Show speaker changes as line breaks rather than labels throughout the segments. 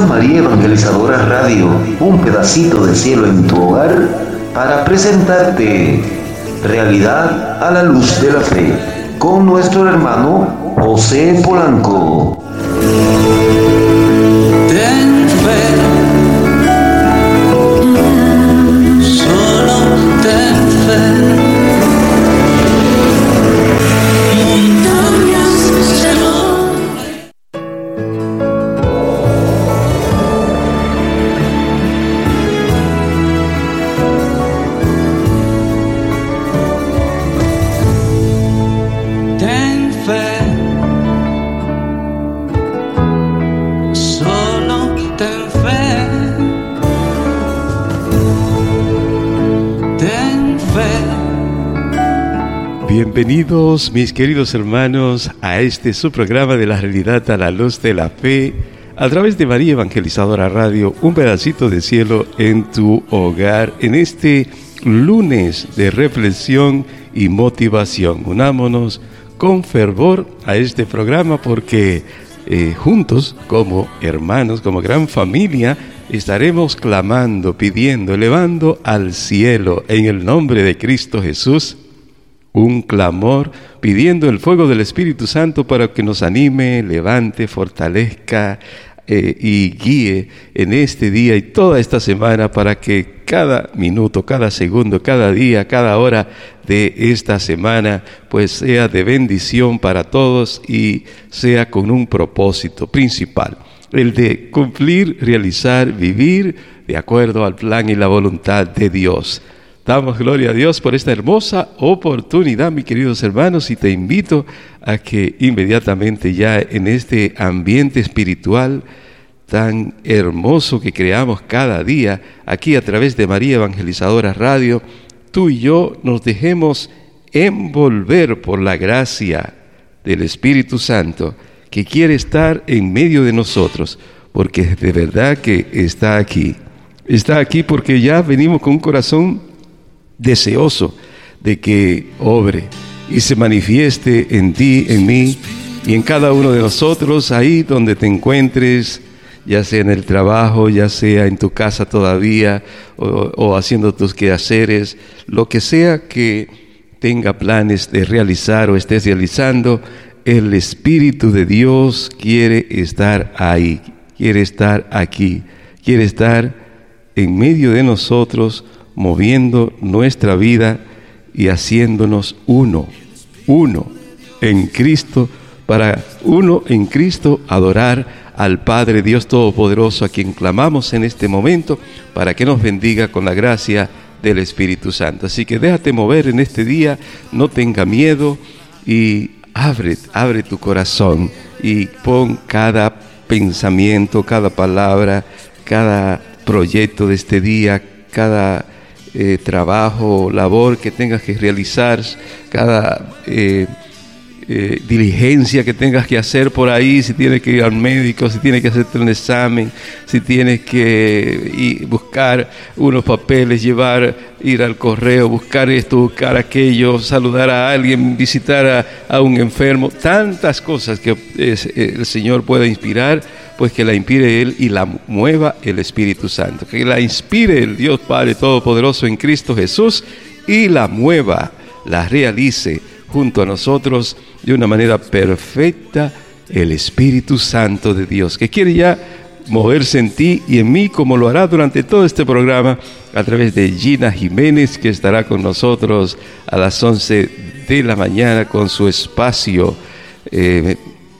María Evangelizadora Radio, un pedacito de cielo en tu hogar para presentarte Realidad a la luz de la fe con nuestro hermano José Polanco. mis queridos hermanos, a este su programa de la realidad a la luz de la fe, a través de María Evangelizadora Radio, un pedacito de cielo en tu hogar, en este lunes de reflexión y motivación. Unámonos con fervor a este programa porque eh, juntos, como hermanos, como gran familia, estaremos clamando, pidiendo, elevando al cielo en el nombre de Cristo Jesús un clamor pidiendo el fuego del Espíritu Santo para que nos anime, levante, fortalezca eh, y guíe en este día y toda esta semana para que cada minuto, cada segundo, cada día, cada hora de esta semana, pues sea de bendición para todos y sea con un propósito principal, el de cumplir, realizar, vivir de acuerdo al plan y la voluntad de Dios. Damos gloria a Dios por esta hermosa oportunidad, mis queridos hermanos, y te invito a que inmediatamente ya en este ambiente espiritual tan hermoso que creamos cada día, aquí a través de María Evangelizadora Radio, tú y yo nos dejemos envolver por la gracia del Espíritu Santo que quiere estar en medio de nosotros, porque de verdad que está aquí. Está aquí porque ya venimos con un corazón deseoso de que obre y se manifieste en ti, en mí y en cada uno de nosotros, ahí donde te encuentres, ya sea en el trabajo, ya sea en tu casa todavía o, haciendo tus quehaceres, lo que sea que tenga planes de realizar o estés realizando, el Espíritu de Dios quiere estar ahí, quiere estar aquí, quiere estar en medio de nosotros moviendo nuestra vida y haciéndonos uno, uno en Cristo, para uno en Cristo adorar al Padre Dios Todopoderoso a quien clamamos en este momento, para que nos bendiga con la gracia del Espíritu Santo. Así que déjate mover en este día, no tenga miedo y abre, abre tu corazón y pon cada pensamiento, cada palabra, cada proyecto de este día, cada eh, trabajo, labor que tengas que realizar, cada eh, eh, diligencia que tengas que hacer por ahí, si tienes que ir al médico, si tienes que hacerte un examen, si tienes que buscar unos papeles, llevar, ir al correo, buscar esto, buscar aquello, saludar a alguien, visitar a, un enfermo, tantas cosas que el Señor puede inspirar pues que la inspire Él y la mueva el Espíritu Santo. Que la inspire el Dios Padre Todopoderoso en Cristo Jesús y la mueva, la realice junto a nosotros de una manera perfecta el Espíritu Santo de Dios, que quiere ya moverse en ti y en mí como lo hará durante todo este programa a través de Gina Jiménez que estará con nosotros a las 11 de la mañana con su espacio, eh,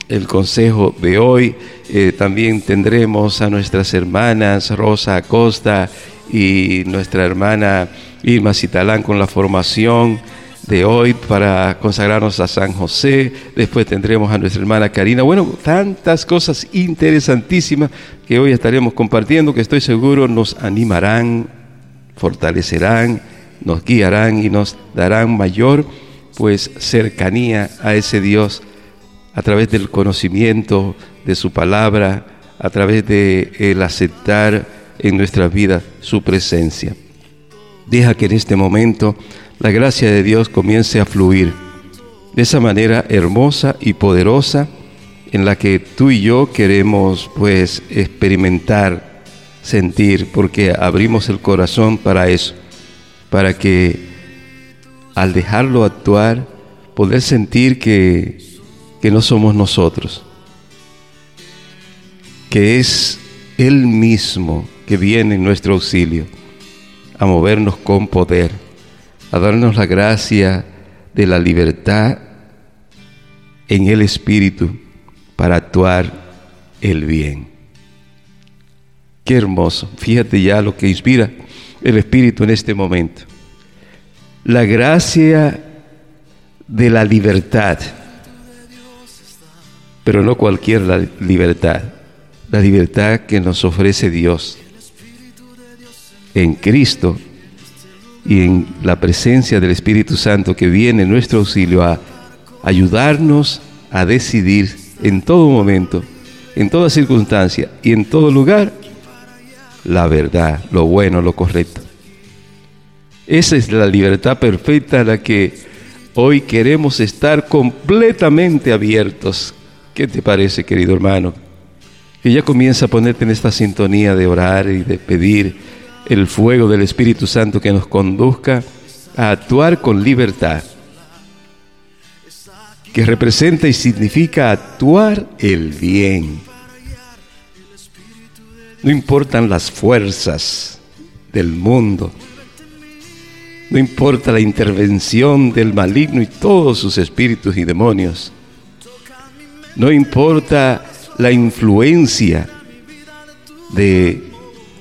el consejo de hoy eh, también tendremos a nuestras hermanas Rosa Acosta y nuestra hermana Irma Citalán con la formación de hoy para consagrarnos a San José. Después tendremos a nuestra hermana Karina. Bueno, tantas cosas interesantísimas que hoy estaremos compartiendo que estoy seguro nos animarán, fortalecerán, nos guiarán y nos darán mayor pues cercanía a ese Dios a través del conocimiento de su palabra, a través de el aceptar en nuestras vidas su presencia. Deja que en este momento la gracia de Dios comience a fluir de esa manera hermosa y poderosa en la que tú y yo queremos pues experimentar, sentir, porque abrimos el corazón para eso, para que al dejarlo actuar, poder sentir que, que no somos nosotros, que es Él mismo que viene en nuestro auxilio, a movernos con poder, a darnos la gracia de la libertad en el Espíritu para actuar el bien. Qué hermoso. Fíjate ya lo que inspira el Espíritu en este momento. La gracia de la libertad, pero no cualquier libertad, la libertad que nos ofrece Dios en Cristo y en la presencia del Espíritu Santo que viene en nuestro auxilio a ayudarnos a decidir en todo momento, en toda circunstancia y en todo lugar la verdad, lo bueno, lo correcto. Esa es la libertad perfecta a la que hoy queremos estar completamente abiertos. ¿Qué te parece, querido hermano? que ya comienza a ponerte en esta sintonía de orar y de pedir el fuego del Espíritu Santo que nos conduzca a actuar con libertad, que representa y significa actuar el bien. No importan las fuerzas del mundo, no importa la intervención del maligno y todos sus espíritus y demonios, no importa la influencia de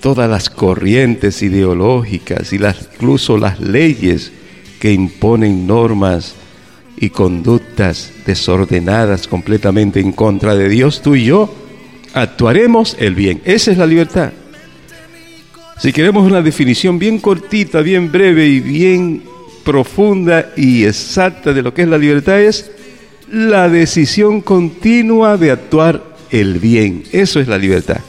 todas las corrientes ideológicas y las, incluso las leyes que imponen normas y conductas desordenadas completamente en contra de Dios, tú y yo actuaremos el bien. Esa es la libertad. Si queremos una definición bien cortita, bien breve y bien profunda y exacta de lo que es la libertad, es la decisión continua de actuar el bien. Eso es la libertad.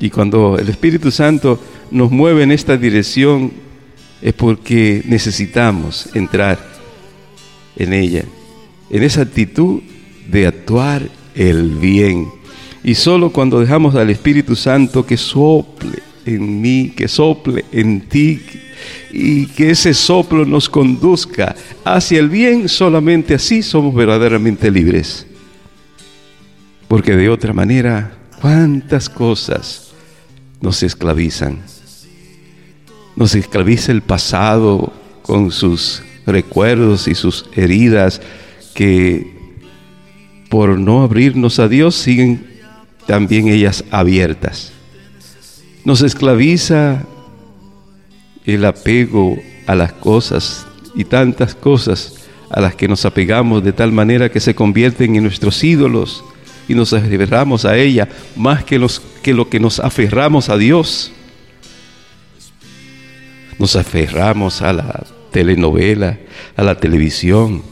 Y cuando el Espíritu Santo nos mueve en esta dirección es porque necesitamos entrar en ella, en esa actitud de actuar el bien. Y solo cuando dejamos al Espíritu Santo que sople en mí, que sople en ti, y que ese soplo nos conduzca hacia el bien, solamente así somos verdaderamente libres. Porque de otra manera, cuántas cosas nos esclavizan. Nos esclaviza el pasado con sus recuerdos y sus heridas que por no abrirnos a Dios siguen también ellas abiertas. Nos esclaviza el apego a las cosas y tantas cosas a las que nos apegamos de tal manera que se convierten en nuestros ídolos, y nos aferramos a ella más que, los, que lo que nos aferramos a Dios. Nos aferramos a la telenovela, a la televisión,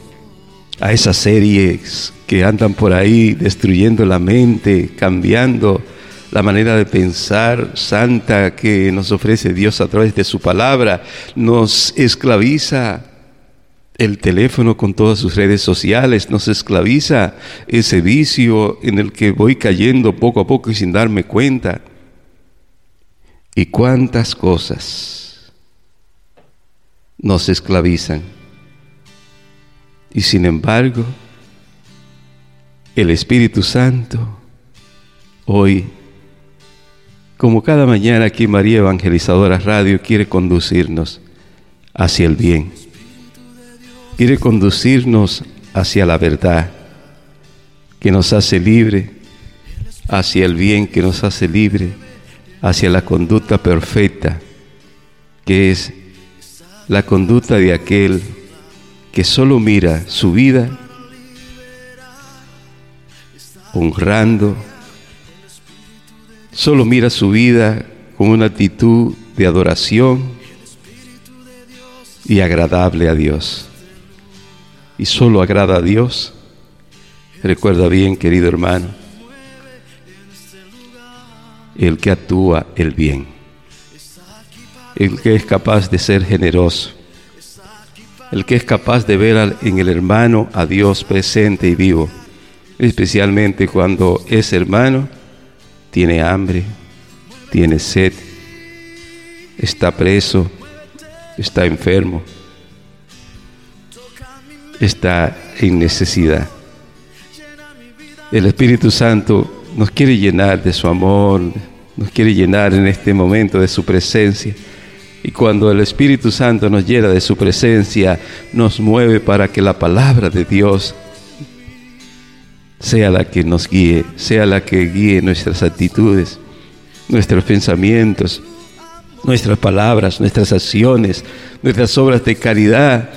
a esas series que andan por ahí destruyendo la mente, cambiando la manera de pensar santa que nos ofrece Dios a través de su palabra, nos esclaviza el teléfono con todas sus redes sociales, nos esclaviza ese vicio en el que voy cayendo poco a poco y sin darme cuenta. Y cuántas cosas nos esclavizan. Y sin embargo, el Espíritu Santo hoy, como cada mañana aquí María Evangelizadora Radio quiere conducirnos hacia el bien quiere conducirnos hacia la verdad que nos hace libre, hacia el bien que nos hace libre, hacia la conducta perfecta, que es la conducta de aquel que solo mira su vida honrando, solo mira su vida con una actitud de adoración y agradable a Dios y solo agrada a Dios, recuerda bien, querido hermano, el que actúa el bien, el que es capaz de ser generoso, el que es capaz de ver en el hermano a Dios presente y vivo, especialmente cuando ese hermano tiene hambre, tiene sed, está preso, está enfermo está en necesidad. El Espíritu Santo nos quiere llenar de su amor, nos quiere llenar en este momento de su presencia. Y cuando el Espíritu Santo nos llena de su presencia, nos mueve para que la palabra de Dios sea la que nos guíe, sea la que guíe nuestras actitudes, nuestros pensamientos, nuestras palabras, nuestras acciones, nuestras obras de caridad,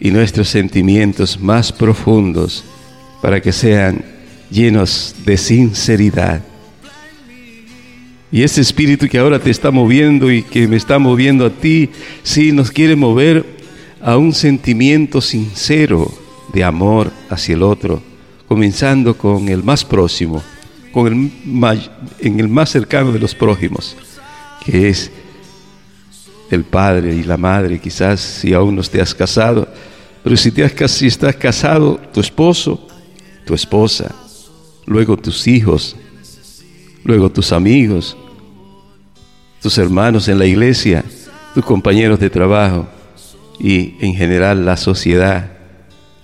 y nuestros sentimientos más profundos para que sean llenos de sinceridad. Y ese espíritu que ahora te está moviendo y que me está moviendo a ti, sí nos quiere mover a un sentimiento sincero de amor hacia el otro, comenzando con el más próximo, con el en el más cercano de los prójimos, que es el padre y la madre, quizás si aún no te has casado, pero si, estás casado, tu esposo, tu esposa, luego tus hijos, luego tus amigos, tus hermanos en la iglesia, tus compañeros de trabajo y en general la sociedad,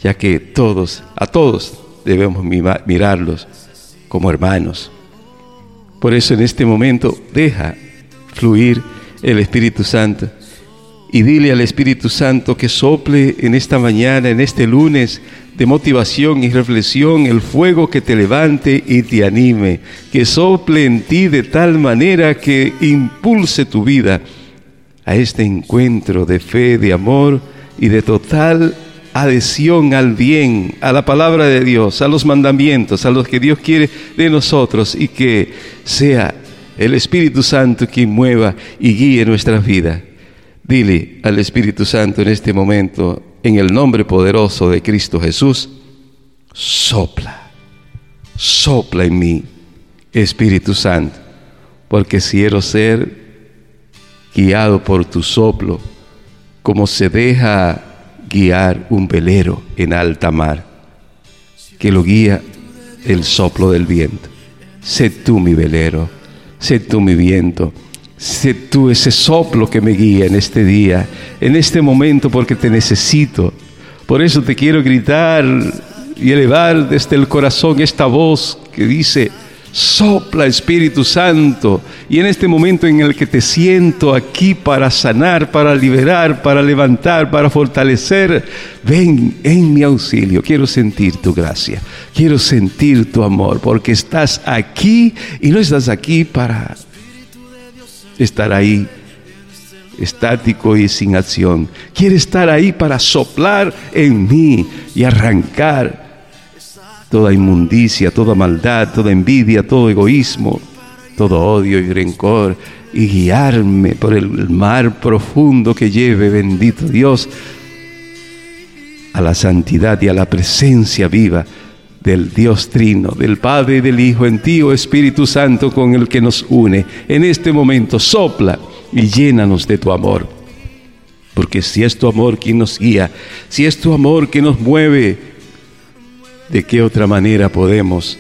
ya que todos, a todos debemos mirarlos como hermanos. Por eso en este momento deja fluir el Espíritu Santo. Y dile al Espíritu Santo que sople en esta mañana, en este lunes, de motivación y reflexión, el fuego que te levante y te anime, que sople en ti de tal manera que impulse tu vida a este encuentro de fe, de amor y de total adhesión al bien, a la palabra de Dios, a los mandamientos, a los que Dios quiere de nosotros y que sea el Espíritu Santo que mueva y guíe nuestra vida. Dile al Espíritu Santo en este momento, en el nombre poderoso de Cristo Jesús, sopla, sopla en mí, Espíritu Santo, porque quiero ser guiado por tu soplo, como se deja guiar un velero en alta mar, que lo guía el soplo del viento. Sé tú mi velero sé tú mi viento, sé tú ese soplo que me guía en este día, en este momento, porque te necesito. Por eso te quiero gritar y elevar desde el corazón esta voz que dice, Sopla Espíritu Santo. Y en este momento en el que te siento aquí para sanar, para liberar, para levantar, para fortalecer, ven en mi auxilio. Quiero sentir tu gracia. Quiero sentir tu amor. Porque estás aquí y no estás aquí para estar ahí estático y sin acción. Quiere estar ahí para soplar en mí y arrancar toda inmundicia, toda maldad, toda envidia, todo egoísmo, todo odio y rencor, y guiarme por el mar profundo que lleve, bendito Dios, a la santidad y a la presencia viva del Dios Trino, del Padre y del Hijo en ti, oh Espíritu Santo, con el que nos une. En este momento sopla y llénanos de tu amor. Porque si es tu amor quien nos guía, si es tu amor que nos mueve, de qué otra manera podemos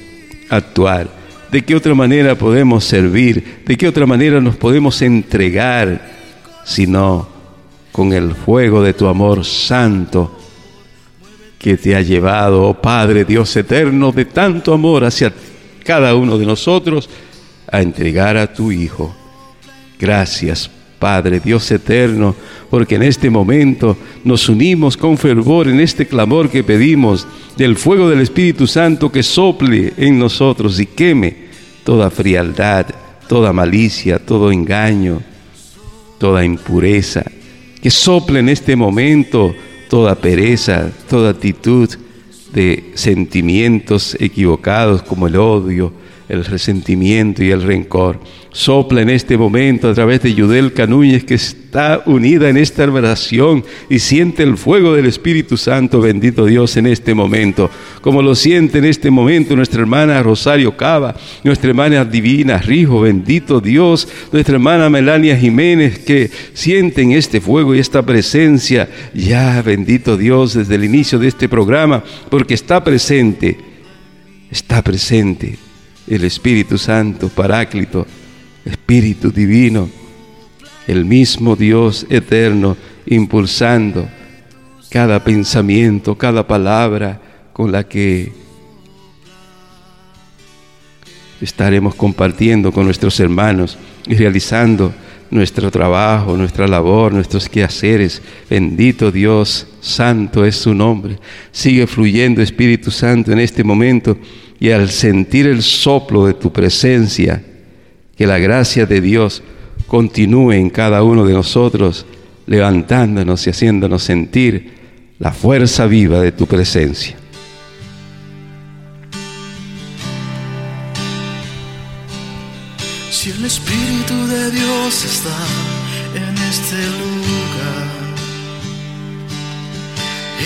actuar, de qué otra manera podemos servir, de qué otra manera nos podemos entregar, sino con el fuego de tu amor santo que te ha llevado, oh Padre Dios eterno, de tanto amor hacia cada uno de nosotros, a entregar a tu Hijo. Gracias, Padre, Dios eterno, porque en este momento nos unimos con fervor en este clamor que pedimos del fuego del Espíritu Santo que sople en nosotros y queme toda frialdad, toda malicia, todo engaño, toda impureza. Que sople en este momento toda pereza, toda actitud de sentimientos equivocados como el odio, el resentimiento y el rencor. Sopla en este momento a través de Yudelka Núñez que está unida en esta oración y siente el fuego del Espíritu Santo, bendito Dios, en este momento. Como lo siente en este momento nuestra hermana Rosario Cava, nuestra hermana Divina Rijo, bendito Dios, nuestra hermana Melania Jiménez que sienten este fuego y esta presencia ya, bendito Dios, desde el inicio de este programa, porque está presente, está presente el Espíritu Santo, Paráclito, Espíritu Divino, el mismo Dios eterno, impulsando cada pensamiento, cada palabra con la que estaremos compartiendo con nuestros hermanos y realizando nuestro trabajo, nuestra labor, nuestros quehaceres. Bendito Dios, santo es su nombre. Sigue fluyendo Espíritu Santo en este momento y al sentir el soplo de tu presencia, que la gracia de Dios continúe en cada uno de nosotros, levantándonos y haciéndonos sentir la fuerza viva de tu presencia.
Si el Espíritu de Dios está en este lugar,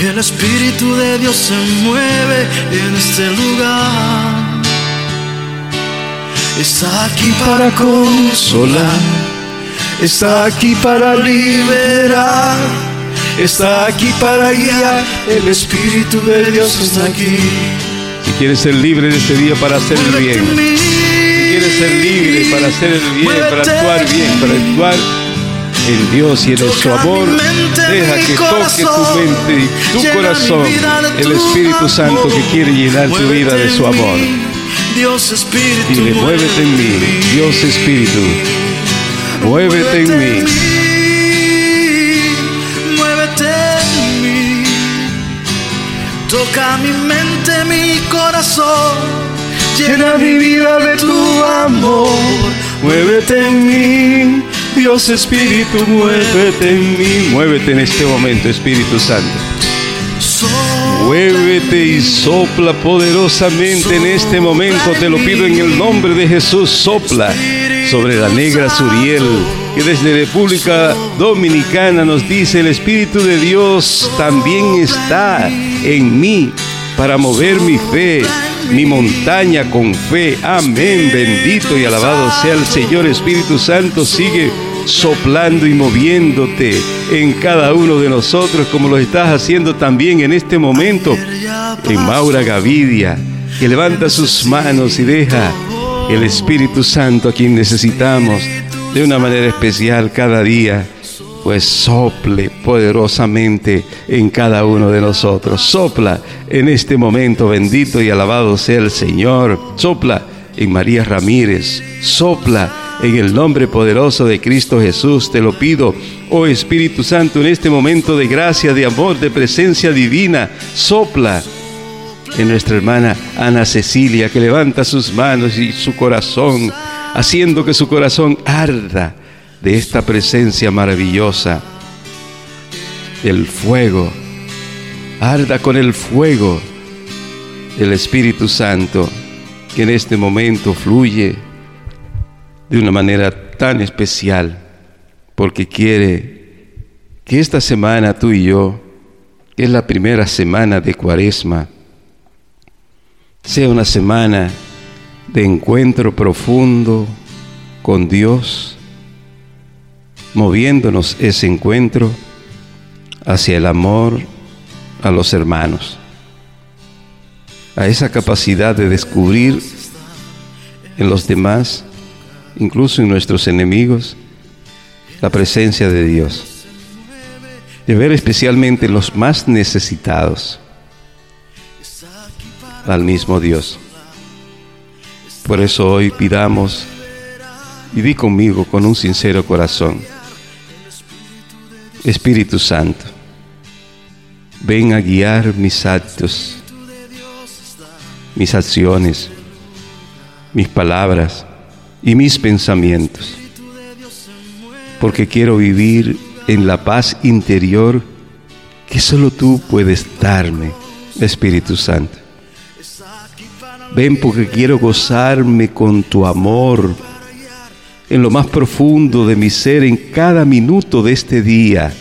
El Espíritu de Dios se mueve en este lugar. Está aquí para consolar, está aquí para liberar, está aquí para guiar. El Espíritu de Dios está aquí. Si
quieres ser libre en este día para hacer el bien, si quieres ser libre para hacer el bien, para actuar bien, para actuar en Dios y en su amor. Deja que toque tu mente y tu corazón el Espíritu Santo que quiere llenar tu vida de su amor. Dios Espíritu, Dile, muévete en mí, Dios Espíritu, muévete en mí. Muévete
en mí, toca mi mente, mi corazón, llena mi vida de tu amor, muévete en mí. Dios Espíritu, muévete en mí.
Muévete en este momento, Espíritu Santo. Muévete y sopla poderosamente en este momento. Te lo pido en el nombre de Jesús. Sopla sobre la negra Suriel, que desde República Dominicana nos dice, el Espíritu de Dios también está en mí para mover mi fe mi montaña con fe. Amén. Bendito y alabado sea el Señor Espíritu Santo. Sigue soplando y moviéndote en cada uno de nosotros, como lo estás haciendo también en este momento en Maura Gavidia, que levanta sus manos y deja el Espíritu Santo a quien necesitamos de una manera especial cada día pues sople poderosamente en cada uno de nosotros. Sopla en este momento, bendito y alabado sea el Señor. Sopla en María Ramírez. Sopla en el nombre poderoso de Cristo Jesús te lo pido, oh Espíritu Santo, en este momento de gracia, de amor, de presencia divina, sopla en nuestra hermana Ana Cecilia, que levanta sus manos y su corazón, haciendo que su corazón arda de esta presencia maravillosa. El fuego, arda con el fuego el Espíritu Santo que en este momento fluye de una manera tan especial porque quiere que esta semana tú y yo, que es la primera semana de Cuaresma, sea una semana de encuentro profundo con Dios, moviéndonos ese encuentro hacia el amor a los hermanos, a esa capacidad de descubrir en los demás, incluso en nuestros enemigos, la presencia de Dios, de ver especialmente los más necesitados al mismo Dios. Por eso hoy pidamos y di conmigo con un sincero corazón. Espíritu Santo, ven a guiar mis actos, mis acciones, mis palabras y mis pensamientos, porque quiero vivir en la paz interior que solo tú puedes darme, Espíritu Santo. Ven porque quiero gozarme con tu amor, en lo más profundo de mi ser, en cada minuto de este día.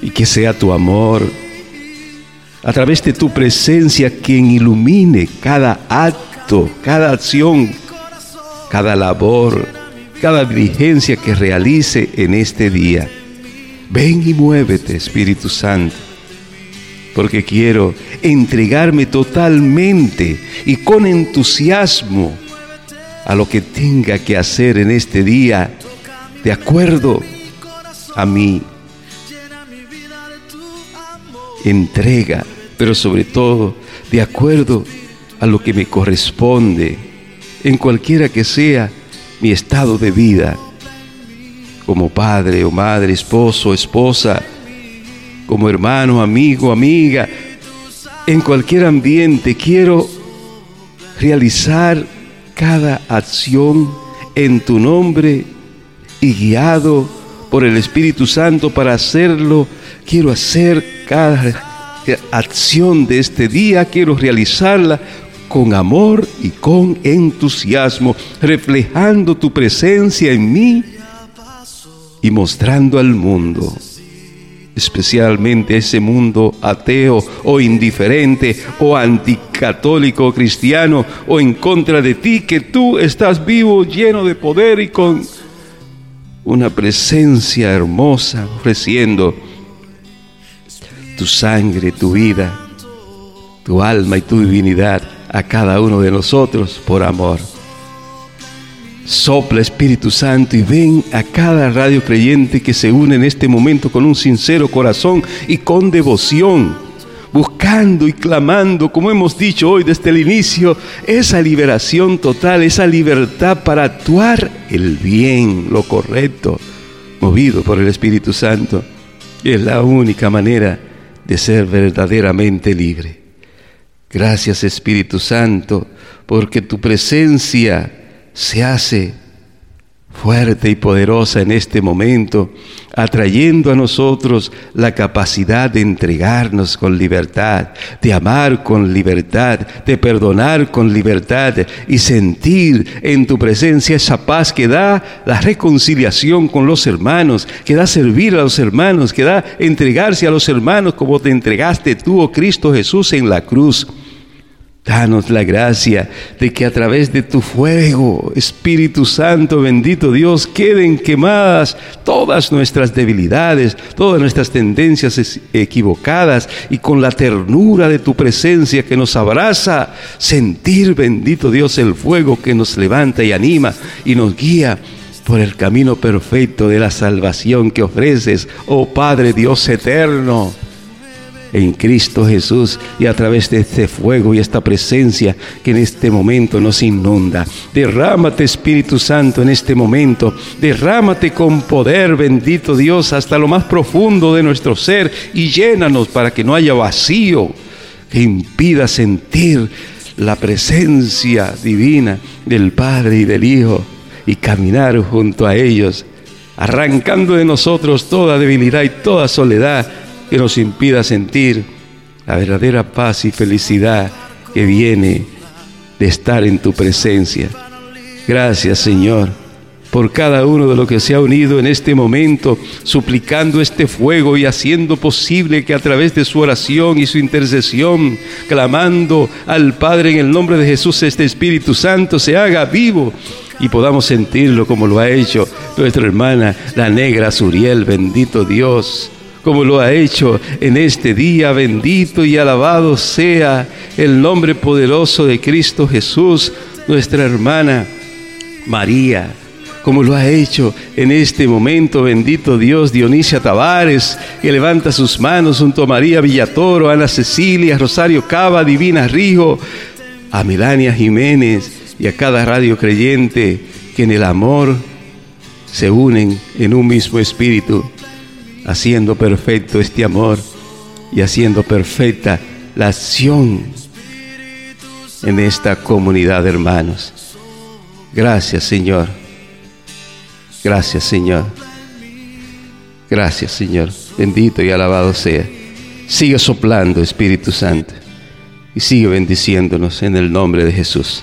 Y que sea tu amor, a través de tu presencia, quien ilumine cada acto, cada acción, cada labor, cada diligencia que realice en este día. Ven y muévete, Espíritu Santo, porque quiero entregarme totalmente y con entusiasmo a lo que tenga que hacer en este día, de acuerdo a mí. entrega, pero sobre todo de acuerdo a lo que me corresponde, en cualquiera que sea mi estado de vida, como padre o madre, esposo, o esposa, como hermano, amigo, amiga, en cualquier ambiente quiero realizar cada acción en tu nombre y guiado por el Espíritu Santo para hacerlo. Quiero hacer cada acción de este día, quiero realizarla con amor y con entusiasmo, reflejando tu presencia en mí y mostrando al mundo especialmente ese mundo ateo o indiferente o anticatólico cristiano o en contra de ti, que tú estás vivo, lleno de poder y con una presencia hermosa ofreciendo tu sangre, tu vida, tu alma y tu divinidad a cada uno de nosotros por amor. Sopla Espíritu Santo y ven a cada radio creyente que se une en este momento con un sincero corazón y con devoción, buscando y clamando, como hemos dicho hoy desde el inicio, esa liberación total, esa libertad para actuar el bien, lo correcto, movido por el Espíritu Santo. Es la única manera de ser verdaderamente libre. Gracias Espíritu Santo, porque tu presencia se hace fuerte y poderosa en este momento, atrayendo a nosotros la capacidad de entregarnos con libertad, de amar con libertad, de perdonar con libertad y sentir en tu presencia esa paz que da la reconciliación con los hermanos, que da servir a los hermanos, que da entregarse a los hermanos como te entregaste tú, oh Cristo Jesús, en la cruz. Danos la gracia de que a través de tu fuego, Espíritu Santo, bendito Dios, queden quemadas todas nuestras debilidades, todas nuestras tendencias equivocadas y con la ternura de tu presencia que nos abraza, sentir, bendito Dios, el fuego que nos levanta y anima y nos guía por el camino perfecto de la salvación que ofreces, oh Padre Dios eterno en Cristo Jesús y a través de este fuego y esta presencia que en este momento nos inunda. Derrámate Espíritu Santo en este momento, derrámate con poder, bendito Dios, hasta lo más profundo de nuestro ser y llénanos para que no haya vacío que impida sentir la presencia divina del Padre y del Hijo y caminar junto a ellos, arrancando de nosotros toda debilidad y toda soledad que nos impida sentir la verdadera paz y felicidad que viene de estar en tu presencia. Gracias Señor por cada uno de los que se ha unido en este momento, suplicando este fuego y haciendo posible que a través de su oración y su intercesión, clamando al Padre en el nombre de Jesús, este Espíritu Santo se haga vivo y podamos sentirlo como lo ha hecho nuestra hermana, la negra Suriel, bendito Dios como lo ha hecho en este día. Bendito y alabado sea el nombre poderoso de Cristo Jesús, nuestra hermana María como lo ha hecho en este momento, bendito Dios, Dionisia Tavares, que levanta sus manos junto a María Villatoro, Ana Cecilia, Rosario Cava, Divina Rijo, a Melania Jiménez y a cada radio creyente que en el amor se unen en un mismo espíritu haciendo perfecto este amor y haciendo perfecta la acción en esta comunidad, de hermanos. Gracias, Señor. Gracias, Señor. Gracias, Señor. Bendito y alabado sea. Sigue soplando, Espíritu Santo, y sigue bendiciéndonos en el nombre de Jesús.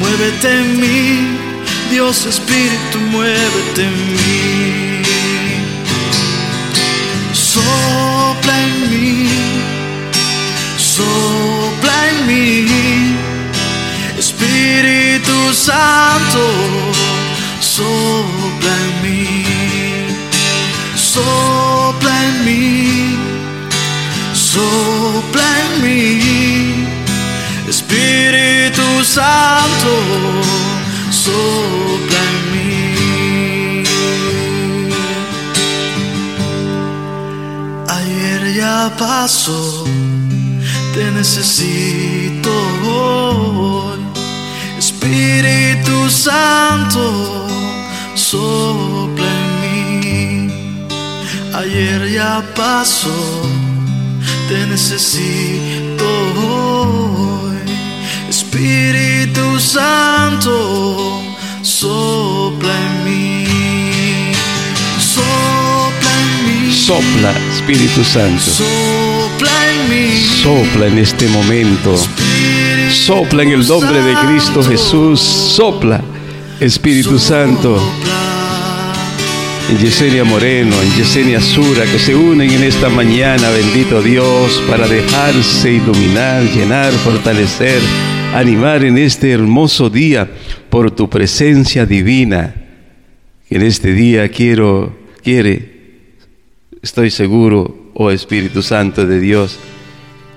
Muévete en mí, Dios Espíritu, muévete en mí. Sopla en mí, sopla en mí, Espíritu Santo, sopla en mí, sopla en mí, sopla en mí, Espíritu Santo sopla en mí. Ayer ya pasó, te necesito hoy. Espíritu Santo sopla en mí. Ayer ya pasó, te necesito Espíritu Santo, sopla en mí. Sopla en
mí. Sopla, Espíritu Santo. Sopla en mí. Sopla en este momento. sopla en el nombre de Cristo Jesús. Sopla, Espíritu Santo. En Yesenia Moreno, en Yesenia Sura, que se unen en esta mañana, bendito Dios, para dejarse iluminar, llenar, fortalecer animar en este hermoso día por tu presencia divina. En este día quiero, quiere, estoy seguro, oh Espíritu Santo de Dios,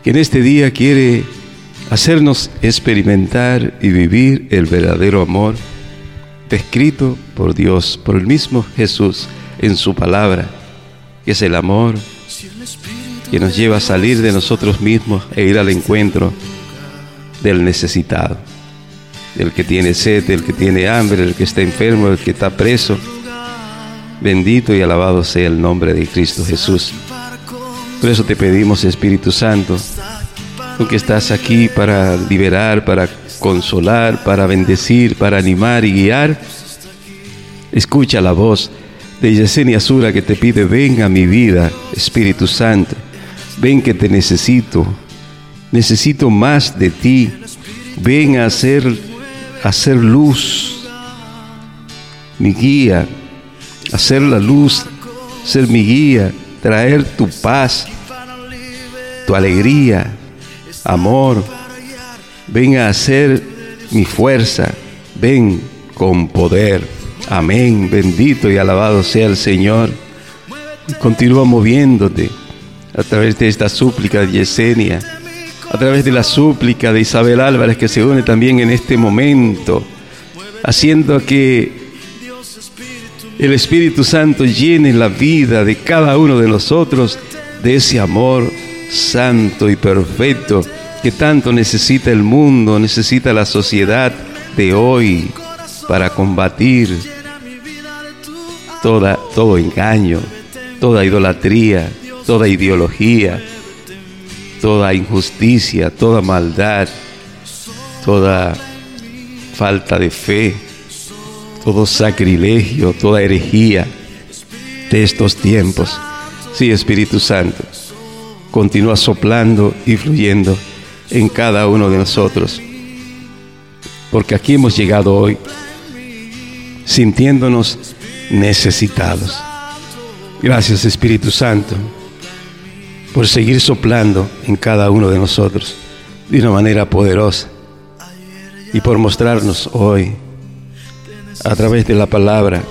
que en este día quiere hacernos experimentar y vivir el verdadero amor descrito por Dios, por el mismo Jesús en su palabra, que es el amor que nos lleva a salir de nosotros mismos e ir al encuentro del necesitado, del que tiene sed, del que tiene hambre, del que está enfermo, del que está preso. Bendito y alabado sea el nombre de Cristo Jesús. Por eso te pedimos, Espíritu Santo, tú que estás aquí para liberar, para consolar, para bendecir, para animar y guiar, escucha la voz de Yesenia Sura que te pide, ven a mi vida, Espíritu Santo, ven que te necesito, necesito más de ti. Ven a hacer, a luz, mi guía, hacer la luz, ser mi guía, traer tu paz, tu alegría, amor. Ven a hacer mi fuerza, ven con poder. Amén, bendito y alabado sea el Señor. Continúa moviéndote a través de esta súplica de Yesenia a través de la súplica de Isabel Álvarez, que se une también en este momento, haciendo que el Espíritu Santo llene la vida de cada uno de nosotros de ese amor santo y perfecto que tanto necesita el mundo, necesita la sociedad de hoy para combatir toda, todo engaño, toda idolatría, toda ideología, toda injusticia, toda maldad, toda falta de fe, todo sacrilegio, toda herejía de estos tiempos. Sí, Espíritu Santo, continúa soplando y fluyendo en cada uno de nosotros. Porque aquí hemos llegado hoy sintiéndonos necesitados. Gracias Espíritu Santo por seguir soplando en cada uno de nosotros de una manera poderosa y por mostrarnos hoy a través de la palabra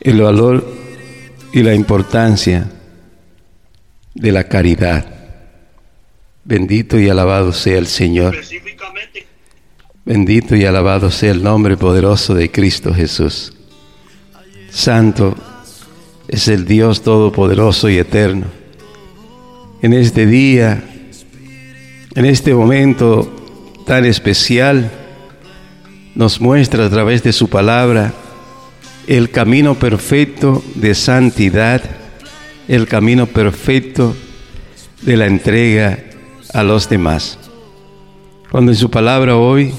el valor y la importancia de la caridad. Bendito y alabado sea el Señor. Bendito y alabado sea el nombre poderoso de Cristo Jesús. Santo es el Dios Todopoderoso y Eterno. En este día, en este momento tan especial, nos muestra a través de su palabra el camino perfecto de santidad, el camino perfecto de la entrega a los demás. Cuando en su palabra hoy,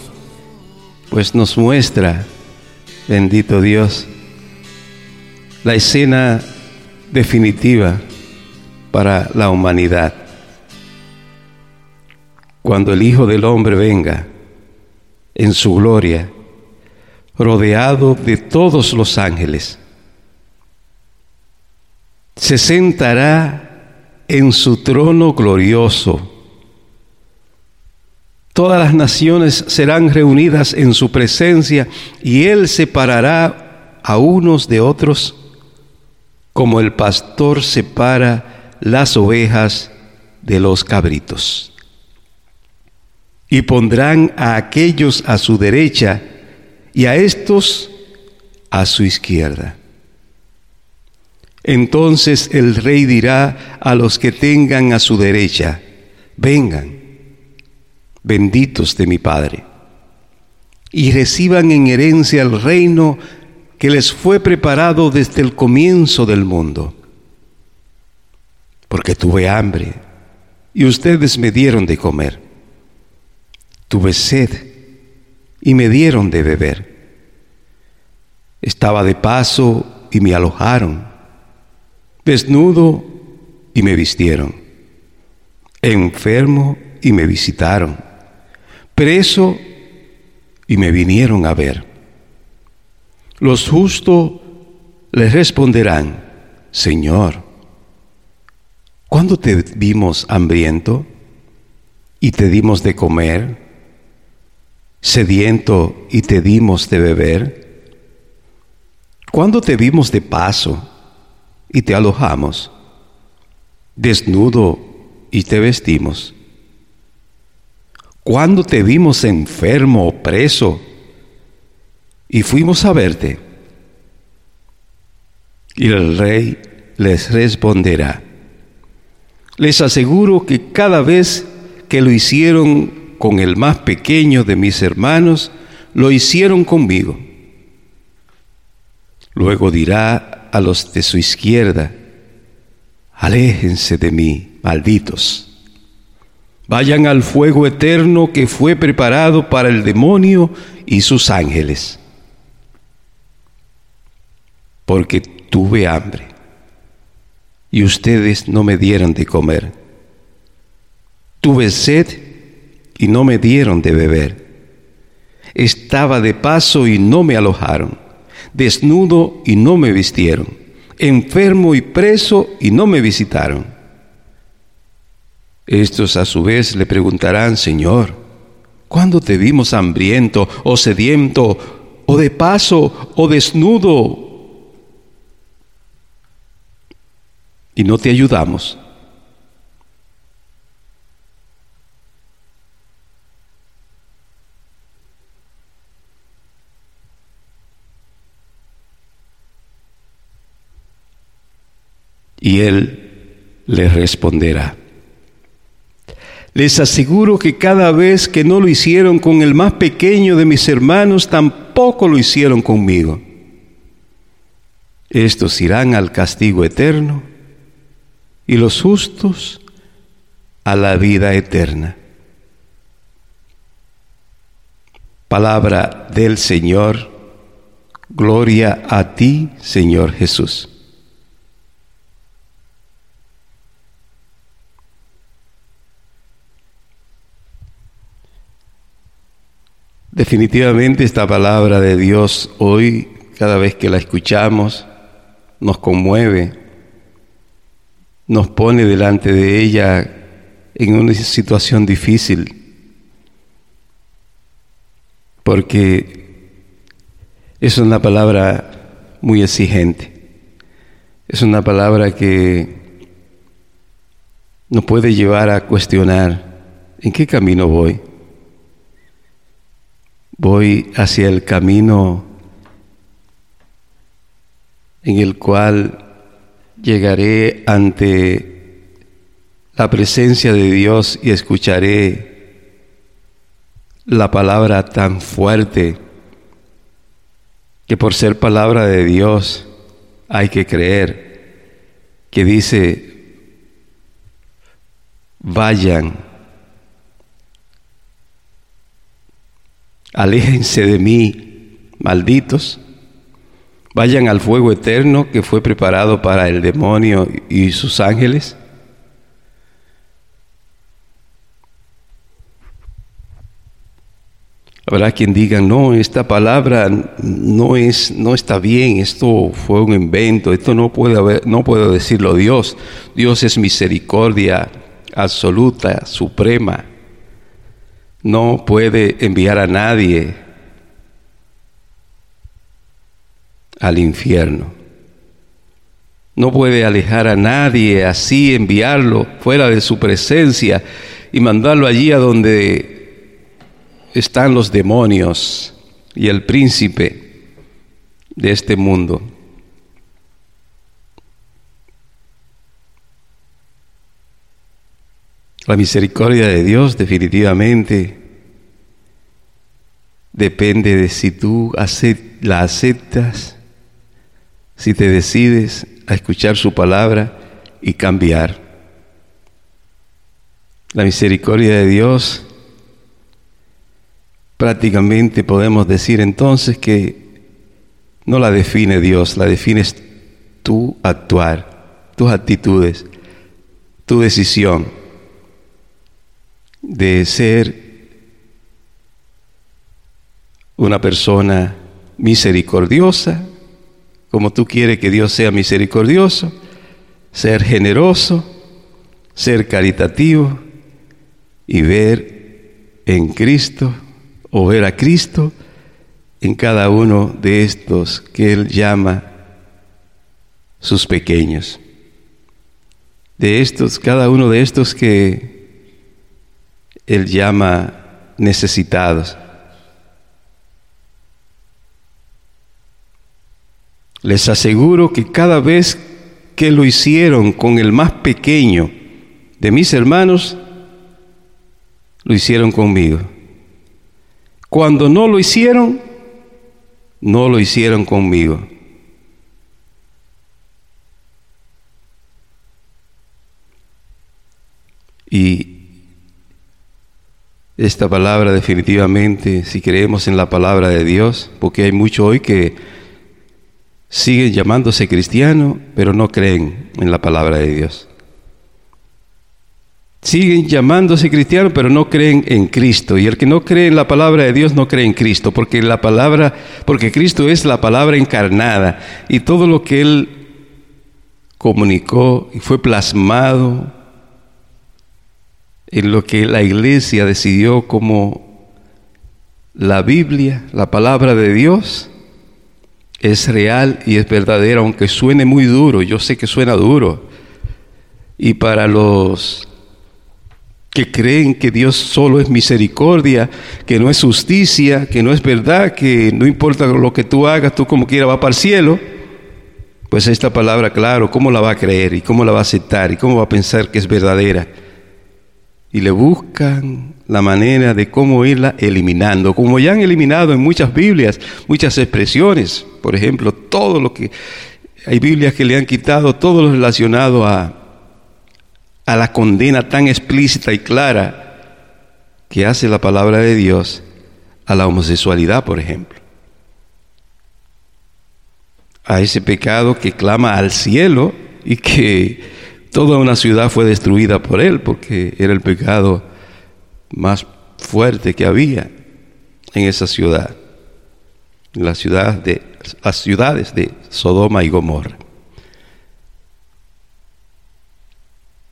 pues nos muestra, bendito Dios, la escena definitiva para la humanidad. Cuando el Hijo del Hombre venga en su gloria, rodeado de todos los ángeles, se sentará en su trono glorioso. Todas las naciones serán reunidas en su presencia y Él separará a unos de otros como el pastor separa las ovejas de los cabritos. Y pondrán a aquellos a su derecha y a estos a su izquierda. Entonces el rey dirá a los que tengan a su derecha, vengan, benditos de mi Padre, y reciban en herencia el reino que les fue preparado desde el comienzo del mundo. Porque tuve hambre y ustedes me dieron de comer. Tuve sed y me dieron de beber. Estaba de paso y me alojaron. Desnudo y me vistieron. Enfermo y me visitaron. Preso y me vinieron a ver los justos le responderán, Señor, ¿cuándo te vimos hambriento y te dimos de comer, sediento y te dimos de beber? ¿Cuándo te vimos de paso y te alojamos, desnudo y te vestimos? ¿Cuándo te vimos enfermo o preso? y fuimos a verte. Y el rey les responderá, les aseguro que cada vez que lo hicieron con el más pequeño de mis hermanos, lo hicieron conmigo. Luego dirá a los de su izquierda, aléjense de mí, malditos. Vayan al fuego eterno que fue preparado para el demonio y sus ángeles porque tuve hambre y ustedes no me dieron de comer. Tuve sed y no me dieron de beber. Estaba de paso y no me alojaron. Desnudo y no me vistieron. Enfermo y preso y no me visitaron. Estos a su vez le preguntarán, Señor, ¿cuándo te vimos hambriento o sediento o de paso o desnudo y no te ayudamos, y él les responderá. Les aseguro que cada vez que no lo hicieron con el más pequeño de mis hermanos, tampoco lo hicieron conmigo. Estos irán al castigo eterno y los justos a la vida eterna. Palabra del Señor, gloria a ti, Señor Jesús. Definitivamente esta palabra de Dios hoy, cada vez que la escuchamos, nos conmueve, nos pone delante de ella en una situación difícil, porque es una palabra muy exigente, es una palabra que nos puede llevar a cuestionar en qué camino voy. Voy hacia el camino en el cual Llegaré ante la presencia de Dios y escucharé la palabra tan fuerte que por ser palabra de Dios hay que creer, que dice, vayan, aléjense de mí, malditos vayan al fuego eterno que fue preparado para el demonio y sus ángeles? Habrá quien diga, no, esta palabra no, es, no está bien, esto fue un invento, esto no puede, haber, no puede decirlo Dios. Dios es misericordia absoluta, suprema. No puede enviar a nadie al infierno. No puede alejar a nadie así, enviarlo fuera de su presencia y mandarlo allí a donde están los demonios y el príncipe de este mundo. La misericordia de Dios definitivamente depende de si tú la aceptas si te decides a escuchar su palabra y cambiar. La misericordia de Dios, prácticamente podemos decir entonces que no la define Dios, la defines tu actuar, tus actitudes, tu decisión de ser una persona misericordiosa como tú quieres que Dios sea misericordioso, ser generoso, ser caritativo y ver en Cristo o ver a Cristo en cada uno de estos que Él llama sus pequeños. De estos, cada uno de estos que Él llama necesitados. Les aseguro que cada vez que lo hicieron con el más pequeño de mis hermanos, lo hicieron conmigo. Cuando no lo hicieron, no lo hicieron conmigo. Y esta palabra definitivamente, si creemos en la palabra de Dios, porque hay mucho hoy que Siguen llamándose cristianos, pero no creen en la palabra de Dios. Siguen llamándose cristianos, pero no creen en Cristo. Y el que no cree en la palabra de Dios no cree en Cristo, porque la palabra, porque Cristo es la palabra encarnada. Y todo lo que Él comunicó y fue plasmado en lo que la iglesia decidió como la Biblia, la palabra de Dios, es real y es verdadera, aunque suene muy duro, yo sé que suena duro. Y para los que creen que Dios solo es misericordia, que no es justicia, que no es verdad, que no importa lo que tú hagas, tú como quiera va para el cielo, pues esta palabra, claro, ¿cómo la va a creer y cómo la va a aceptar y cómo va a pensar que es verdadera? y le buscan la manera de cómo irla eliminando, como ya han eliminado en muchas Biblias, muchas expresiones, por ejemplo, todo lo que hay Biblias que le han quitado, todo lo relacionado a, a la condena tan explícita y clara que hace la palabra de Dios a la homosexualidad, por ejemplo. A ese pecado que clama al cielo y que Toda una ciudad fue destruida por él porque era el pecado más fuerte que había en esa ciudad, en las ciudades de Sodoma y Gomorra.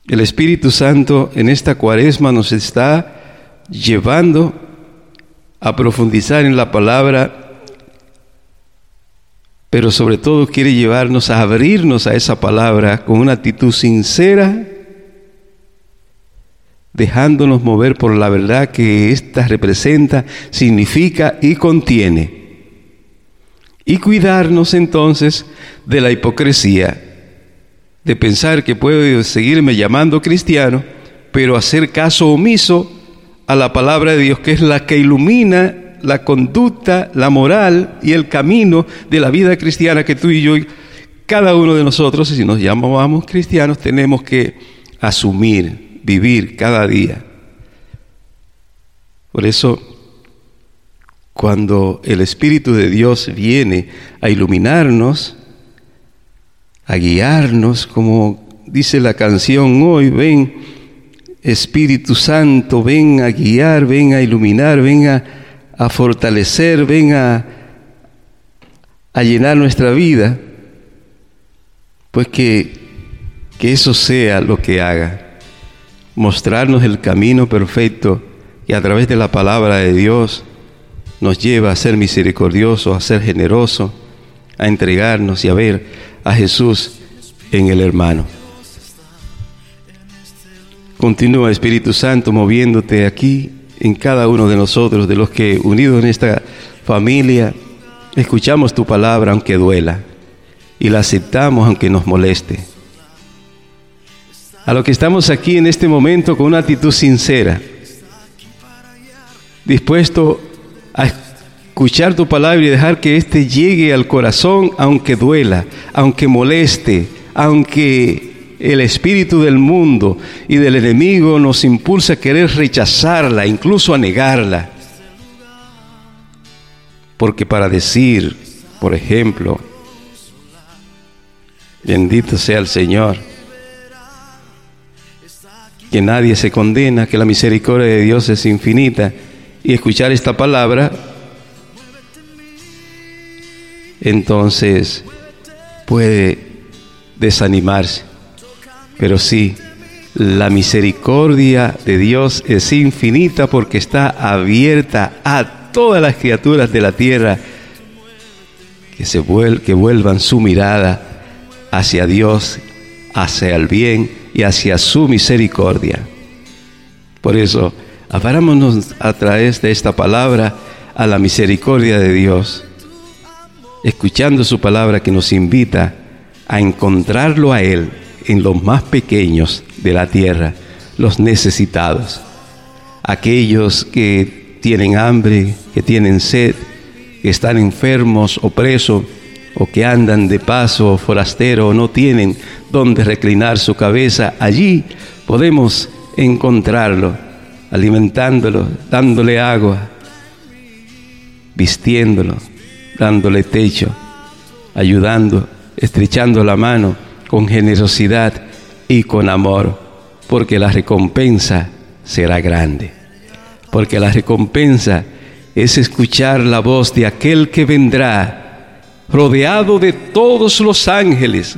El Espíritu Santo en esta cuaresma nos está llevando a profundizar en la palabra pero sobre todo quiere llevarnos a abrirnos a esa palabra con una actitud sincera, dejándonos mover por la verdad que ésta representa, significa y contiene. Y cuidarnos entonces de la hipocresía, de pensar que puedo seguirme llamando cristiano, pero hacer caso omiso a la palabra de Dios, que es la que ilumina la conducta, la moral y el camino de la vida cristiana que tú y yo, cada uno de nosotros, si nos llamamos cristianos, tenemos que asumir, vivir cada día. Por eso, cuando el Espíritu de Dios viene a iluminarnos, a guiarnos, como dice la canción hoy, ven Espíritu Santo, ven a guiar, ven a iluminar, ven a a fortalecer, ven a, llenar nuestra vida, pues que, que eso sea lo que haga, mostrarnos el camino perfecto y a través de la palabra de Dios nos lleva a ser misericordioso a ser generoso a entregarnos y a ver a Jesús en el hermano. Continúa Espíritu Santo moviéndote aquí en cada uno de nosotros, de los que unidos en esta familia, escuchamos tu palabra aunque duela y la aceptamos aunque nos moleste. A los que estamos aquí en este momento con una actitud sincera, dispuesto a escuchar tu palabra y dejar que éste llegue al corazón aunque duela, aunque moleste, aunque el espíritu del mundo y del enemigo nos impulsa a querer rechazarla, incluso a negarla. Porque para decir, por ejemplo, bendito sea el Señor, que nadie se condena, que la misericordia de Dios es infinita, y escuchar esta palabra, entonces puede desanimarse. Pero sí, la misericordia de Dios es infinita porque está abierta a todas las criaturas de la tierra que, se que vuelvan su mirada hacia Dios, hacia el bien y hacia su misericordia. Por eso, aparámonos a través de esta palabra a la misericordia de Dios, escuchando su palabra que nos invita a encontrarlo a Él en los más pequeños de la tierra, los necesitados, aquellos que tienen hambre, que tienen sed, que están enfermos o presos, o que andan de paso forastero o no tienen donde reclinar su cabeza, allí podemos encontrarlo, alimentándolo, dándole agua, vistiéndolo, dándole techo, ayudando, estrechando la mano, con generosidad y con amor, porque la recompensa será grande. Porque la recompensa es escuchar la voz de aquel que vendrá, rodeado de todos los ángeles.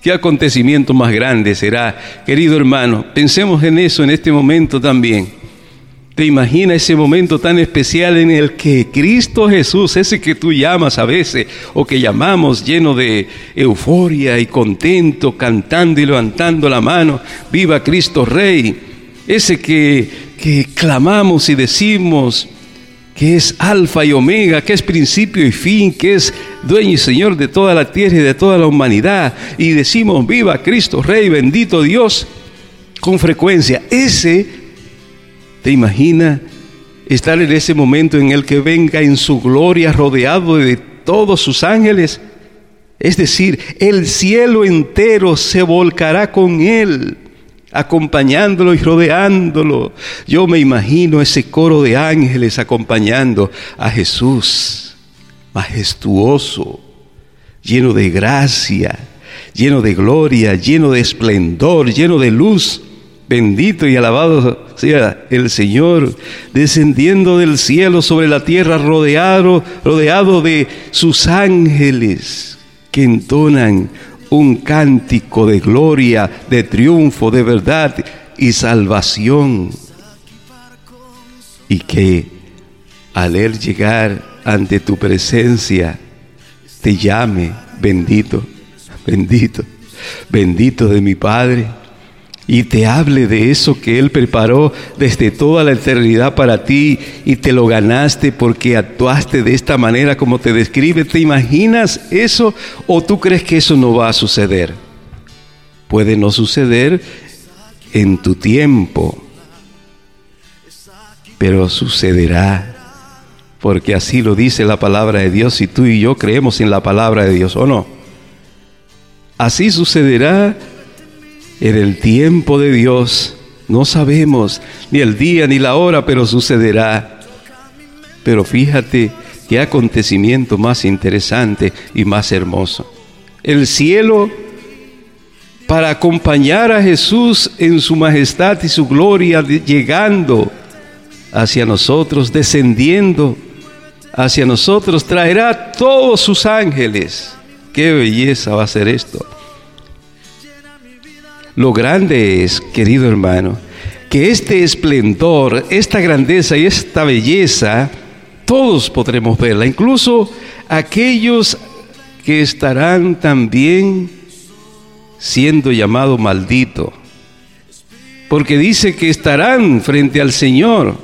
¿Qué acontecimiento más grande será? Querido hermano, pensemos en eso en este momento también ¿Te imaginas ese momento tan especial en el que Cristo Jesús, ese que tú llamas a veces, o que llamamos lleno de euforia y contento, cantando y levantando la mano, viva Cristo Rey, ese que, que clamamos y decimos que es alfa y omega, que es principio y fin, que es dueño y señor de toda la tierra y de toda la humanidad, y decimos, viva Cristo Rey, bendito Dios, con frecuencia, ese ¿Te imaginas estar en ese momento en el que venga en su gloria rodeado de todos sus ángeles? Es decir, el cielo entero se volcará con él, acompañándolo y rodeándolo. Yo me imagino ese coro de ángeles acompañando a Jesús, majestuoso, lleno de gracia, lleno de gloria, lleno de esplendor, lleno de luz Bendito y alabado sea el Señor, descendiendo del cielo sobre la tierra, rodeado, rodeado de sus ángeles que entonan un cántico de gloria, de triunfo, de verdad y salvación. Y que al Él llegar ante tu presencia, te llame, bendito, bendito, bendito de mi Padre y te hable de eso que Él preparó desde toda la eternidad para ti y te lo ganaste porque actuaste de esta manera como te describe. ¿Te imaginas eso o tú crees que eso no va a suceder? Puede no suceder en tu tiempo, pero sucederá. Porque así lo dice la palabra de Dios y tú y yo creemos en la palabra de Dios, ¿o no? Así sucederá en el tiempo de Dios no sabemos ni el día ni la hora, pero sucederá. Pero fíjate qué acontecimiento más interesante y más hermoso. El cielo, para acompañar a Jesús en su majestad y su gloria, llegando hacia nosotros, descendiendo hacia nosotros, traerá todos sus ángeles. Qué belleza va a ser esto. Lo grande es, querido hermano, que este esplendor, esta grandeza y esta belleza, todos podremos verla, incluso aquellos que estarán también siendo llamados maldito, porque dice que estarán frente al Señor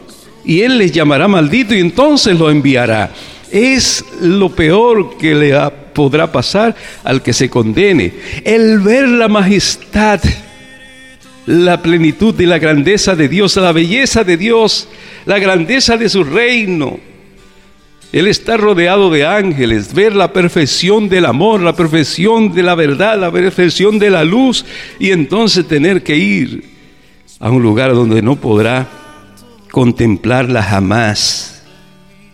y Él les llamará maldito y entonces lo enviará. Es lo peor que le ha podrá pasar al que se condene. El ver la majestad, la plenitud y la grandeza de Dios, la belleza de Dios, la grandeza de su reino. El estar rodeado de ángeles, ver la perfección del amor, la perfección de la verdad, la perfección de la luz y entonces tener que ir a un lugar donde no podrá contemplarla jamás.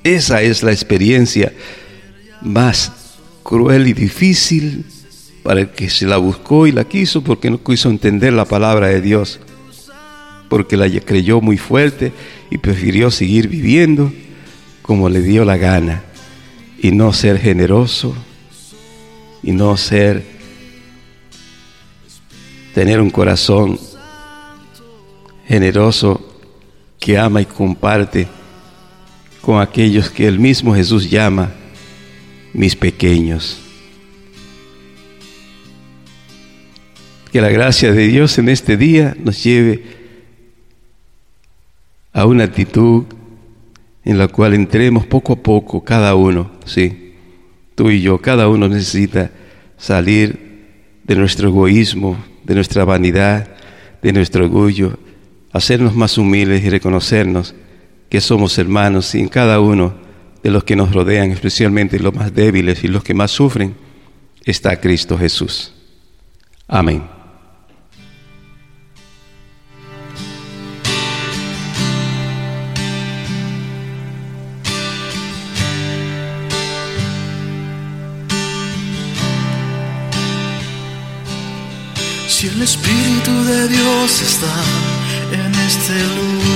Esa es la experiencia más cruel y difícil para el que se la buscó y la quiso porque no quiso entender la palabra de Dios, porque la creyó muy fuerte y prefirió seguir viviendo como le dio la gana y no ser generoso y no ser tener un corazón generoso que ama y comparte con aquellos que el mismo Jesús llama mis pequeños. Que la gracia de Dios en este día nos lleve a una actitud en la cual entremos poco a poco, cada uno, sí, tú y yo, cada uno necesita salir de nuestro egoísmo, de nuestra vanidad, de nuestro orgullo, hacernos más humildes y reconocernos que somos hermanos y en cada uno de los que nos rodean, especialmente los más débiles y los que más sufren, está Cristo Jesús. Amén.
Si el Espíritu de Dios está en este lugar,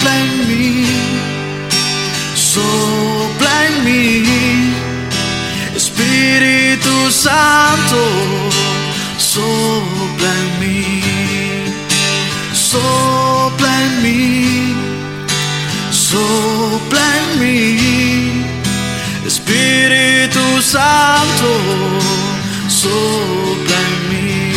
blind me, so blind me, Espíritu Santo, so blind me, so blind me, so blind me, Espíritu Santo, so blind me.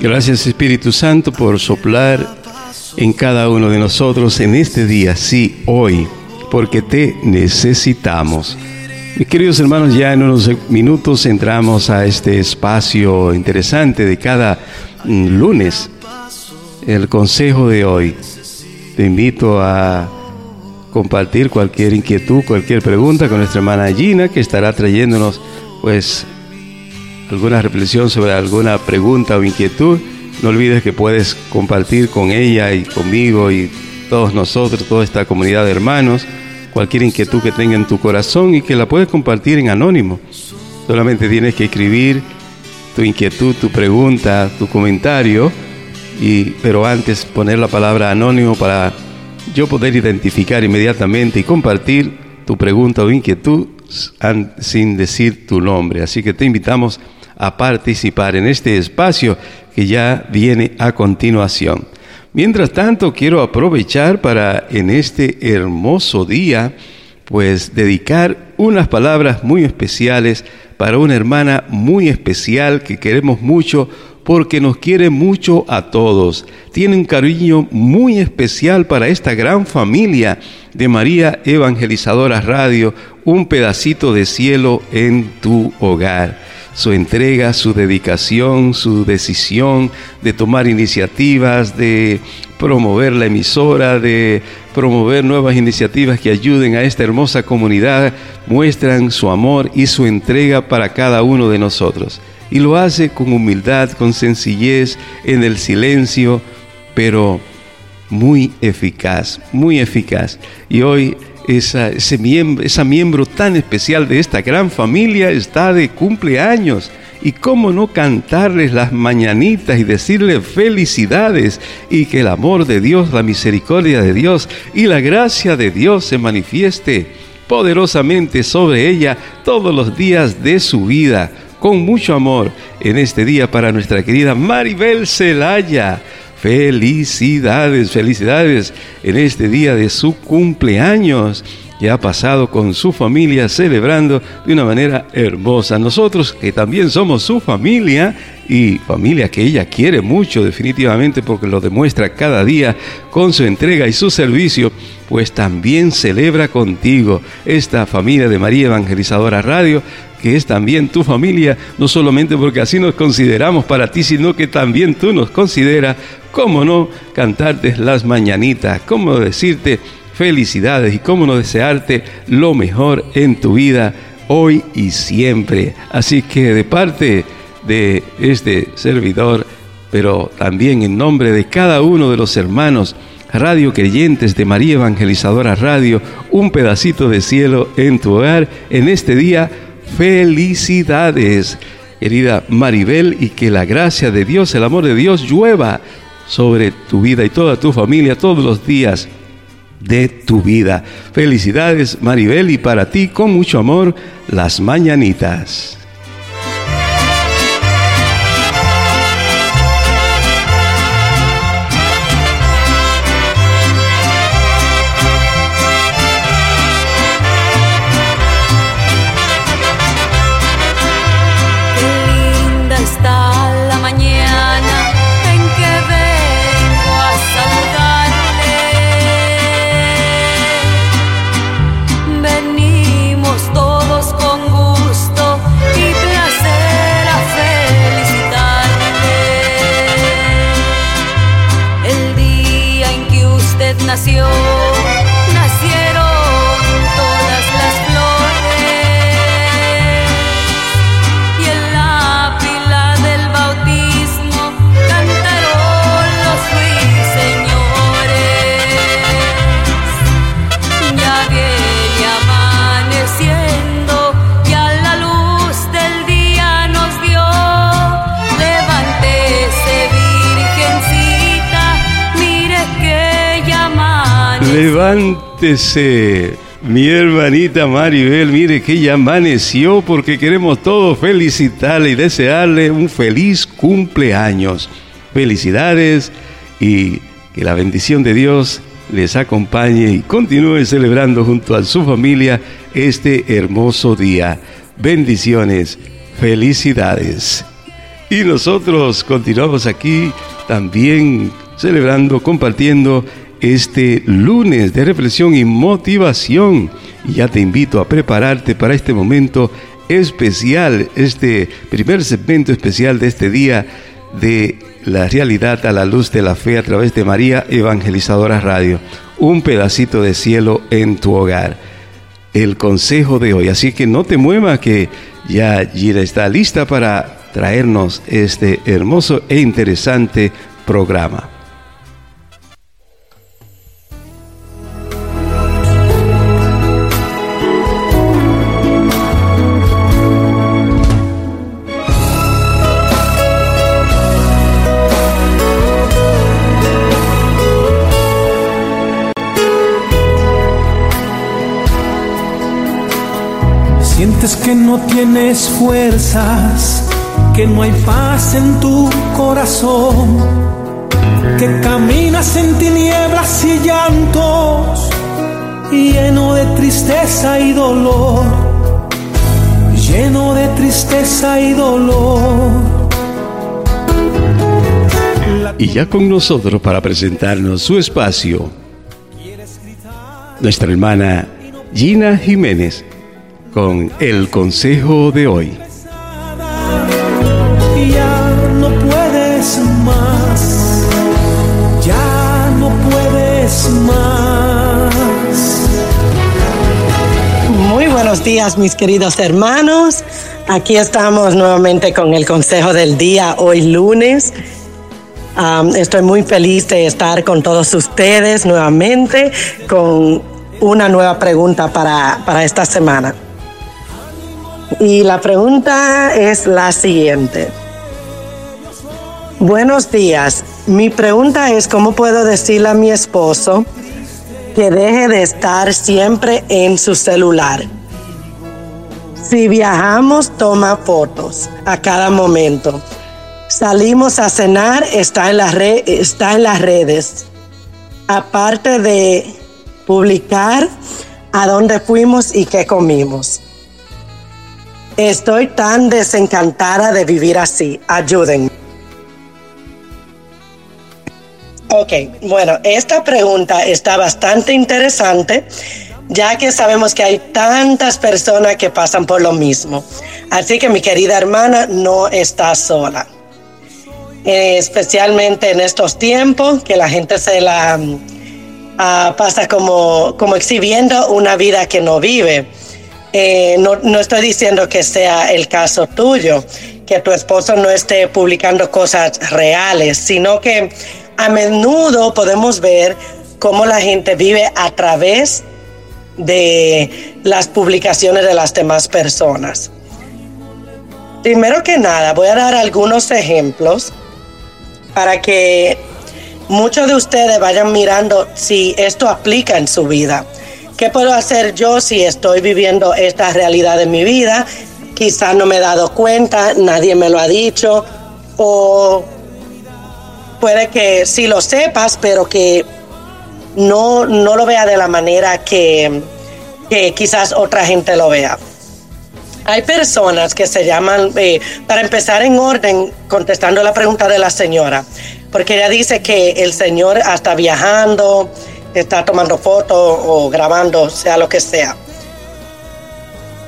Gracias Espíritu Santo por soplar en cada uno de nosotros en este día, sí, hoy, porque te necesitamos. Mis queridos hermanos, ya en unos minutos entramos a este espacio interesante de cada mm, lunes, el consejo de hoy. Te invito a compartir cualquier inquietud, cualquier pregunta con nuestra hermana Gina, que estará trayéndonos pues alguna reflexión sobre alguna pregunta o inquietud, no olvides que puedes compartir con ella y conmigo y todos nosotros, toda esta comunidad de hermanos, cualquier inquietud que tenga en tu corazón y que la puedes compartir en anónimo. Solamente tienes que escribir tu inquietud, tu pregunta, tu comentario, y, pero antes poner la palabra anónimo para yo poder identificar inmediatamente y compartir tu pregunta o inquietud sin decir tu nombre. Así que te invitamos a participar en este espacio que ya viene a continuación. Mientras tanto, quiero aprovechar para en este hermoso día, pues dedicar unas palabras muy especiales para una hermana muy especial que queremos mucho porque nos quiere mucho a todos. Tiene un cariño muy especial para esta gran familia de María Evangelizadora Radio, un pedacito de cielo en tu hogar su entrega, su dedicación, su decisión de tomar iniciativas, de promover la emisora, de promover nuevas iniciativas que ayuden a esta hermosa comunidad, muestran su amor y su entrega para cada uno de nosotros. Y lo hace con humildad, con sencillez, en el silencio, pero muy eficaz, muy eficaz. Y hoy esa, miembro, miembro tan especial de esta gran familia está de cumpleaños. Y cómo no cantarles las mañanitas y decirles felicidades y que el amor de Dios, la misericordia de Dios y la gracia de Dios se manifieste poderosamente sobre ella todos los días de su vida, con mucho amor en este día para nuestra querida Maribel Celaya Felicidades, felicidades en este día de su cumpleaños que ha pasado con su familia celebrando de una manera hermosa. Nosotros que también somos su familia y familia que ella quiere mucho definitivamente porque lo demuestra cada día con su entrega y su servicio, pues también celebra contigo esta familia de María Evangelizadora Radio que es también tu familia, no solamente porque así nos consideramos para ti, sino que también tú nos consideras, cómo no, cantarte las mañanitas, cómo decirte felicidades y cómo no desearte lo mejor en tu vida hoy y siempre. Así que de parte de este servidor, pero también en nombre de cada uno de los hermanos, Radio Creyentes de María Evangelizadora Radio, un pedacito de cielo en tu hogar en este día Felicidades, querida Maribel, y que la gracia de Dios, el amor de Dios llueva sobre tu vida y toda tu familia todos los días de tu vida. Felicidades, Maribel, y para ti, con mucho amor, las mañanitas. levántese. Mi hermanita Maribel, mire que ya amaneció porque queremos todos felicitarle y desearle un feliz cumpleaños. Felicidades y que la bendición de Dios les acompañe y continúe celebrando junto a su familia este hermoso día. Bendiciones, felicidades. Y nosotros continuamos aquí también celebrando, compartiendo este lunes de reflexión y motivación. ya te invito a prepararte para este momento especial, este primer segmento especial de este día de la realidad a la luz de la fe a través de María Evangelizadora Radio. Un pedacito de cielo en tu hogar. El consejo de hoy. Así que no te muevas que ya Gira está lista para traernos este hermoso e interesante programa.
tienes fuerzas, que no hay paz en tu corazón, que caminas en tinieblas y llantos, lleno de tristeza y dolor, lleno de tristeza y dolor.
Y ya con nosotros para presentarnos su espacio, nuestra hermana Gina Jiménez con el consejo de hoy. Ya no puedes
ya no puedes más. Muy buenos días mis queridos hermanos, aquí estamos nuevamente con el consejo del día hoy lunes. estoy muy feliz de estar con todos ustedes nuevamente con una nueva pregunta para, para esta semana. Y la pregunta es la siguiente. Buenos días. Mi pregunta es cómo puedo decirle a mi esposo que deje de estar siempre en su celular. Si viajamos, toma fotos a cada momento. Salimos a cenar, está en las, redes. Aparte de publicar a dónde fuimos y qué comimos. Estoy tan desencantada de vivir así. Ayúdenme. Ok, bueno, esta pregunta está bastante interesante, ya que sabemos que hay tantas personas que pasan por lo mismo. Así que mi querida hermana no está sola. Eh, especialmente en estos tiempos que la gente se la mm, ah, pasa como, como exhibiendo una vida que no vive eh, no, no estoy diciendo que sea el caso tuyo, que tu esposo no esté publicando cosas reales, sino que a menudo podemos ver cómo la gente vive a través de las publicaciones de las demás personas. Primero que nada, voy a dar algunos ejemplos para que muchos de ustedes vayan mirando si esto aplica en su vida. ¿qué puedo hacer yo si estoy viviendo esta realidad en mi vida? Quizás no me he dado cuenta, nadie me lo ha dicho, o puede que sí lo sepas, pero que no, no lo vea de la manera que, quizás otra gente lo vea. Hay personas que se llaman, eh, para empezar en orden, contestando la pregunta de la señora, porque ella dice que el Señor está viajando, está tomando fotos o grabando, sea lo que sea.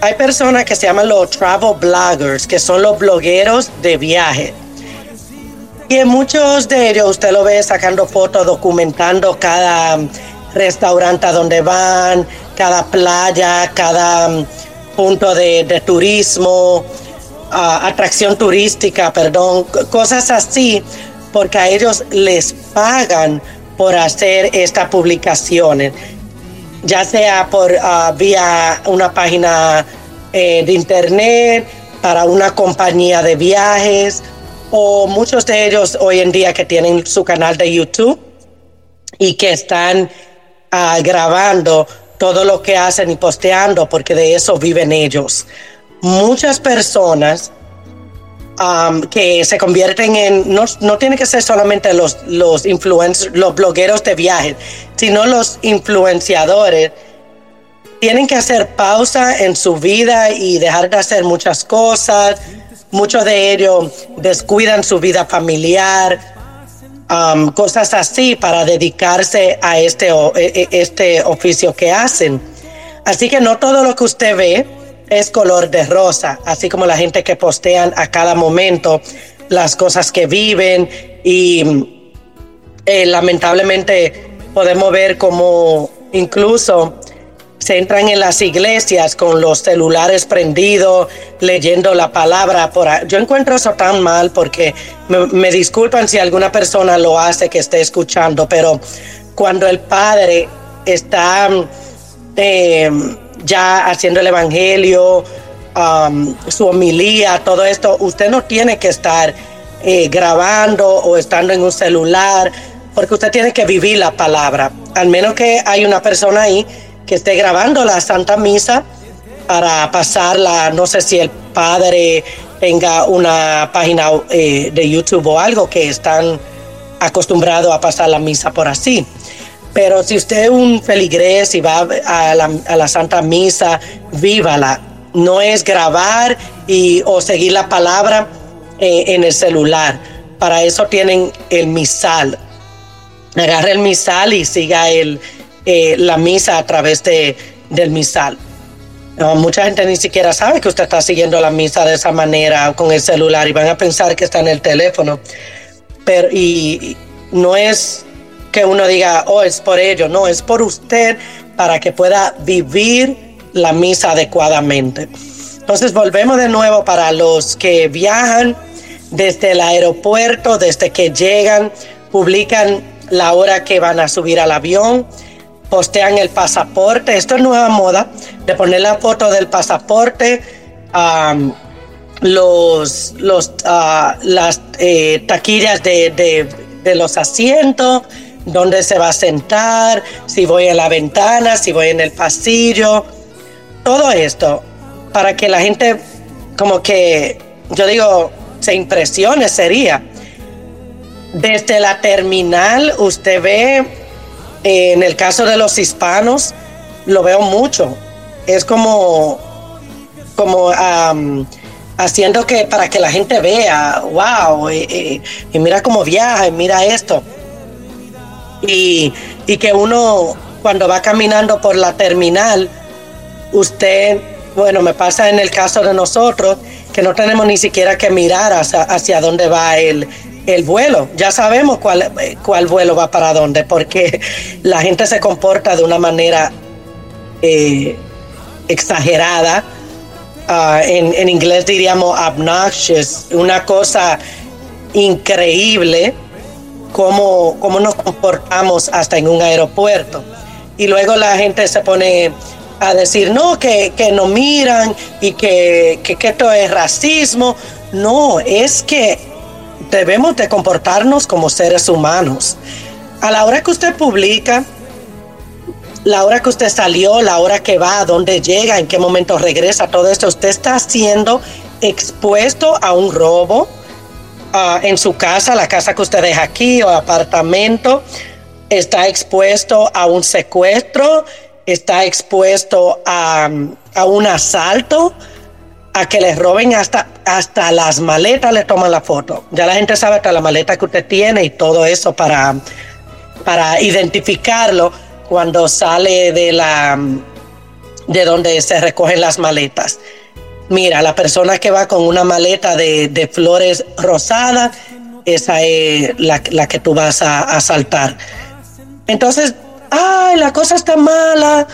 Hay personas que se llaman los travel bloggers, que son los blogueros de viaje. Y en muchos de ellos usted lo ve sacando fotos, documentando cada restaurante donde van, cada playa, cada mm, punto de, turismo, atracción turística, perdón, cosas así, porque a ellos les pagan por hacer estas publicaciones, ya sea por ah, vía una página eh, de internet, para una compañía de viajes, o muchos de ellos hoy en día que tienen su canal de YouTube y que están ah, grabando todo lo que hacen y posteando, porque de eso viven ellos. Muchas personas Um, que se convierten en, no, no tiene que ser solamente los, los influencers, los blogueros de viajes, sino los influenciadores, tienen que hacer pausa en su vida y dejar de hacer muchas cosas. Muchos de ellos descuidan su vida familiar, um, cosas así para dedicarse a este, e, e, este oficio que hacen. Así que no todo lo que usted ve, es color de rosa, así como la gente que postean a cada momento las cosas que viven y eh, lamentablemente podemos ver como incluso se entran en las iglesias con los celulares prendidos, leyendo la palabra. Por Yo encuentro eso tan mal porque me, disculpan si alguna persona lo hace que esté escuchando, pero cuando el padre está em, ya haciendo el evangelio, um, su homilía, todo esto, usted no tiene que estar eh, grabando o estando en un celular, porque usted tiene que vivir la palabra. Al menos que hay una persona ahí que esté grabando la Santa Misa para pasarla, no sé si el padre tenga una página eh, de YouTube o algo que están acostumbrados a pasar la misa por así. Pero si usted es un feligrés y va a la, Santa Misa, vívala. No es grabar y, o seguir la palabra eh, en el celular. Para eso tienen el misal. Agarre el misal y siga el, eh, la misa a través de, del misal. mucha gente ni siquiera sabe que usted está siguiendo la misa de esa manera con el celular y van a pensar que está en el teléfono. Pero y no es que uno diga, oh, es por ello, no, es por usted para que pueda vivir la misa adecuadamente. Entonces volvemos de nuevo para los que viajan desde el aeropuerto, desde que llegan, publican la hora que van a subir al avión, postean el pasaporte. Esto es nueva moda, de poner la foto del pasaporte. a los, los ah, las eh, taquillas de, los asientos, dónde se va a sentar, si voy en la ventana, si voy en el pasillo, todo esto, para que la gente como que, yo digo, se impresione sería. Desde la terminal usted ve, eh, en el caso de los hispanos, lo veo mucho. Es como, como haciendo que para que la gente vea, wow, y, eh, eh, y mira cómo viaja, y mira esto y, que uno cuando va caminando por la terminal, usted, bueno, me pasa en el caso de nosotros, que no tenemos ni siquiera que mirar hacia, dónde va el, vuelo. Ya sabemos cuál, vuelo va para dónde, porque la gente se comporta de una manera eh, exagerada. Ah, en, en, inglés diríamos obnoxious, una cosa increíble cómo, nos comportamos hasta en un aeropuerto. Y luego la gente se pone a decir, no, que, que nos miran y que, que, esto es racismo. No, es que debemos de comportarnos como seres humanos. A la hora que usted publica, la hora que usted salió, la hora que va, a dónde llega, en qué momento regresa, todo esto, usted está siendo expuesto a un robo, Ah, en su casa, la casa que usted deja aquí o apartamento, está expuesto a un secuestro, está expuesto a, un asalto, a que le roben hasta, hasta las maletas, le toman la foto. Ya la gente sabe hasta la maleta que usted tiene y todo eso para, para identificarlo cuando sale de la de donde se recogen las maletas. Mira, la persona que va con una maleta de, flores rosadas, esa es la, que tú vas a, asaltar. Entonces, ay, la cosa está mala,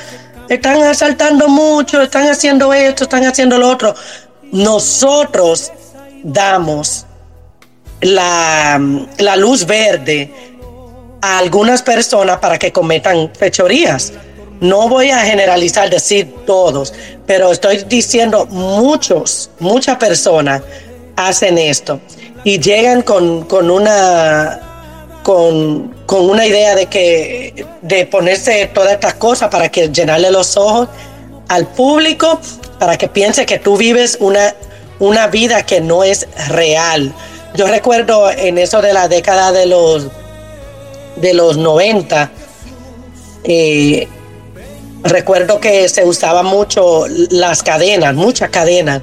están asaltando mucho, están haciendo esto, están haciendo lo otro. Nosotros damos la luz verde a algunas personas para que cometan fechorías. No voy a generalizar, decir todos, pero estoy diciendo muchos, muchas personas hacen esto y llegan con, una con, una idea de que de ponerse todas estas cosas para que llenarle los ojos al público para que piense que tú vives una, una vida que no es real. Yo recuerdo en eso de la década de los de los 90 eh, Recuerdo que se usaban mucho las cadenas, muchas cadenas.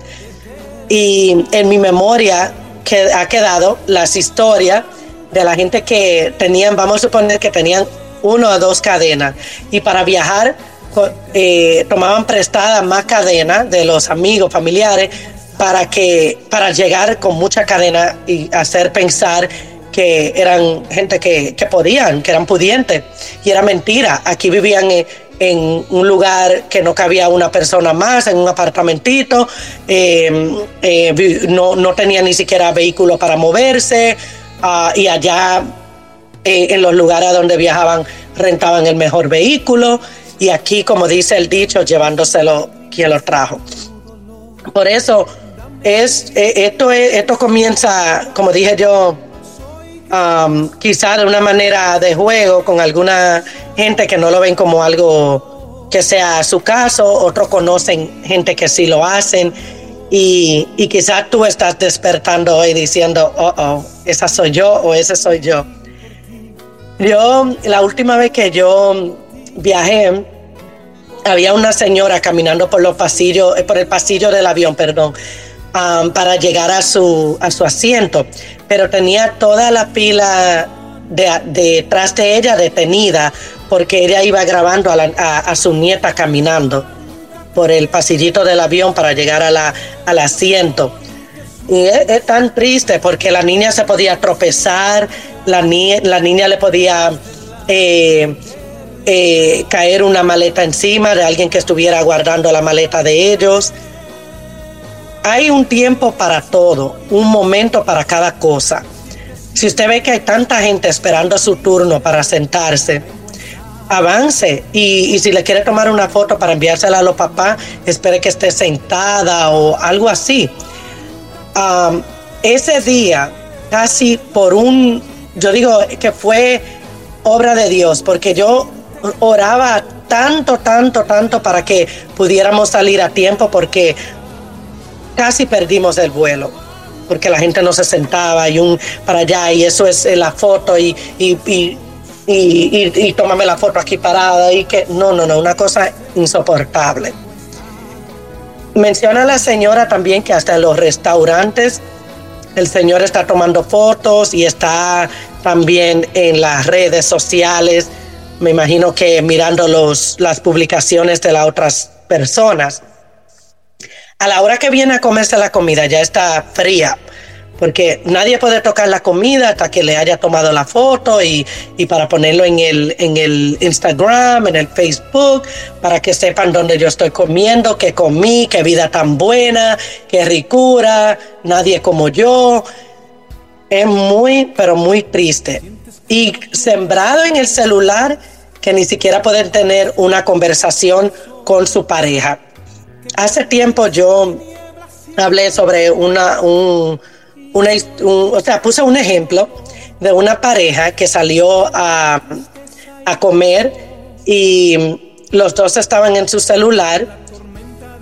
Y en mi memoria que ha quedado las historias de la gente que tenían, vamos a suponer que tenían uno o dos cadenas. Y para viajar eh, tomaban prestada más cadenas de los amigos, familiares, para, que, para llegar con mucha cadena y hacer pensar que eran gente que, podían, que eran pudientes. Y era mentira. Aquí vivían... Eh, en un lugar que no cabía una persona más, en un apartamentito, eh, eh, no, no, tenía ni siquiera vehículo para moverse ah, y allá eh, en los lugares donde viajaban rentaban el mejor vehículo y aquí, como dice el dicho, llevándoselo quien lo trajo. Por eso, es, esto, esto comienza, como dije yo, um, quizá de una manera de juego con alguna gente que no lo ven como algo que sea su caso, otros conocen gente que sí lo hacen y, y quizás tú estás despertando hoy diciendo, oh, oh, esa soy yo o ese soy yo. Yo, la última vez que yo viajé, había una señora caminando por los pasillos, eh, por el pasillo del avión, perdón, Um, para llegar a su, a su asiento, pero tenía toda la pila detrás de ella detenida porque ella iba grabando a, su nieta caminando por el pasillito del avión para llegar a la, al asiento. Y es, tan triste porque la niña se podía tropezar, la, la niña le podía eh, eh, caer una maleta encima de alguien que estuviera guardando la maleta de ellos hay un tiempo para todo, un momento para cada cosa. Si usted ve que hay tanta gente esperando su turno para sentarse, avance y, si le quiere tomar una foto para enviársela a los papás, espere que esté sentada o algo así. ese día, casi por un, yo digo que fue obra de Dios, porque yo oraba tanto, tanto, tanto para que pudiéramos salir a tiempo, porque casi perdimos el vuelo porque la gente no se sentaba y un para allá y eso es eh, la foto y, y, y, tómame la foto aquí parada y que no, no, no, una cosa insoportable. Menciona la señora también que hasta en los restaurantes el señor está tomando fotos y está también en las redes sociales, me imagino que mirando los, las publicaciones de las otras personas a la hora que viene a comerse la comida ya está fría, porque nadie puede tocar la comida hasta que le haya tomado la foto y, y, para ponerlo en el, en el Instagram, en el Facebook, para que sepan dónde yo estoy comiendo, qué comí, qué vida tan buena, qué ricura, nadie como yo. Es muy, pero muy triste. Y sembrado en el celular que ni siquiera pueden tener una conversación con su pareja hace tiempo yo hablé sobre una, una o sea, puse un ejemplo de una pareja que salió a, comer y los dos estaban en su celular,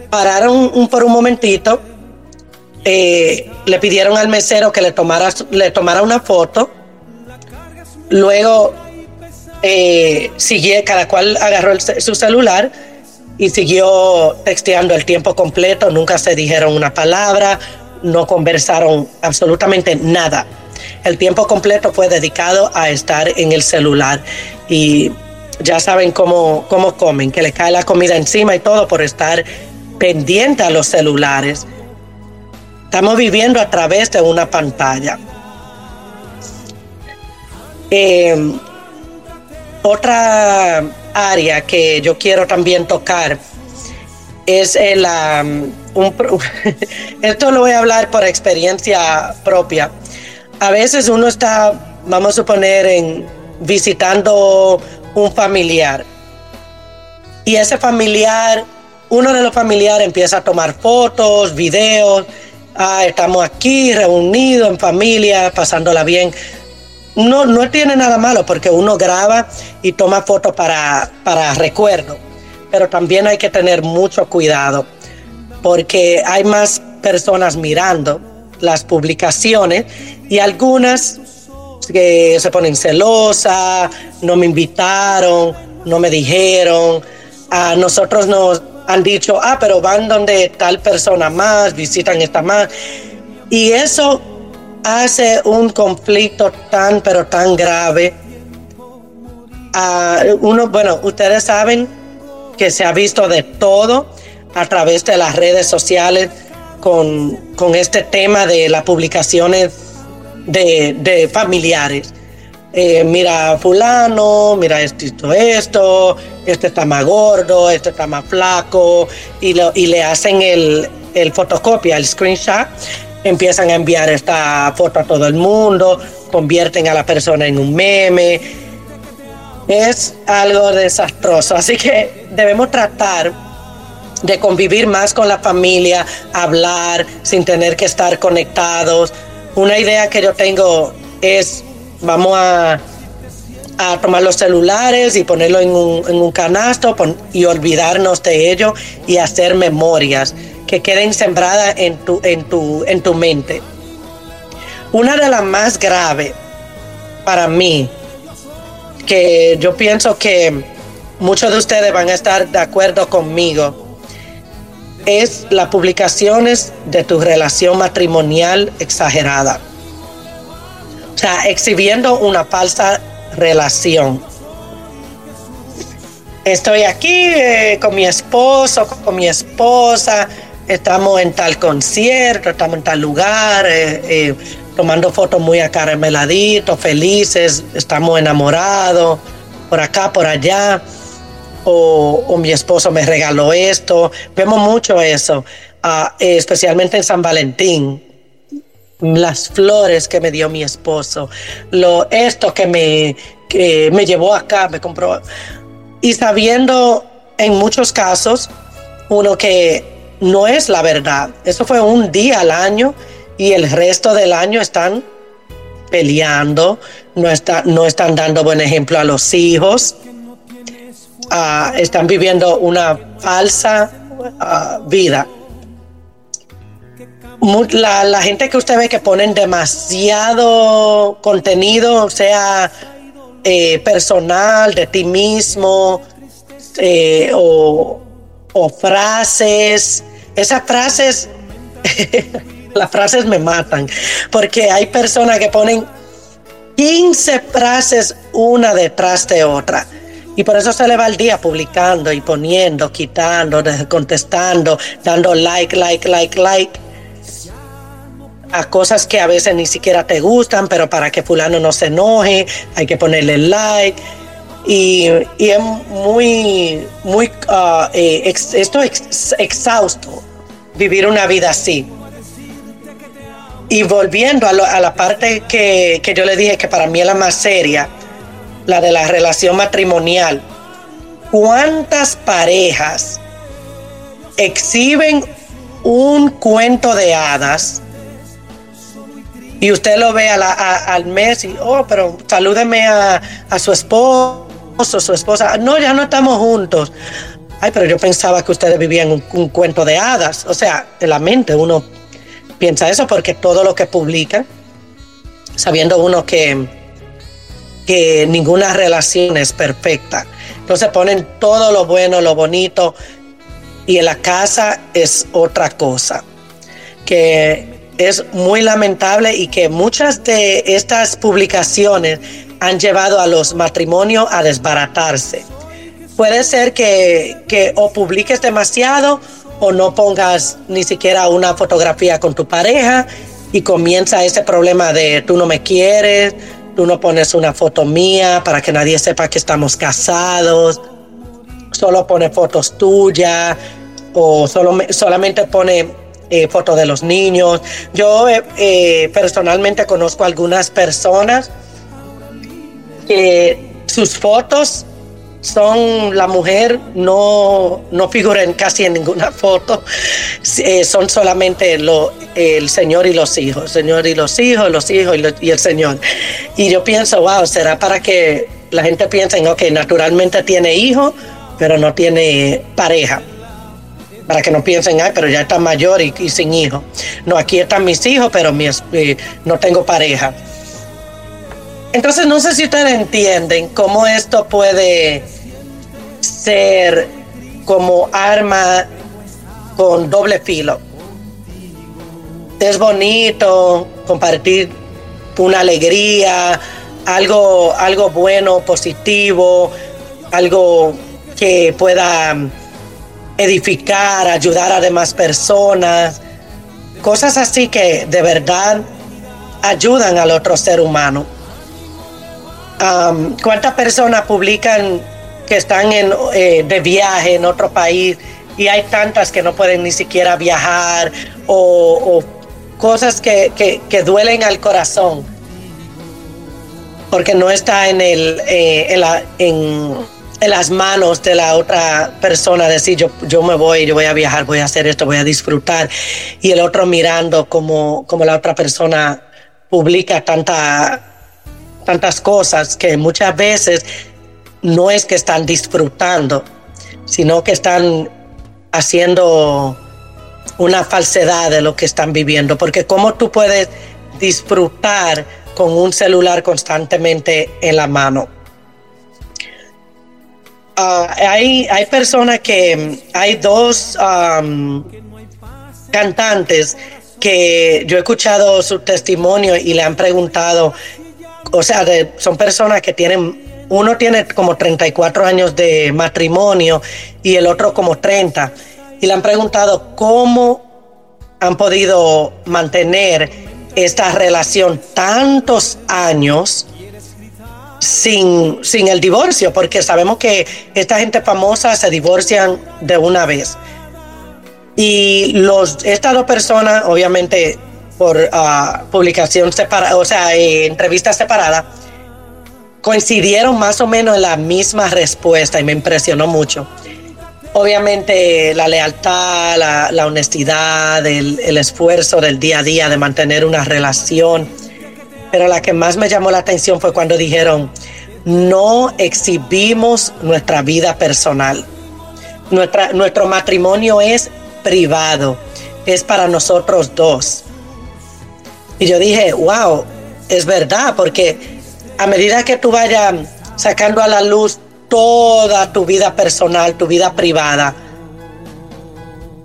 pararon por un momentito, eh, le pidieron al mesero que le tomara, le una foto, luego eh, cada cual agarró su celular y siguió texteando el tiempo completo, nunca se dijeron una palabra, no conversaron absolutamente nada. El tiempo completo fue dedicado a estar en el celular y ya saben cómo, cómo comen, que le cae la comida encima y todo por estar pendiente a los celulares. Estamos viviendo a través de una pantalla. Em, otra área que yo quiero también tocar es el... Eh, mm, esto lo voy a hablar por experiencia propia. A veces uno está, vamos a suponer, en, visitando un familiar y ese familiar, uno de los familiares empieza a tomar fotos, videos, ah, estamos aquí reunidos en familia, pasándola bien no, no tiene nada malo porque uno graba y toma fotos para, para recuerdo, pero también hay que tener mucho cuidado porque hay más personas mirando las publicaciones y algunas que se ponen celosas, no me invitaron, no me dijeron, a nosotros nos han dicho, ah, pero van donde tal persona más, visitan esta más. Y eso hace un conflicto tan, pero tan grave. a uno, bueno, ustedes saben que se ha visto de todo a través de las redes sociales con, este tema de las publicaciones de, familiares. Eh, mira fulano, mira esto, esto, este está más gordo, este está más flaco, y, y le hacen el, el fotocopia, el screenshot, empiezan a enviar esta foto a todo el mundo, convierten a la persona en un meme. Es algo desastroso, así que debemos tratar de convivir más con la familia, hablar sin tener que estar conectados. Una idea que yo tengo es, vamos a, tomar los celulares y ponerlo en un, en canasto y olvidarnos de ello y hacer memorias que queden sembradas en tu, en tu, en tu mente. Una de las más graves para mí, que yo pienso que muchos de ustedes van a estar de acuerdo conmigo, es las publicaciones de tu relación matrimonial exagerada. O sea, exhibiendo una falsa relación. Estoy aquí eh, con mi esposo, con mi esposa, estamos en tal concierto, estamos en tal lugar, eh, eh, tomando fotos muy acarameladitos, felices, estamos enamorados, por acá, por allá, o, mi esposo me regaló esto, vemos mucho eso, ah, especialmente en San Valentín, las flores que me dio mi esposo, lo, esto que me, que me llevó acá, me compró, y sabiendo en muchos casos, uno que no es la verdad. Eso fue un día al año y el resto del año están peleando, no, no están dando buen ejemplo a los hijos, ah, están viviendo una falsa ah, vida. La, gente que usted ve que ponen demasiado contenido, sea eh, personal, de ti mismo, eh, o, o frases esas frases, las frases me matan, porque hay personas que ponen 15 frases una detrás de otra. Y por eso se le va el día publicando y poniendo, quitando, contestando, dando like, like, like, like a cosas que a veces ni siquiera te gustan, pero para que fulano no se enoje, hay que ponerle like y, es muy, muy, ah, eh, esto es exhausto, vivir una vida así. Y volviendo a, a la parte que, yo le dije que para mí es la más seria, la de la relación matrimonial, ¿cuántas parejas exhiben un cuento de hadas? Y usted lo ve al mes y, oh, pero salúdeme a, a su esposo su esposa, ah, no, ya no estamos juntos. Ay, pero yo pensaba que ustedes vivían un, cuento de hadas. O sea, en la mente uno piensa eso porque todo lo que publica sabiendo uno que, que ninguna relación es perfecta. Entonces ponen todo lo bueno, lo bonito, y en la casa es otra cosa, que es muy lamentable y que muchas de estas publicaciones han llevado a los matrimonios a desbaratarse. Puede ser que, o publiques demasiado o no pongas ni siquiera una fotografía con tu pareja y comienza ese problema de tú no me quieres, tú no pones una foto mía para que nadie sepa que estamos casados, solo pone fotos tuyas o solo, solamente pone eh, fotos de los niños. Yo eh, eh, personalmente conozco algunas personas que sus fotos son la mujer no, no figura casi en ninguna foto, eh, son solamente el Señor y los hijos, Señor y los hijos, los hijos y, el Señor. Y yo pienso, wow, será para que la gente piense, ok, naturalmente tiene hijos, pero no tiene pareja. Para que no piensen, ay, pero ya está mayor y, sin hijos. No, aquí están mis hijos, pero mi, eh, no tengo pareja entonces, no sé si ustedes entienden cómo esto puede ser como arma con doble filo. Es bonito compartir una alegría, algo, algo bueno, positivo, algo que pueda mm, edificar, ayudar a demás personas, cosas así que de verdad ayudan al otro ser humano cuántas personas publican que están en, eh, de viaje en otro país y hay tantas que no pueden ni siquiera viajar o, cosas que, duelen al corazón porque no está en, el, eh, en, las manos de la otra persona decir yo, yo me voy, yo voy a viajar, voy a hacer esto, voy a disfrutar y el otro mirando como, como la otra persona publica tanta tantas cosas que muchas veces no es que están disfrutando, sino que están haciendo una falsedad de lo que están viviendo, porque cómo tú puedes disfrutar con un celular constantemente en la mano. Ah, hay, hay personas que, hay dos cantantes que yo he escuchado su testimonio y le han preguntado o sea, son personas que tienen, uno tiene como 34 años de matrimonio y el otro como 30. Y le han preguntado cómo han podido mantener esta relación tantos años sin, sin el divorcio, porque sabemos que esta gente famosa se divorcian de una vez. Y los, estas dos personas obviamente por ah, publicación separada, o sea, entrevistas eh, entrevista separada, coincidieron más o menos en la misma respuesta y me impresionó mucho. Obviamente la lealtad, la, honestidad, el, esfuerzo del día a día de mantener una relación, pero la que más me llamó la atención fue cuando dijeron, no exhibimos nuestra vida personal. Nuestra, nuestro matrimonio es privado, es para nosotros dos. Y yo dije, wow, es verdad, porque a medida que tú vayas sacando a la luz toda tu vida personal, tu vida privada,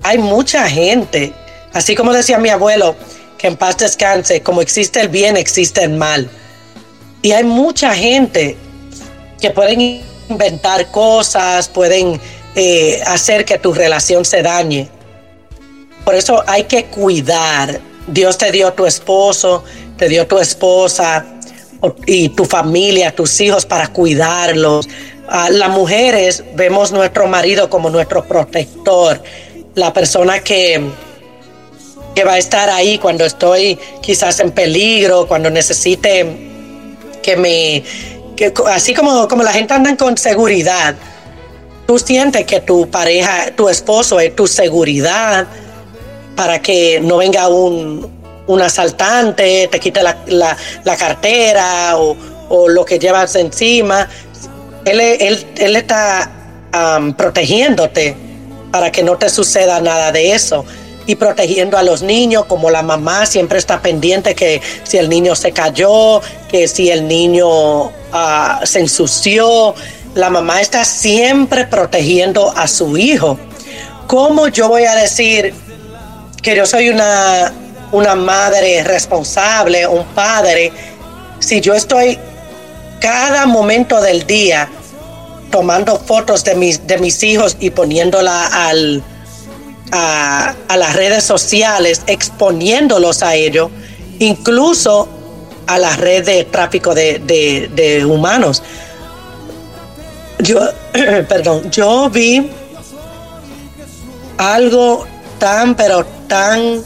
hay mucha gente, así como decía mi abuelo, que en paz descanse, como existe el bien, existe el mal. Y hay mucha gente que pueden inventar cosas, pueden eh, hacer que tu relación se dañe. Por eso hay que cuidar Dios te dio tu esposo, te dio tu esposa y tu familia, tus hijos para cuidarlos. Ah, las mujeres vemos nuestro marido como nuestro protector, la persona que, que va a estar ahí cuando estoy quizás en peligro, cuando necesite que me... así como, como la gente anda con seguridad, tú sientes que tu pareja, tu esposo es tu seguridad, para que no venga un, asaltante, te quite la, cartera o, lo que llevas encima. Él, él, está protegiéndote para que no te suceda nada de eso y protegiendo a los niños, como la mamá siempre está pendiente que si el niño se cayó, que si el niño ah, se ensució, la mamá está siempre protegiendo a su hijo. ¿Cómo yo voy a decir, que yo soy una, madre responsable, un padre, si yo estoy cada momento del día tomando fotos de mis, de mis hijos y poniéndola al, a, las redes sociales, exponiéndolos a ello, incluso a la red de tráfico de, de humanos. Yo, perdón, yo vi algo tan, pero tan...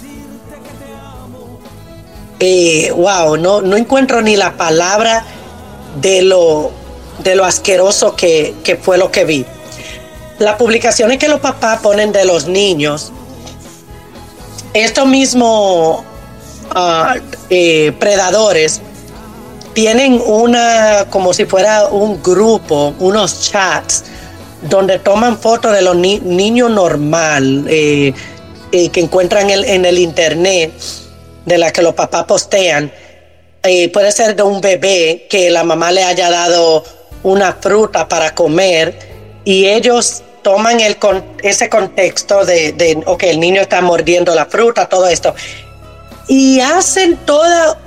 Eh, wow, no, no encuentro ni la palabra de lo, de lo asqueroso que, fue lo que vi. Las publicaciones que los papás ponen de los niños, estos mismos ah, eh, predadores tienen una, como si fuera un grupo, unos chats, donde toman fotos de los niños normal, eh, que encuentran en, el internet, de la que los papás postean, eh, puede ser de un bebé que la mamá le haya dado una fruta para comer y ellos toman ese contexto de, que el niño está mordiendo la fruta, todo esto, y hacen toda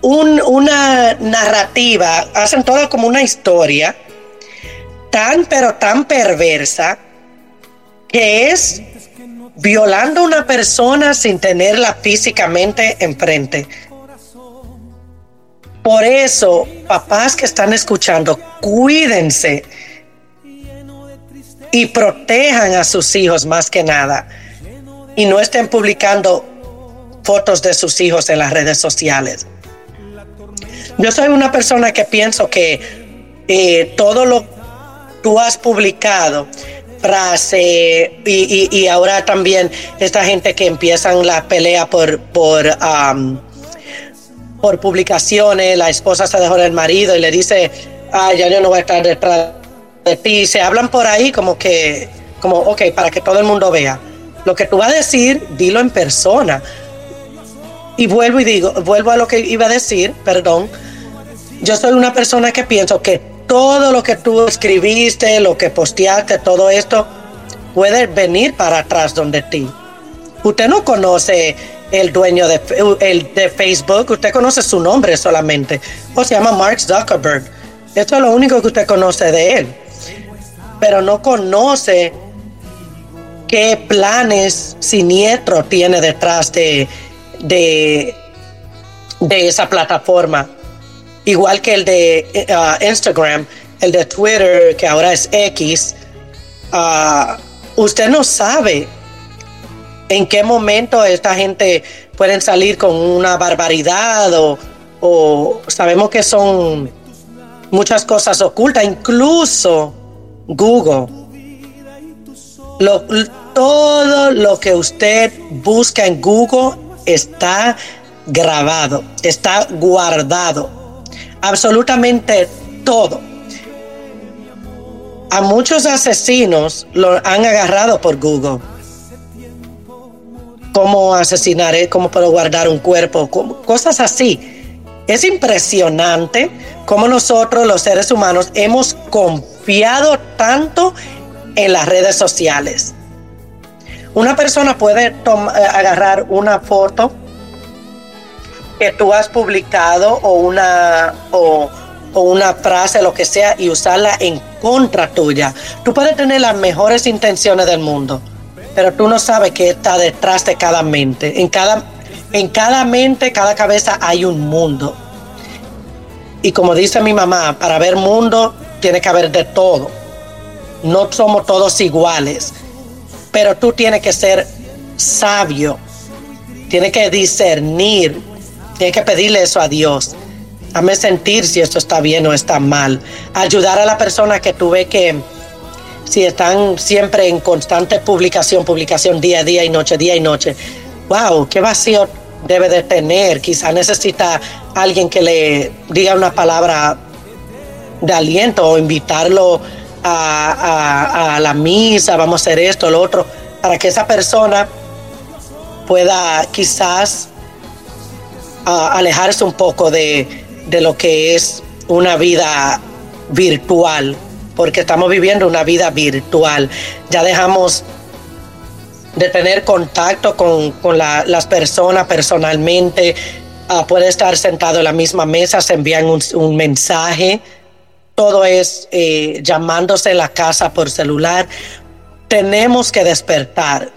una narrativa, hacen toda como una historia tan, pero tan perversa, que es violando a una persona sin tenerla físicamente enfrente. Por eso, papás que están escuchando, cuídense y protejan a sus hijos más que nada. Y no estén publicando fotos de sus hijos en las redes sociales. Yo soy una persona que pienso que eh, todo lo que tú has publicado frase y, ahora también esta gente que empiezan la pelea por, por, por publicaciones, la esposa se dejó el marido y le dice, ah, ya yo no voy a estar detrás de ti, se hablan por ahí como que, como, ok, para que todo el mundo vea. Lo que tú vas a decir, dilo en persona. Y vuelvo y digo, vuelvo a lo que iba a decir, perdón. Yo soy una persona que pienso que todo lo que tú escribiste, lo que posteaste, todo esto, puede venir para atrás donde ti. Usted no conoce el dueño de, el de Facebook, usted conoce su nombre solamente, o se llama Mark Zuckerberg. Esto es lo único que usted conoce de él, pero no conoce qué planes siniestros tiene detrás de, de, de esa plataforma igual que el de eh, Instagram, el de Twitter, que ahora es X, ah, usted no sabe en qué momento esta gente pueden salir con una barbaridad o, sabemos que son muchas cosas ocultas, incluso Google. todo lo que usted busca en Google está grabado, está guardado absolutamente todo. A muchos asesinos lo han agarrado por Google. Cómo asesinar, eh, cómo puedo guardar un cuerpo, cosas así. Es impresionante cómo nosotros los seres humanos hemos confiado tanto en las redes sociales. Una persona puede eh, agarrar una foto que tú has publicado o una, o, una frase, lo que sea, y usarla en contra tuya. Tú puedes tener las mejores intenciones del mundo, pero tú no sabes qué está detrás de cada mente. En cada, en cada mente, cada cabeza hay un mundo. Y como dice mi mamá, para ver mundo tiene que haber de todo. No somos todos iguales, pero tú tienes que ser sabio, tienes que discernir Tienes que pedirle eso a Dios. Dame sentir si esto está bien o está mal. Ayudar a la persona que tú tuve que, si están siempre en constante publicación, publicación día a día y noche, día y noche. ¡Wow! ¡Qué vacío debe de tener! Quizá necesita alguien que le diga una palabra de aliento o invitarlo a la misa, vamos a hacer esto, lo otro, para que esa persona pueda quizás alejarse un poco de, lo que es una vida virtual, porque estamos viviendo una vida virtual. Ya dejamos de tener contacto con, las personas personalmente. Ah, puede estar sentado en la misma mesa, se envían un, mensaje. Todo es eh, llamándose la casa por celular. Tenemos que despertar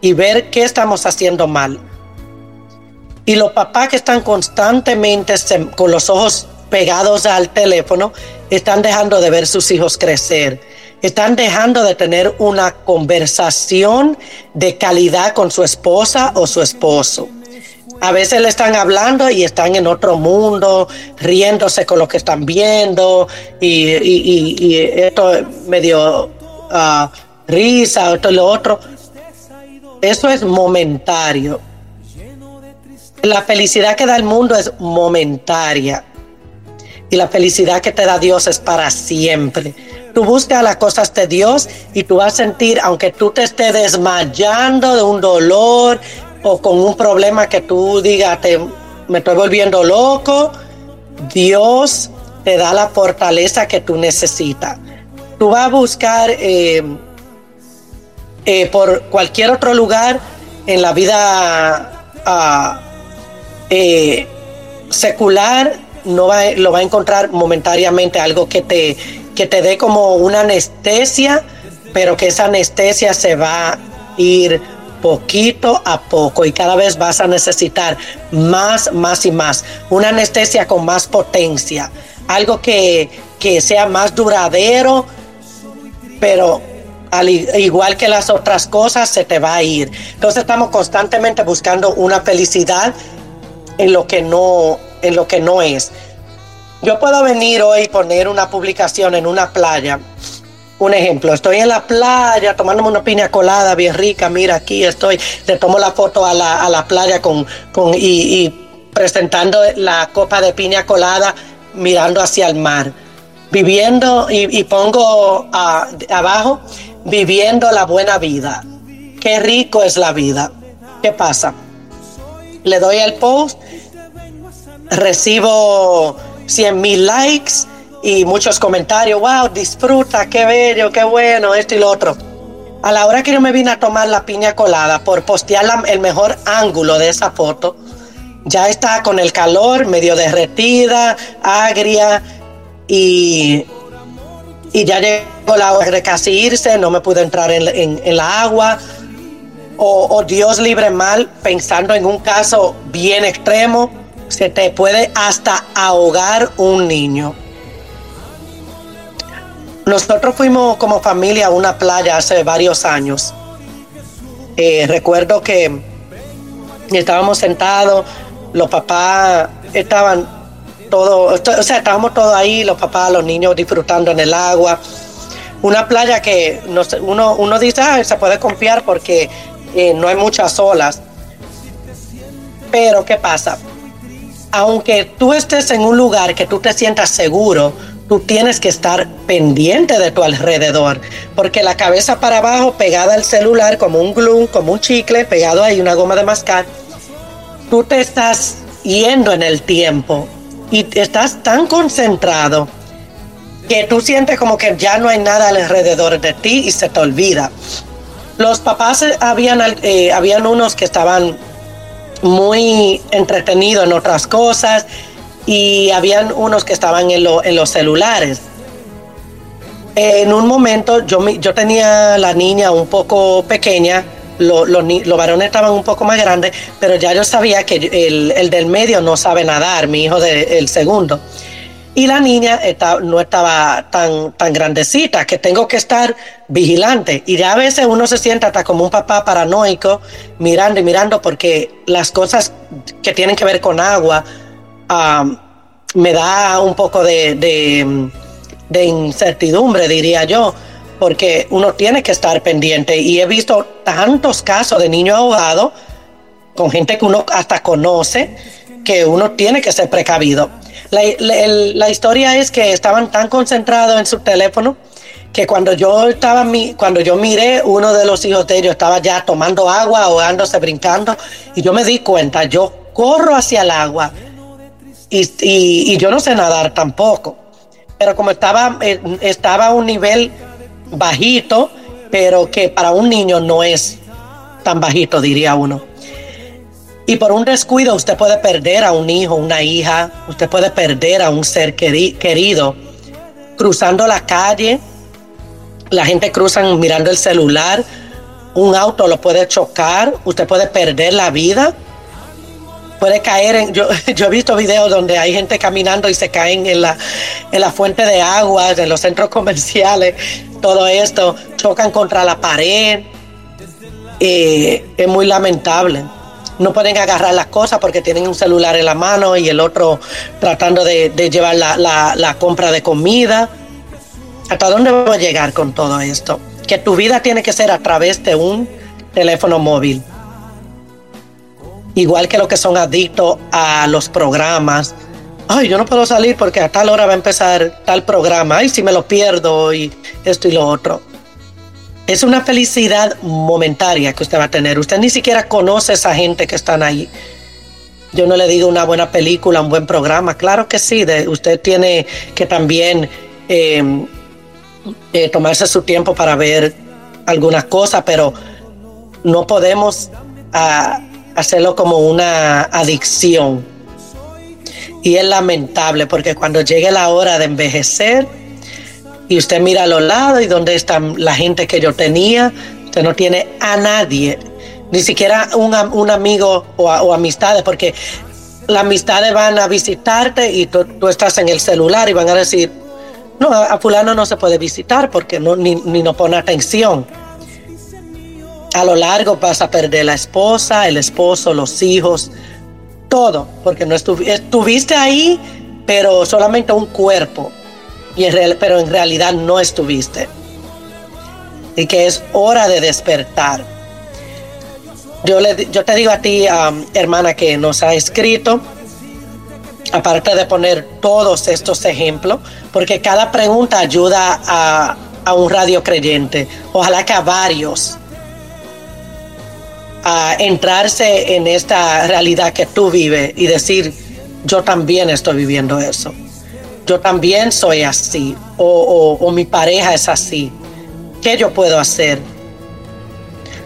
y ver qué estamos haciendo mal y los papás que están constantemente con los ojos pegados al teléfono, están dejando de ver sus hijos crecer, están dejando de tener una conversación de calidad con su esposa o su esposo. A veces le están hablando y están en otro mundo, riéndose con lo que están viendo y, y, y, esto medio ah, risa, esto y lo otro. Eso es momentario la felicidad que da el mundo es momentaria y la felicidad que te da Dios es para siempre. Tú buscas las cosas de Dios y tú vas a sentir, aunque tú te estés desmayando de un dolor o con un problema que tú digas, te, me estoy volviendo loco, Dios te da la fortaleza que tú necesitas. Tú vas a buscar eh, eh, por cualquier otro lugar en la vida. a ah, eh, secular no lo va a encontrar momentáneamente algo que te, que te dé como una anestesia, pero que esa anestesia se va a ir poquito a poco y cada vez vas a necesitar más, más y más. Una anestesia con más potencia, algo que, que sea más duradero, pero al igual que las otras cosas, se te va a ir. Entonces estamos constantemente buscando una felicidad en lo que no, en lo que no es. Yo puedo venir hoy y poner una publicación en una playa. Un ejemplo, estoy en la playa tomándome una piña colada bien rica, mira aquí estoy, le tomo la foto a la, a la playa con, con y, presentando la copa de piña colada mirando hacia el mar. Viviendo, y, pongo abajo, viviendo la buena vida. Qué rico es la vida. ¿Qué pasa? le doy el post, recibo 100 mil likes y muchos comentarios, wow, disfruta, qué bello, qué bueno, esto y lo otro. A la hora que yo me vine a tomar la piña colada por postear el mejor ángulo de esa foto, ya está con el calor, medio derretida, agria y, y ya llegó la hora de casi irse, no me pude entrar en, en, en la agua, o, Dios libre mal, pensando en un caso bien extremo, se te puede hasta ahogar un niño. Nosotros fuimos como familia a una playa hace varios años. Eh, recuerdo que estábamos sentados, los papás estaban todos, o sea, estábamos todos ahí, los papás, los niños disfrutando en el agua. Una playa que uno, uno dice, ah, se puede confiar porque eh, no hay muchas olas. Pero ¿qué pasa? Aunque tú estés en un lugar que tú te sientas seguro, tú tienes que estar pendiente de tu alrededor, porque la cabeza para abajo pegada al celular como un glue, como un chicle, pegado ahí una goma de mascar, tú te estás yendo en el tiempo y estás tan concentrado que tú sientes como que ya no hay nada alrededor de ti y se te olvida. Los papás eh, habían, eh, habían unos que estaban muy entretenidos en otras cosas y habían unos que estaban en, en los celulares. En un momento yo, yo tenía la niña un poco pequeña, los, varones estaban un poco más grandes, pero ya yo sabía que el, del medio no sabe nadar, mi hijo del segundo y la niña está, no estaba tan, tan grandecita, que tengo que estar vigilante. Y ya a veces uno se siente hasta como un papá paranoico, mirando y mirando, porque las cosas que tienen que ver con agua me da un poco de, de incertidumbre, diría yo, porque uno tiene que estar pendiente. Y he visto tantos casos de niños ahogados con gente que uno hasta conoce que uno tiene que ser precavido. La, historia es que estaban tan concentrados en su teléfono que cuando yo estaba cuando yo miré uno de los hijos de ellos estaba ya tomando agua ahogándose brincando y yo me di cuenta yo corro hacia el agua y, y, yo no sé nadar tampoco pero como estaba eh, estaba a un nivel bajito pero que para un niño no es tan bajito diría uno y por un descuido usted puede perder a un hijo, una hija, usted puede perder a un ser querido. Cruzando la calle, la gente cruza mirando el celular, un auto lo puede chocar, usted puede perder la vida, puede caer en... Yo, he visto videos donde hay gente caminando y se caen en la, fuente de agua, en los centros comerciales, todo esto, chocan contra la pared. Eh, es muy lamentable no pueden agarrar las cosas porque tienen un celular en la mano y el otro tratando de, llevar la, compra de comida. ¿Hasta dónde voy a llegar con todo esto? Que tu vida tiene que ser a través de un teléfono móvil. Igual que los que son adictos a los programas. Ay, yo no puedo salir porque a tal hora va a empezar tal programa. Ay, si me lo pierdo y esto y lo otro es una felicidad momentaria que usted va a tener. Usted ni siquiera conoce a esa gente que están ahí. Yo no le digo una buena película, un buen programa. Claro que sí, usted tiene que también em, eh, tomarse su tiempo para ver algunas cosas, pero no podemos ah, hacerlo como una adicción. Y es lamentable porque cuando llegue la hora de envejecer, y usted mira a los lados y dónde están la gente que yo tenía. Usted no tiene a nadie, ni siquiera un, amigo o, amistades, porque las amistades van a visitarte y tú, estás en el celular y van a decir, no, a, fulano no se puede visitar porque no, ni, ni no pone atención. A lo largo vas a perder la esposa, el esposo, los hijos, todo, porque no estuviste ahí, pero solamente un cuerpo, y en real, pero en realidad no estuviste. Y que es hora de despertar. Yo, le, yo te digo a ti, hermana, que nos ha escrito, aparte de poner todos estos ejemplos, porque cada pregunta ayuda a, a un radio creyente, ojalá que a varios, a entrarse en esta realidad que tú vives y decir, yo también estoy viviendo eso yo también soy así o, mi pareja es así. ¿Qué yo puedo hacer?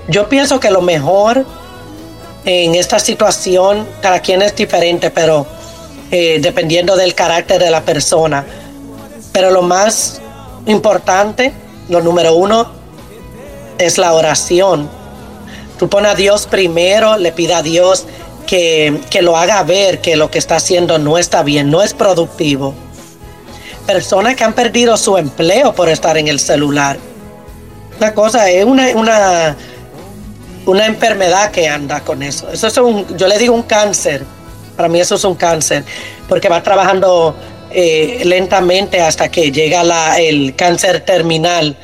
Yo pienso que lo mejor en esta situación, cada quien es diferente, pero eh, dependiendo del carácter de la persona. Pero lo más importante, lo número uno, es la oración. Tú pones a Dios primero, le pida a Dios que, que, lo haga ver que lo que está haciendo no está bien, no es productivo personas que han perdido su empleo por estar en el celular. Una cosa es una, una, una enfermedad que anda con eso. Eso es un, yo le digo un cáncer. Para mí eso es un cáncer, porque va trabajando eh, lentamente hasta que llega la, el cáncer terminal,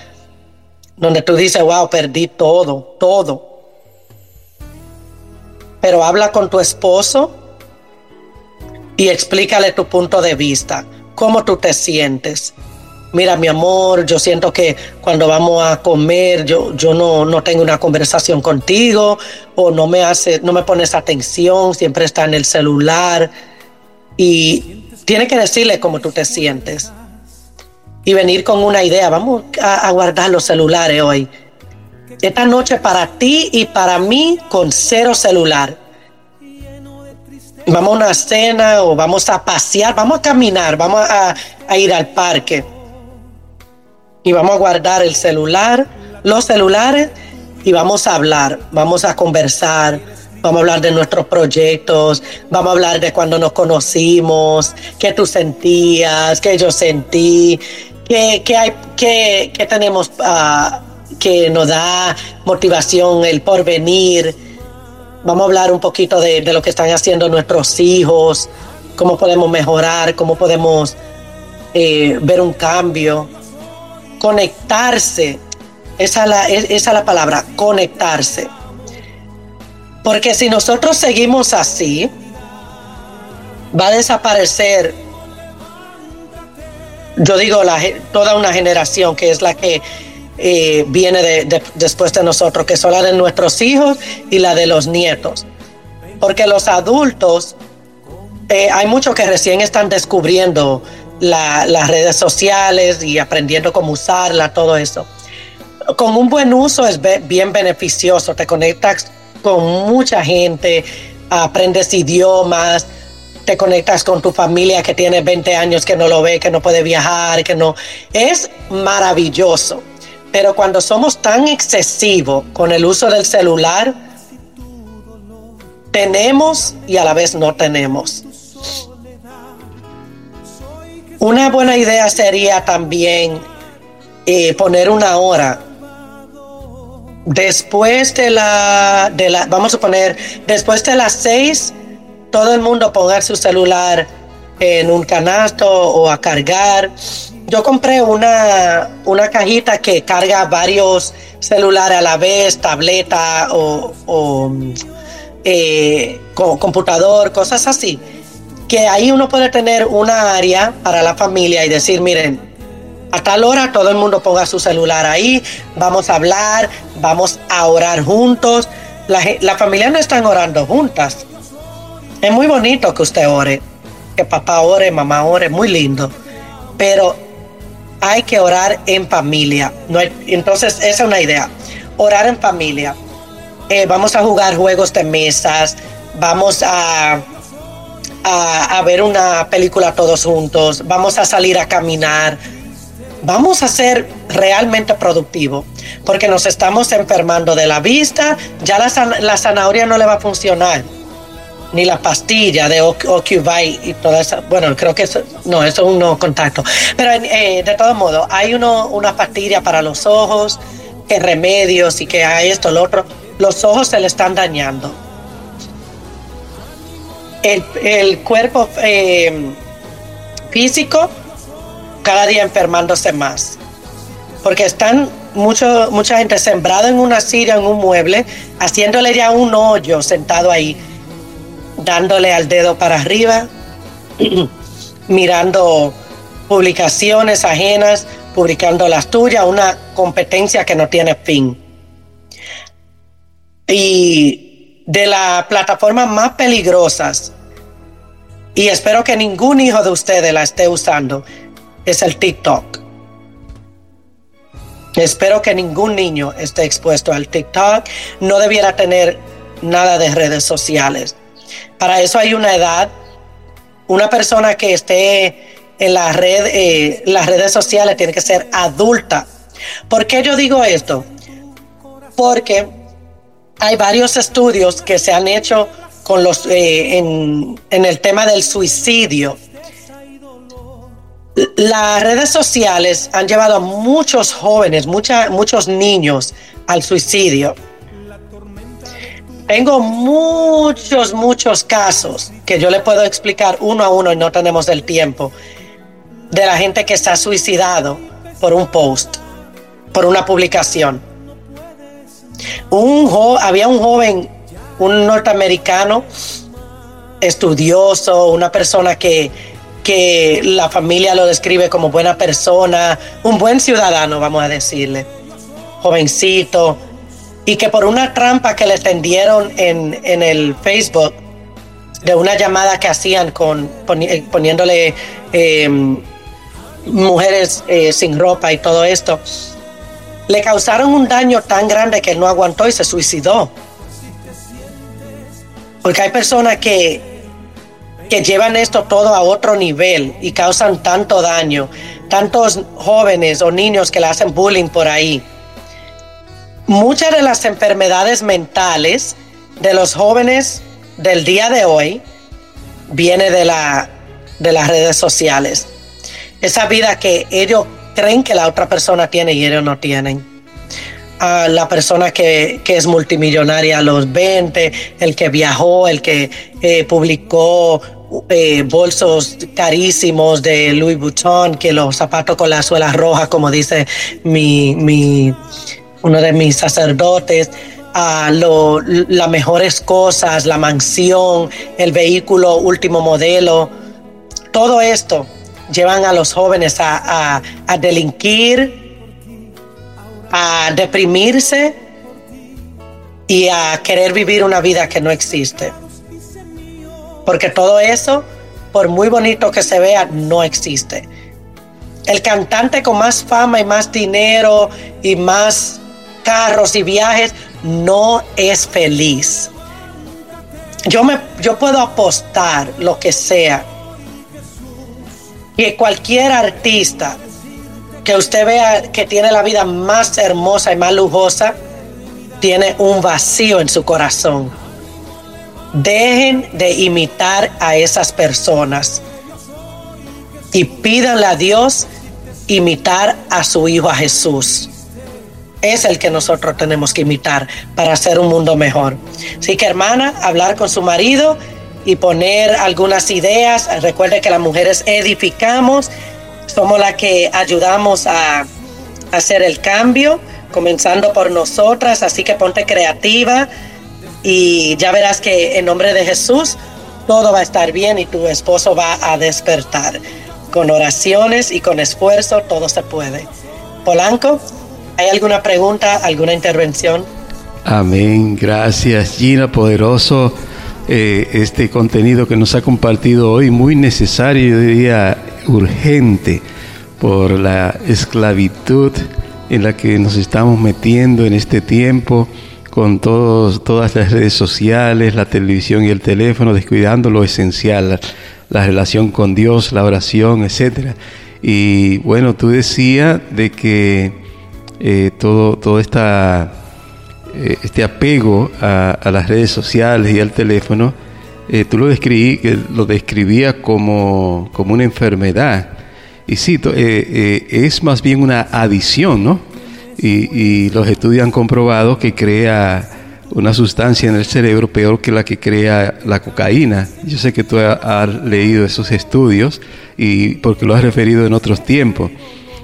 donde tú dices, wow, perdí todo, todo. Pero habla con tu esposo y explícale tu punto de vista ¿Cómo tú te sientes? Mira, mi amor, yo siento que cuando vamos a comer, yo, yo no, tengo una conversación contigo o no me, hace, no me pones atención, siempre está en el celular. Y tiene que decirle cómo tú te sientes. Y venir con una idea, vamos a guardar los celulares hoy. Esta noche para ti y para mí con cero celular vamos a una cena o vamos a pasear, vamos a caminar, vamos a, ir al parque. Y vamos a guardar el celular, los celulares y vamos a hablar, vamos a conversar, vamos a hablar de nuestros proyectos, vamos a hablar de cuando nos conocimos, qué tú sentías, qué yo sentí, qué, hay, tenemos ah, que nos da motivación el porvenir Vamos a hablar un poquito de, lo que están haciendo nuestros hijos, cómo podemos mejorar, cómo podemos eh, ver un cambio. Conectarse, esa es, la, palabra, conectarse. Porque si nosotros seguimos así, va a desaparecer, yo digo, toda una generación que es la que eh, viene después de nosotros, que son la de nuestros hijos y la de los nietos. Porque los adultos, eh, hay muchos que recién están descubriendo las redes sociales y aprendiendo cómo usarla, todo eso. Con un buen uso es bien beneficioso, te conectas con mucha gente, aprendes idiomas, te conectas con tu familia que tiene 20 años, que no lo ve, que no puede viajar, que no... Es maravilloso pero cuando somos tan excesivos con el uso del celular, tenemos y a la vez no tenemos. Una buena idea sería también eh, poner una hora. Después de la, de la, vamos a poner, después de las seis, todo el mundo ponga su celular en un canasto o a cargar yo compré una, una cajita que carga varios celulares a la vez, tableta o, eh, computador, cosas así. Que ahí uno puede tener una área para la familia y decir, miren, a tal hora todo el mundo ponga su celular ahí, vamos a hablar, vamos a orar juntos. La, familia no están orando juntas. Es muy bonito que usted ore, que papá ore, mamá ore, muy lindo. Pero hay que orar en familia. No entonces, esa es una idea. Orar en familia. Eh, vamos a jugar juegos de mesas, vamos a, a, ver una película todos juntos, vamos a salir a caminar, vamos a ser realmente productivos, porque nos estamos enfermando de la vista, ya la, la zanahoria no le va a funcionar ni la pastilla de Occupy y toda esa. Bueno, creo que eso, no, eso es un no contacto. Pero eh, de todo modo, hay una pastilla para los ojos, que remedios y que hay esto, lo otro. Los ojos se le están dañando. El, cuerpo eh, físico cada día enfermándose más. Porque están mucho, mucha gente sembrada en una silla, en un mueble, haciéndole ya un hoyo sentado ahí dándole al dedo para arriba, mirando publicaciones ajenas, publicando las tuyas, una competencia que no tiene fin. Y de las plataformas más peligrosas, y espero que ningún hijo de ustedes la esté usando, es el TikTok. Espero que ningún niño esté expuesto al TikTok. No debiera tener nada de redes sociales. Para eso hay una edad. Una persona que esté en eh, las redes sociales tiene que ser adulta. ¿Por qué yo digo esto? Porque hay varios estudios que se han hecho los, eh, en, el tema del suicidio. Las redes sociales han llevado a muchos jóvenes, muchos niños al suicidio. Tengo muchos, muchos casos que yo le puedo explicar uno a uno y no tenemos el tiempo de la gente que se ha suicidado por un post, por una publicación. Un había un joven, un norteamericano, estudioso, una persona que, que la familia lo describe como buena persona, un buen ciudadano, vamos a decirle, jovencito, y que por una trampa que le tendieron en, el Facebook, de una llamada que hacían con eh, poniéndole em, mujeres eh, sin ropa y todo esto, le causaron un daño tan grande que él no aguantó y se suicidó. Porque hay personas que, que llevan esto todo a otro nivel y causan tanto daño, tantos jóvenes o niños que le hacen bullying por ahí muchas de las enfermedades mentales de los jóvenes del día de hoy viene de, la, de las redes sociales. Esa vida que ellos creen que la otra persona tiene y ellos no tienen. la persona que, que, es multimillonaria a los 20, el que viajó, el que eh, publicó eh, bolsos carísimos de Louis Vuitton, que los zapatos con las suelas rojas, como dice mi, mi, uno de mis sacerdotes, a las mejores cosas, la mansión, el vehículo último modelo, todo esto llevan a los jóvenes a delinquir, a deprimirse y a querer vivir una vida que no existe. Porque todo eso, por muy bonito que se vea, no existe. El cantante con más fama y más dinero y más carros y viajes, no es feliz. Yo, me, yo puedo apostar lo que sea que cualquier artista que usted vea que tiene la vida más hermosa y más lujosa, tiene un vacío en su corazón. Dejen de imitar a esas personas y pídanle a Dios imitar a su Hijo a Jesús es el que nosotros tenemos que imitar para hacer un mundo mejor. Así que hermana, hablar con su marido y poner algunas ideas. Recuerde que las mujeres edificamos, somos las que ayudamos a hacer el cambio, comenzando por nosotras, así que ponte creativa y ya verás que en nombre de Jesús todo va a estar bien y tu esposo va a despertar. Con oraciones y con esfuerzo todo se puede. Polanco. ¿Hay alguna pregunta, alguna intervención?
Amén. Gracias, Gina Poderoso. Eh, este contenido que nos ha compartido hoy, muy necesario, yo diría urgente, por la esclavitud en la que nos estamos metiendo en este tiempo con todos, todas las redes sociales, la televisión y el teléfono, descuidando lo esencial, la, la relación con Dios, la oración, etc. Y bueno, tú decías de que eh, todo, todo esta, eh, este apego a, las redes sociales y al teléfono, eh, tú lo, describías como, una enfermedad. Y sí, es más bien una adición, ¿no? Y, los estudios han comprobado que crea una sustancia en el cerebro peor que la que crea la cocaína. Yo sé que tú has leído esos estudios y porque lo has referido en otros tiempos.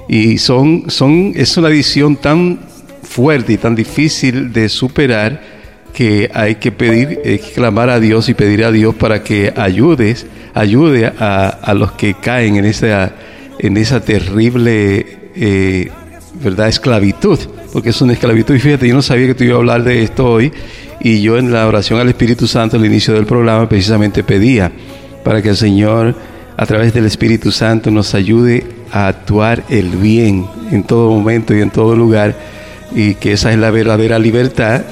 Y son, son, es una adicción tan fuerte y tan difícil de superar que hay que pedir, eh, clamar a Dios y pedir a Dios para que ayudes, ayude a, los que caen en esa, en esa terrible eh, ¿verdad? esclavitud, porque es una esclavitud. Y fíjate, yo no sabía que te iba a hablar de esto hoy, y yo en la oración al Espíritu Santo al inicio del programa precisamente pedía para que el Señor, a través del Espíritu Santo, nos ayude a actuar el bien en todo momento y en todo lugar, y que esa es la verdadera libertad,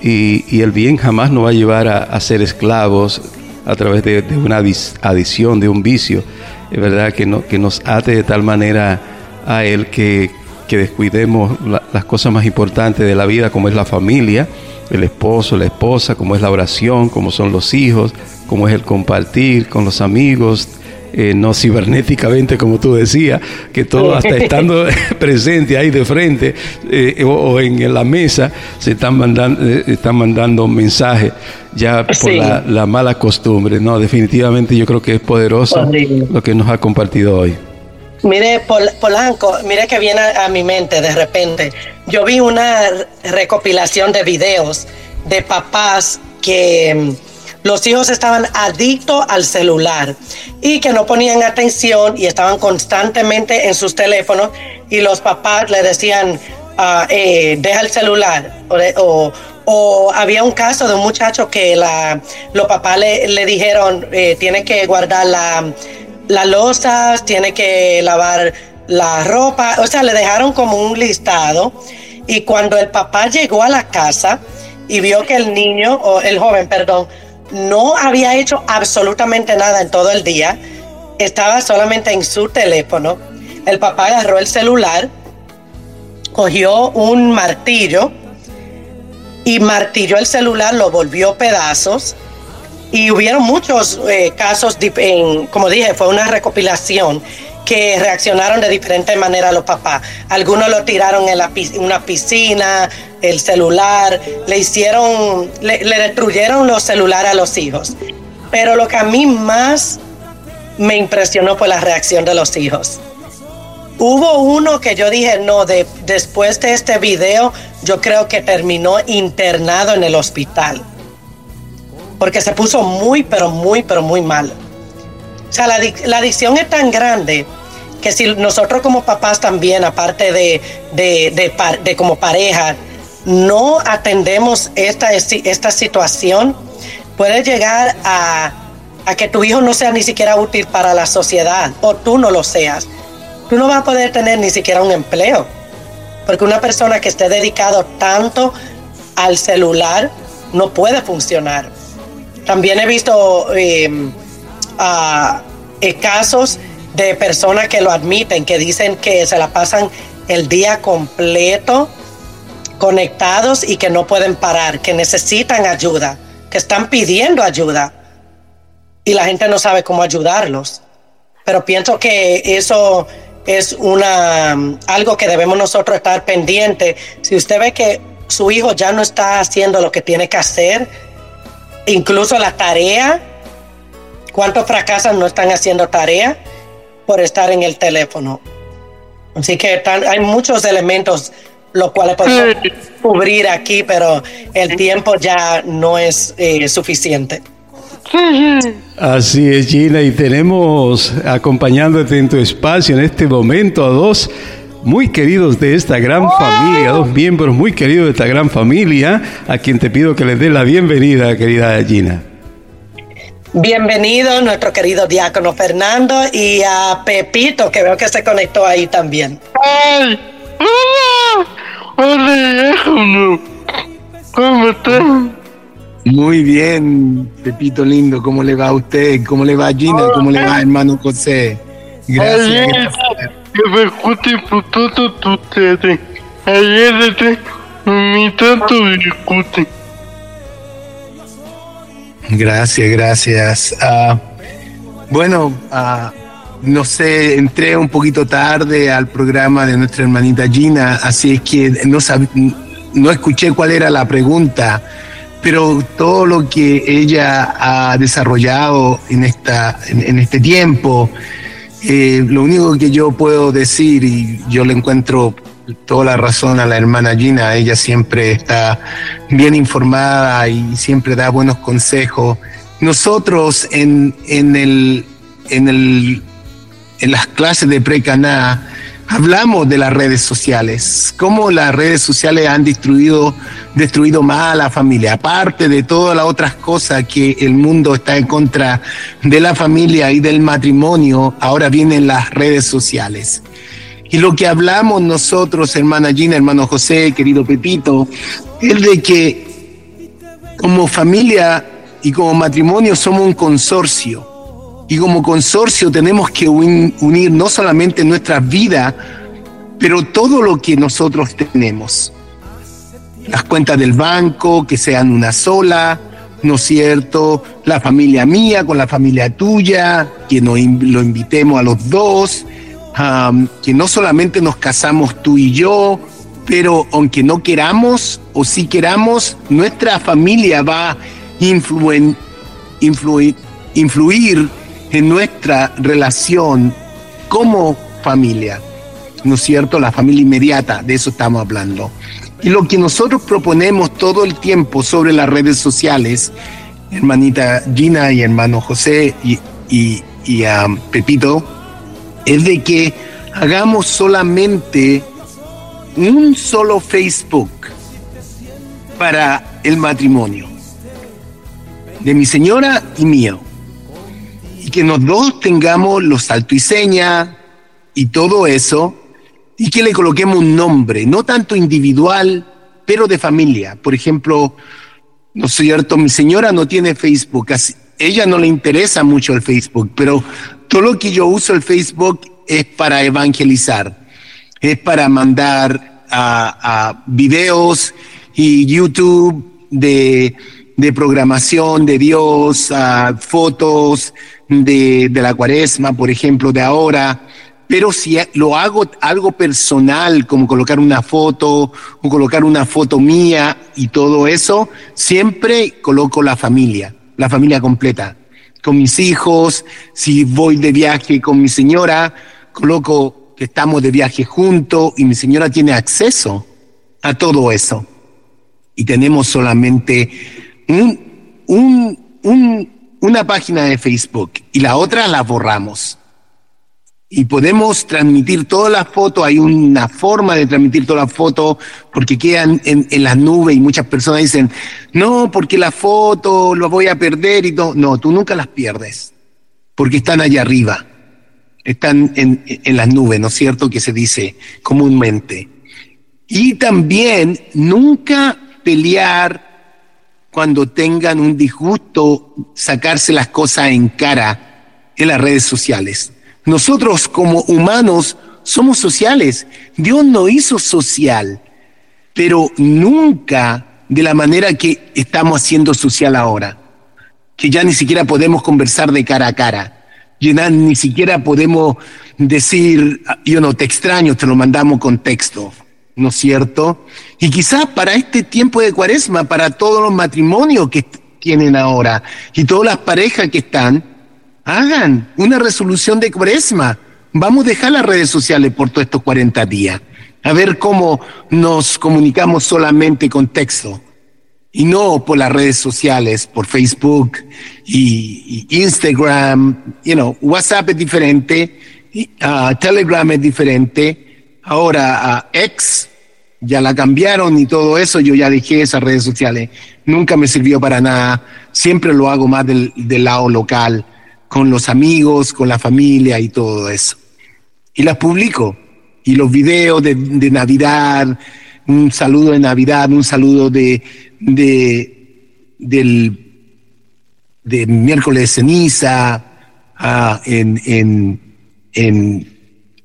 y, el bien jamás nos va a llevar a, ser esclavos a través de, una adición, de un vicio, es verdad, que, no, que nos ate de tal manera a Él que, que descuidemos las cosas más importantes de la vida, como es la familia, el esposo, la esposa, como es la oración, como son los hijos, como es el compartir con los amigos, eh, no cibernéticamente, como tú decías, que todo hasta estando presente ahí de frente eh, o, en la mesa, se están mandando, eh, están mandando mensajes ya por la, mala costumbre. No, definitivamente yo creo que es poderoso lo que nos ha compartido hoy.
Mire, Polanco, mire que viene a mi mente de repente. Yo vi una recopilación de videos de papás que los hijos estaban adictos al celular y que no ponían atención y estaban constantemente en sus teléfonos y los papás le decían, ah, eh, deja el celular o, había un caso de un muchacho que la, los papás le, dijeron, eh, tiene que guardar las losas, tiene que lavar la ropa, o sea, le dejaron como un listado. Y cuando el papá llegó a la casa y vio que el niño, o el joven, perdón, no había hecho absolutamente nada en todo el día, estaba solamente en su teléfono. El papá agarró el celular, cogió un martillo y martilló el celular, lo volvió pedazos. Y hubieron muchos eh, casos, como dije, fue una recopilación que reaccionaron de diferente manera a los papás. Algunos lo tiraron en una piscina, el celular, le hicieron, le, destruyeron los celulares a los hijos. Pero lo que a mí más me impresionó fue la reacción de los hijos. Hubo uno que yo dije, no, de, después de este video, yo creo que terminó internado en el hospital. Porque se puso muy, pero muy, pero muy mal. O sea, la, la adicción es tan grande que si nosotros como papás también, aparte de, de, como pareja, no atendemos esta, esta situación, puede llegar a, a que tu hijo no sea ni siquiera útil para la sociedad o tú no lo seas. Tú no vas a poder tener ni siquiera un empleo, porque una persona que esté dedicado tanto al celular no puede funcionar. También he visto eh, ah, eh, casos de personas que lo admiten, que dicen que se la pasan el día completo conectados y que no pueden parar, que necesitan ayuda, que están pidiendo ayuda y la gente no sabe cómo ayudarlos. Pero pienso que eso es una mm, algo que debemos nosotros estar pendiente. Si usted ve que su hijo ya no está haciendo lo que tiene que hacer, incluso la tarea, ¿cuántos fracasan no están haciendo tarea? por estar en el teléfono. Así que hay muchos elementos los cuales podemos cubrir aquí, pero el tiempo ya no es eh, suficiente.
Así es, Gina, y tenemos acompañándote en tu espacio en este momento a dos muy queridos de esta gran ¡Oh! familia, dos miembros muy queridos de esta gran familia, a quien te pido que les dé la bienvenida, querida Gina.
Bienvenido nuestro querido diácono Fernando y a Pepito, que veo que se conectó ahí también. ¡Ay! ¡Hola!
diácono! ¿Cómo estás? Muy bien, Pepito lindo. ¿Cómo le va a usted? ¿Cómo le va a Gina? ¿Cómo le va hermano José? Gracias. me escuchen por todos ustedes. Ayer, mi tanto Gracias, gracias. Ah, bueno, ah, no sé, entré un poquito tarde al programa de nuestra hermanita Gina, así es que no, no escuché cuál era la pregunta, pero todo lo que ella ha desarrollado en, esta, en, este tiempo, eh, lo único que yo puedo decir, y yo lo encuentro toda la razón a la hermana Gina, ella siempre está bien informada y siempre da buenos consejos. Nosotros en, en, el, en, el, en las clases de Precaná hablamos de las redes sociales, cómo las redes sociales han destruido, destruido más a la familia, aparte de todas las otras cosas que el mundo está en contra de la familia y del matrimonio, ahora vienen las redes sociales. Y lo que hablamos nosotros, hermana Gina, hermano José, querido Pepito, es de que como familia y como matrimonio somos un consorcio. Y como consorcio tenemos que unir no solamente nuestra vida, pero todo lo que nosotros tenemos. Las cuentas del banco, que sean una sola, ¿no es cierto? La familia mía con la familia tuya, que lo invitemos a los dos, que no solamente nos casamos tú y yo, pero aunque no queramos o si queramos, nuestra familia va a influir, influir en nuestra relación como familia. ¿No es cierto? La familia inmediata, de eso estamos hablando. Y lo que nosotros proponemos todo el tiempo sobre las redes sociales, hermanita Gina y hermano José y, y, y Pepito, es de que hagamos solamente un solo Facebook para el matrimonio de mi señora y mío. Y que nos dos tengamos los salto y seña y todo eso, y que le coloquemos un nombre, no tanto individual, pero de familia. Por ejemplo, no es cierto, mi señora no tiene Facebook, así, ella no le interesa mucho el Facebook, pero todo lo que yo uso el Facebook es para evangelizar, es para mandar a, videos y YouTube de, programación de Dios, fotos de, de, la cuaresma, por ejemplo, de ahora. Pero si lo hago algo personal, como colocar una foto o colocar una foto mía y todo eso, siempre coloco la familia la familia completa. Con mis hijos, si voy de viaje con mi señora, coloco que estamos de viaje juntos y mi señora tiene acceso a todo eso. Y tenemos solamente una página de Facebook y la otra la borramos y podemos transmitir todas las fotos, hay una forma de transmitir todas las fotos porque quedan en, las nubes y muchas personas dicen, no, porque las foto las voy a perder y todo. No, tú nunca las pierdes porque están allá arriba, están en, en las nubes, ¿no es cierto? Que se dice comúnmente. Y también nunca pelear cuando tengan un disgusto, sacarse las cosas en cara en las redes sociales nosotros como humanos somos sociales. Dios nos hizo social, pero nunca de la manera que estamos haciendo social ahora, que ya ni siquiera podemos conversar de cara a cara. Ya ni siquiera podemos decir, ah, yo no te extraño, te lo mandamos con texto. ¿no es cierto? Y quizás para este tiempo de cuaresma, para todos los matrimonios que tienen ahora y todas las parejas que están, hagan una resolución de cuaresma. Vamos a dejar las redes sociales por todos estos 40 días. A ver cómo nos comunicamos solamente con texto y no por las redes sociales, por Facebook y, Instagram. You know, WhatsApp es diferente, y, ah, Telegram es diferente. Ahora, ah, X ya la cambiaron y todo eso. Yo ya dejé esas redes sociales. Nunca me sirvió para nada. Siempre lo hago más del, del lado local con los amigos, con la familia y todo eso. Y las publico. Y los videos de, Navidad, un saludo de Navidad, un saludo de, de, del, miércoles de ceniza, ah, en, en, en,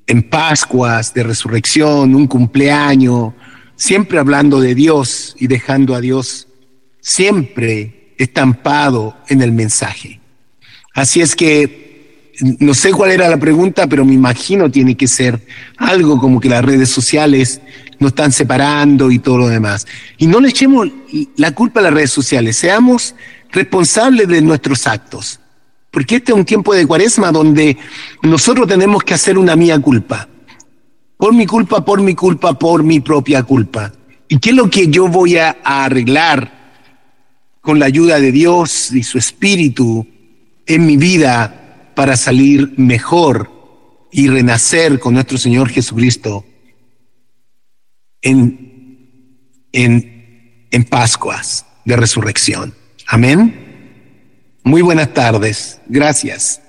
en Pascuas, de resurrección, un cumpleaños, siempre hablando de Dios y dejando a Dios siempre estampado en el mensaje. Así es que no sé cuál era la pregunta, pero me imagino tiene que ser algo como que las redes sociales nos están separando y todo lo demás. Y no le echemos la culpa a las redes sociales, seamos responsables de nuestros actos. Porque este es un tiempo de cuaresma donde nosotros tenemos que hacer una mía culpa. Por mi culpa, por mi culpa, por mi propia culpa. ¿Y qué es lo que yo voy a, arreglar con la ayuda de Dios y su espíritu en mi vida para salir mejor y renacer con nuestro Señor Jesucristo en, en, Pascuas de resurrección. Amén. Muy buenas tardes. Gracias.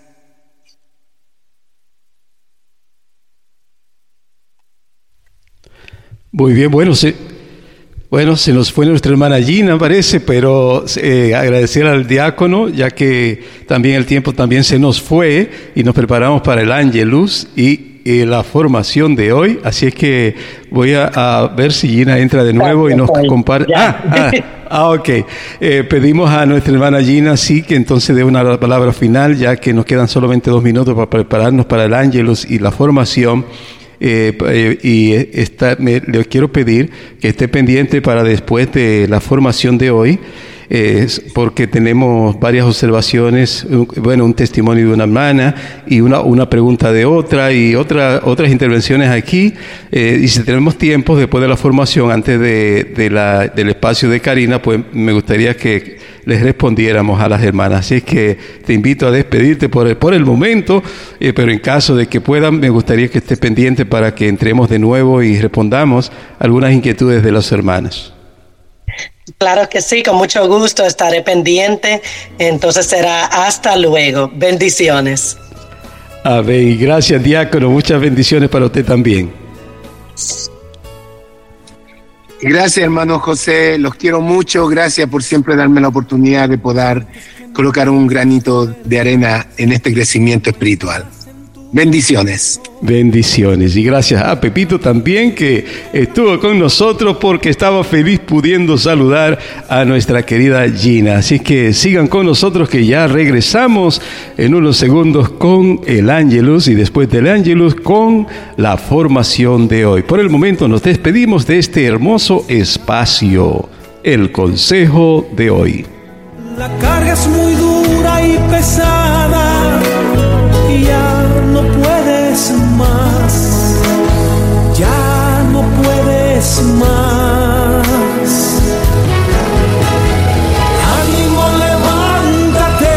Muy bien, bueno, sí. Bueno, se nos fue nuestra hermana Gina, parece, pero eh, agradecer al diácono, ya que también el tiempo también se nos fue y nos preparamos para el Angelus y, eh, la formación de hoy. Así es que voy a, ver si Gina entra de nuevo y nos comparte. Ah, ah, ah, ok. Eh, pedimos a nuestra hermana Gina, sí, que entonces dé una palabra final, ya que nos quedan solamente dos minutos para prepararnos para el Angelus y la formación. Eh, eh, y está, le quiero pedir que esté pendiente para después de la formación de hoy, eh, porque tenemos varias observaciones, bueno, un testimonio de una hermana y una, una pregunta de otra y otra, otras intervenciones aquí. y si tenemos tiempo después de la formación, antes de, de la, del espacio de Karina, pues me gustaría que les respondiéramos a las hermanas. Así es que te invito a despedirte por el, por el momento, eh, pero en caso de que puedan, me gustaría que estés pendiente para que entremos de nuevo y respondamos algunas inquietudes de las hermanas. Claro que sí, con mucho gusto estaré pendiente. Entonces será hasta luego. Bendiciones. Amén. Gracias, diácono. Muchas bendiciones para usted también. Gracias, hermano José. Los quiero mucho. Gracias por siempre darme la oportunidad de poder colocar un granito de arena en este crecimiento espiritual. Bendiciones. Bendiciones y gracias a Pepito también que estuvo con nosotros porque estaba feliz pudiendo saludar a nuestra querida Gina. Así que sigan con nosotros que ya regresamos en unos segundos con el Ángelus y después del Ángelus con la formación de hoy. Por el momento nos despedimos de este hermoso espacio, el consejo de hoy.
La carga es muy dura y pesada más, ya no puedes más. Ánimo, levántate,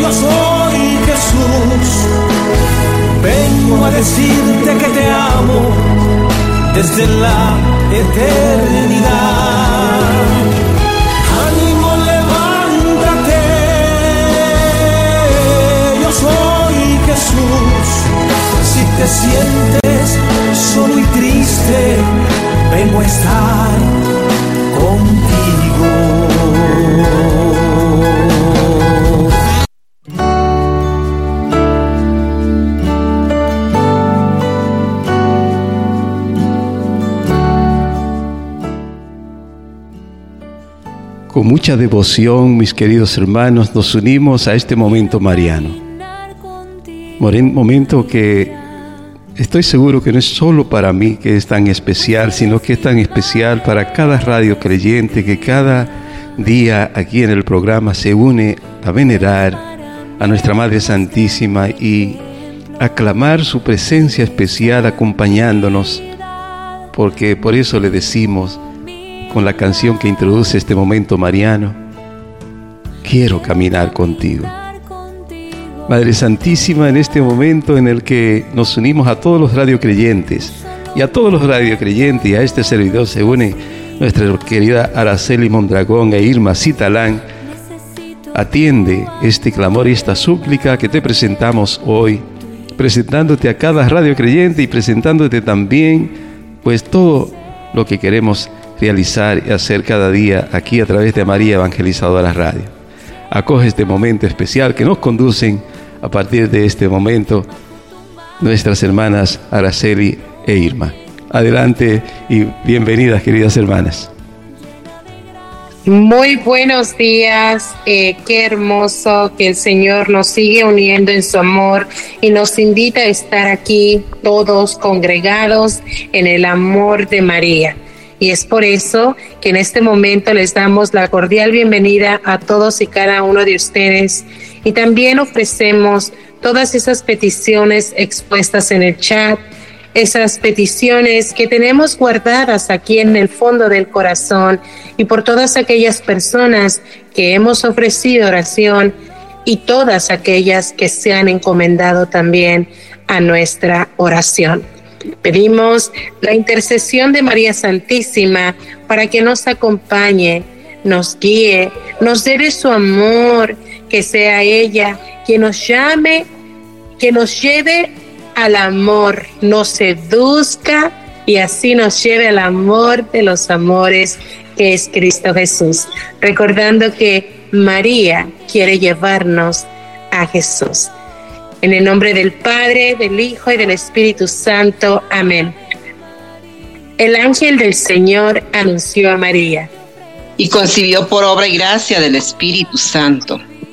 yo soy Jesús. Vengo a decirte que te amo desde la eternidad. Si te sientes soy triste, vengo a estar contigo.
Con mucha devoción, mis queridos hermanos, nos unimos a este momento mariano momento que estoy seguro que no es solo para mí que es tan especial, sino que es tan especial para cada radio creyente que cada día aquí en el programa se une a venerar a nuestra Madre Santísima y aclamar su presencia especial acompañándonos, porque por eso le decimos con la canción que introduce este momento mariano, quiero caminar contigo. Madre Santísima, en este momento en el que nos unimos a todos los radiocreyentes y a todos los radiocreyentes y a este servidor se une nuestra querida Araceli Mondragón e Irma Citalán, atiende este clamor y esta súplica que te presentamos hoy, presentándote a cada radiocreyente y presentándote también pues todo lo que queremos realizar y hacer cada día aquí a través de María Evangelizadora Radio. Acoge este momento especial que nos conducen a partir de este momento nuestras hermanas Araceli e Irma. Adelante y bienvenidas, queridas hermanas. Muy buenos días, eh, qué hermoso que el Señor nos sigue uniendo en su amor y nos invita a estar aquí todos congregados en el amor de María. Y es por eso que en este momento les damos la cordial bienvenida a todos y cada uno de ustedes y también ofrecemos todas esas peticiones expuestas en el chat, esas peticiones que tenemos guardadas aquí en el fondo del corazón y por todas aquellas personas que hemos ofrecido oración y todas aquellas que se han encomendado también a nuestra oración. Pedimos la intercesión de María Santísima para que nos acompañe, nos guíe, nos dé su amor, que sea ella quien nos llame, que nos lleve al amor, nos seduzca y así nos lleve al amor de los amores que es Cristo Jesús. Recordando que María quiere llevarnos a Jesús. En el nombre del Padre, del Hijo y del Espíritu Santo. Amén. El ángel del Señor anunció a María. Y concibió por obra y gracia del Espíritu Santo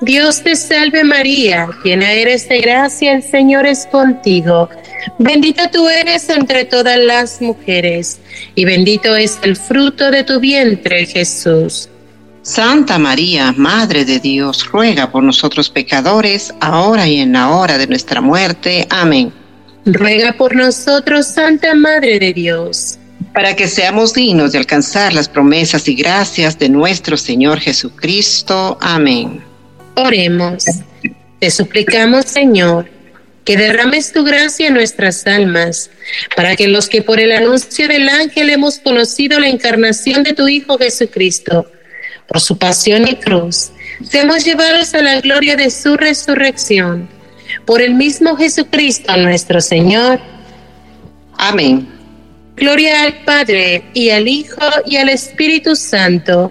Dios te salve María, llena eres de gracia, el Señor es contigo. Bendita tú eres entre todas las mujeres, y bendito es el fruto de tu vientre, Jesús. Santa María, Madre de Dios, ruega por nosotros pecadores, ahora y en la hora de nuestra muerte. Amén. Ruega por nosotros, Santa Madre de Dios para que seamos dignos de alcanzar las promesas y gracias de nuestro Señor Jesucristo. Amén. Oremos. Te suplicamos, Señor, que derrames tu gracia en nuestras almas, para que los que por el anuncio del ángel hemos conocido la encarnación de tu Hijo Jesucristo, por su pasión y cruz, seamos llevados a la gloria de su resurrección. Por el mismo Jesucristo nuestro Señor. Amén. Gloria al Padre y al Hijo y al Espíritu Santo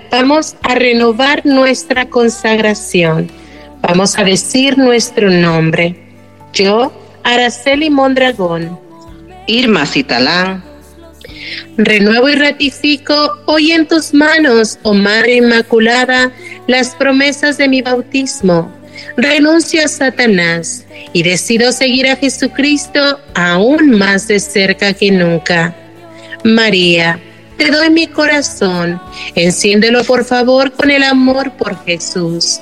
Vamos a renovar nuestra consagración. Vamos a decir nuestro nombre. Yo, Araceli Mondragón. Irma Citalá. Renuevo y ratifico hoy en tus manos, oh Madre Inmaculada, las promesas de mi bautismo. Renuncio a Satanás y decido seguir a Jesucristo aún más de cerca que nunca. María, te doy mi corazón. Enciéndelo por favor con el amor por Jesús.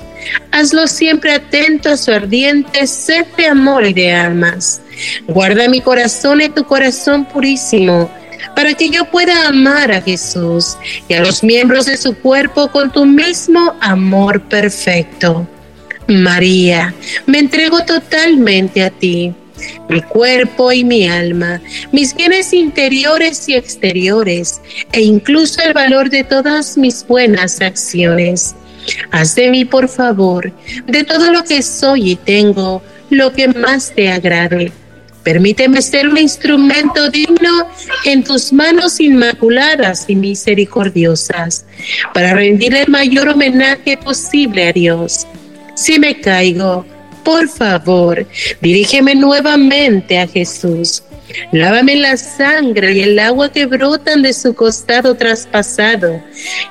Hazlo siempre atento a su ardiente sed de amor y de almas. Guarda mi corazón en tu corazón purísimo, para que yo pueda amar a Jesús y a los miembros de su cuerpo con tu mismo amor perfecto. María, me entrego totalmente a ti mi cuerpo y mi alma, mis bienes interiores y exteriores, e incluso el valor de todas mis buenas acciones. Haz de mí, por favor, de todo lo que soy y tengo, lo que más te agrade. Permíteme ser un instrumento digno en tus manos inmaculadas y misericordiosas, para rendir el mayor homenaje posible a Dios. Si me caigo, por favor, dirígeme nuevamente a Jesús. Lávame la sangre y el agua que brotan de su costado traspasado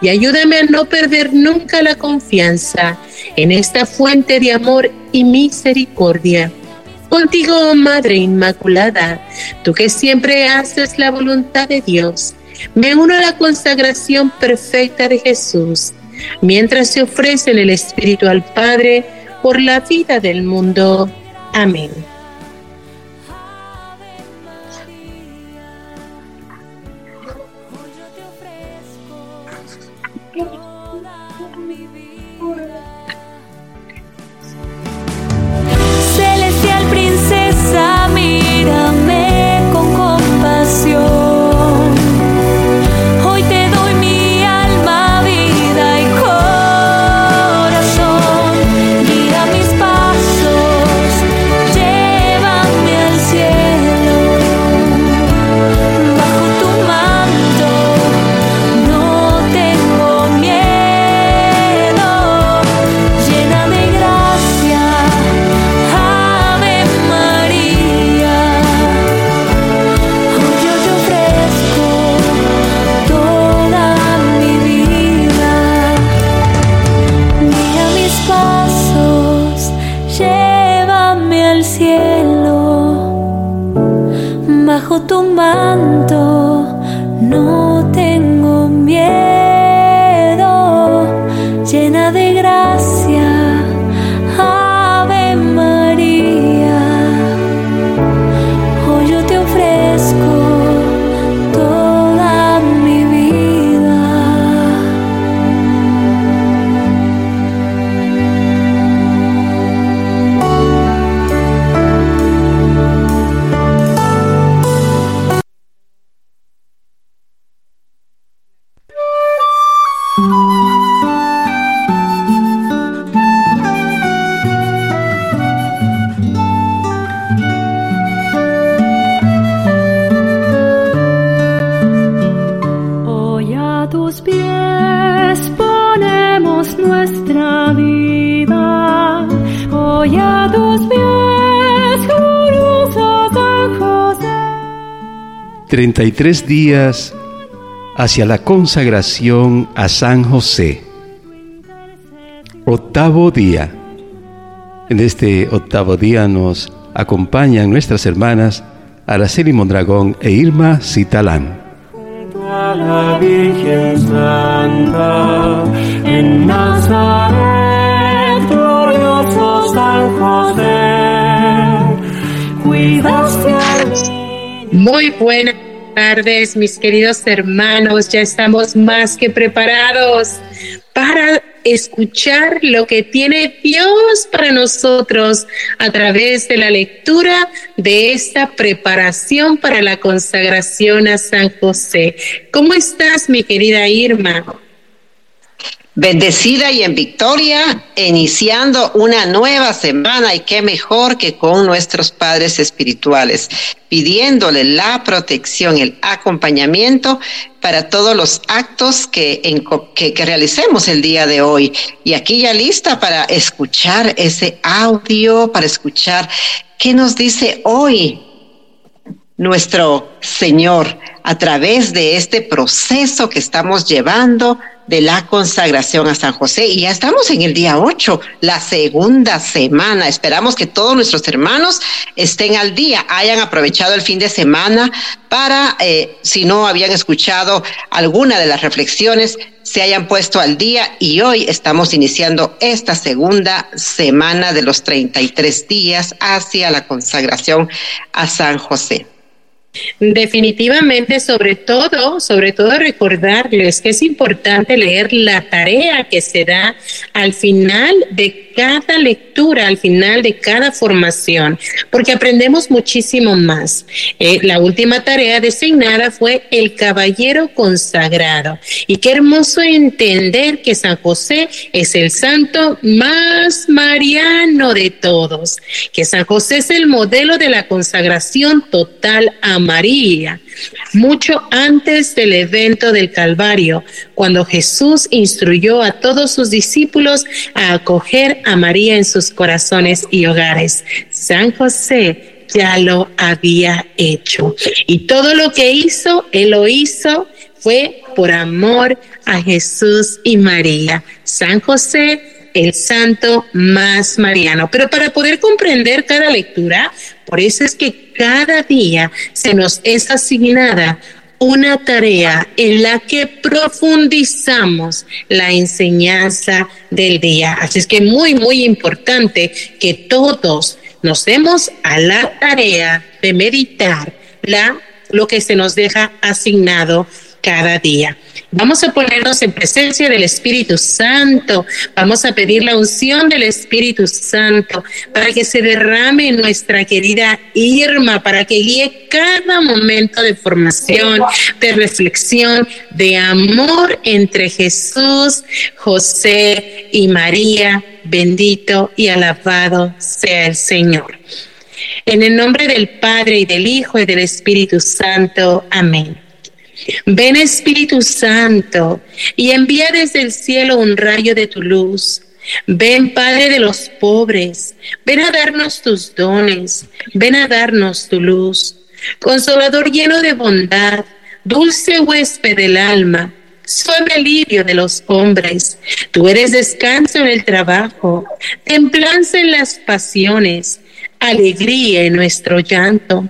y ayúdame a no perder nunca la confianza en esta fuente de amor y misericordia. Contigo, oh Madre Inmaculada, tú que siempre haces la voluntad de Dios, me uno a la consagración perfecta de Jesús, mientras se ofrece en el Espíritu al Padre, por la vida del mundo. Amén.
Celestial princesa, mírame con compasión.
33 días hacia la consagración a San José. Octavo día. En este octavo día nos acompañan nuestras hermanas Araceli Mondragón e Irma Citalán. a la
Muy buenas tardes, mis queridos hermanos. Ya estamos más que preparados para escuchar lo que tiene Dios para nosotros a través de la lectura de esta preparación para la consagración a San José. ¿Cómo estás, mi querida Irma? Bendecida y en victoria, iniciando una nueva semana y qué mejor que con nuestros padres espirituales, pidiéndole la protección, el acompañamiento para todos los actos que, que, realicemos el día de hoy. Y aquí ya lista para escuchar ese audio, para escuchar qué nos dice hoy nuestro Señor a través de este proceso que estamos llevando de la consagración a San José. Y ya estamos en el día 8, la segunda semana. Esperamos que todos nuestros hermanos estén al día, hayan aprovechado el fin de semana para, eh, si no habían escuchado alguna de las reflexiones, se hayan puesto al día y hoy estamos iniciando esta segunda semana de los 33 días hacia la consagración a San José. Definitivamente, sobre todo, sobre todo recordarles que es importante leer la tarea que se da al final de cada lectura al final de cada formación, porque aprendemos muchísimo más. Eh, la última tarea designada fue el caballero consagrado. Y qué hermoso entender que San José es el santo más mariano de todos, que San José es el modelo de la consagración total a María mucho antes del evento del Calvario, cuando Jesús instruyó a todos sus discípulos a acoger a María en sus corazones y hogares. San José ya lo había hecho. Y todo lo que hizo, él lo hizo fue por amor a Jesús y María. San José el santo más mariano. Pero para poder comprender cada lectura, por eso es que cada día se nos es asignada una tarea en la que profundizamos la enseñanza del día. Así es que muy, muy importante que todos nos demos a la tarea de meditar la, lo que se nos deja asignado cada día. Vamos a ponernos en presencia del Espíritu Santo. Vamos a pedir la unción del Espíritu Santo para que se derrame en nuestra querida Irma, para que guíe cada momento de formación, de reflexión, de amor entre Jesús, José y María. Bendito y alabado sea el Señor. En el nombre del Padre y del Hijo y del Espíritu Santo. Amén. Ven Espíritu Santo y envía desde el cielo un rayo de tu luz. Ven Padre de los pobres, ven a darnos tus dones, ven a darnos tu luz. Consolador lleno de bondad, dulce huésped del alma, suave alivio de los hombres. Tú eres descanso en el trabajo, templanza en las pasiones, alegría en nuestro llanto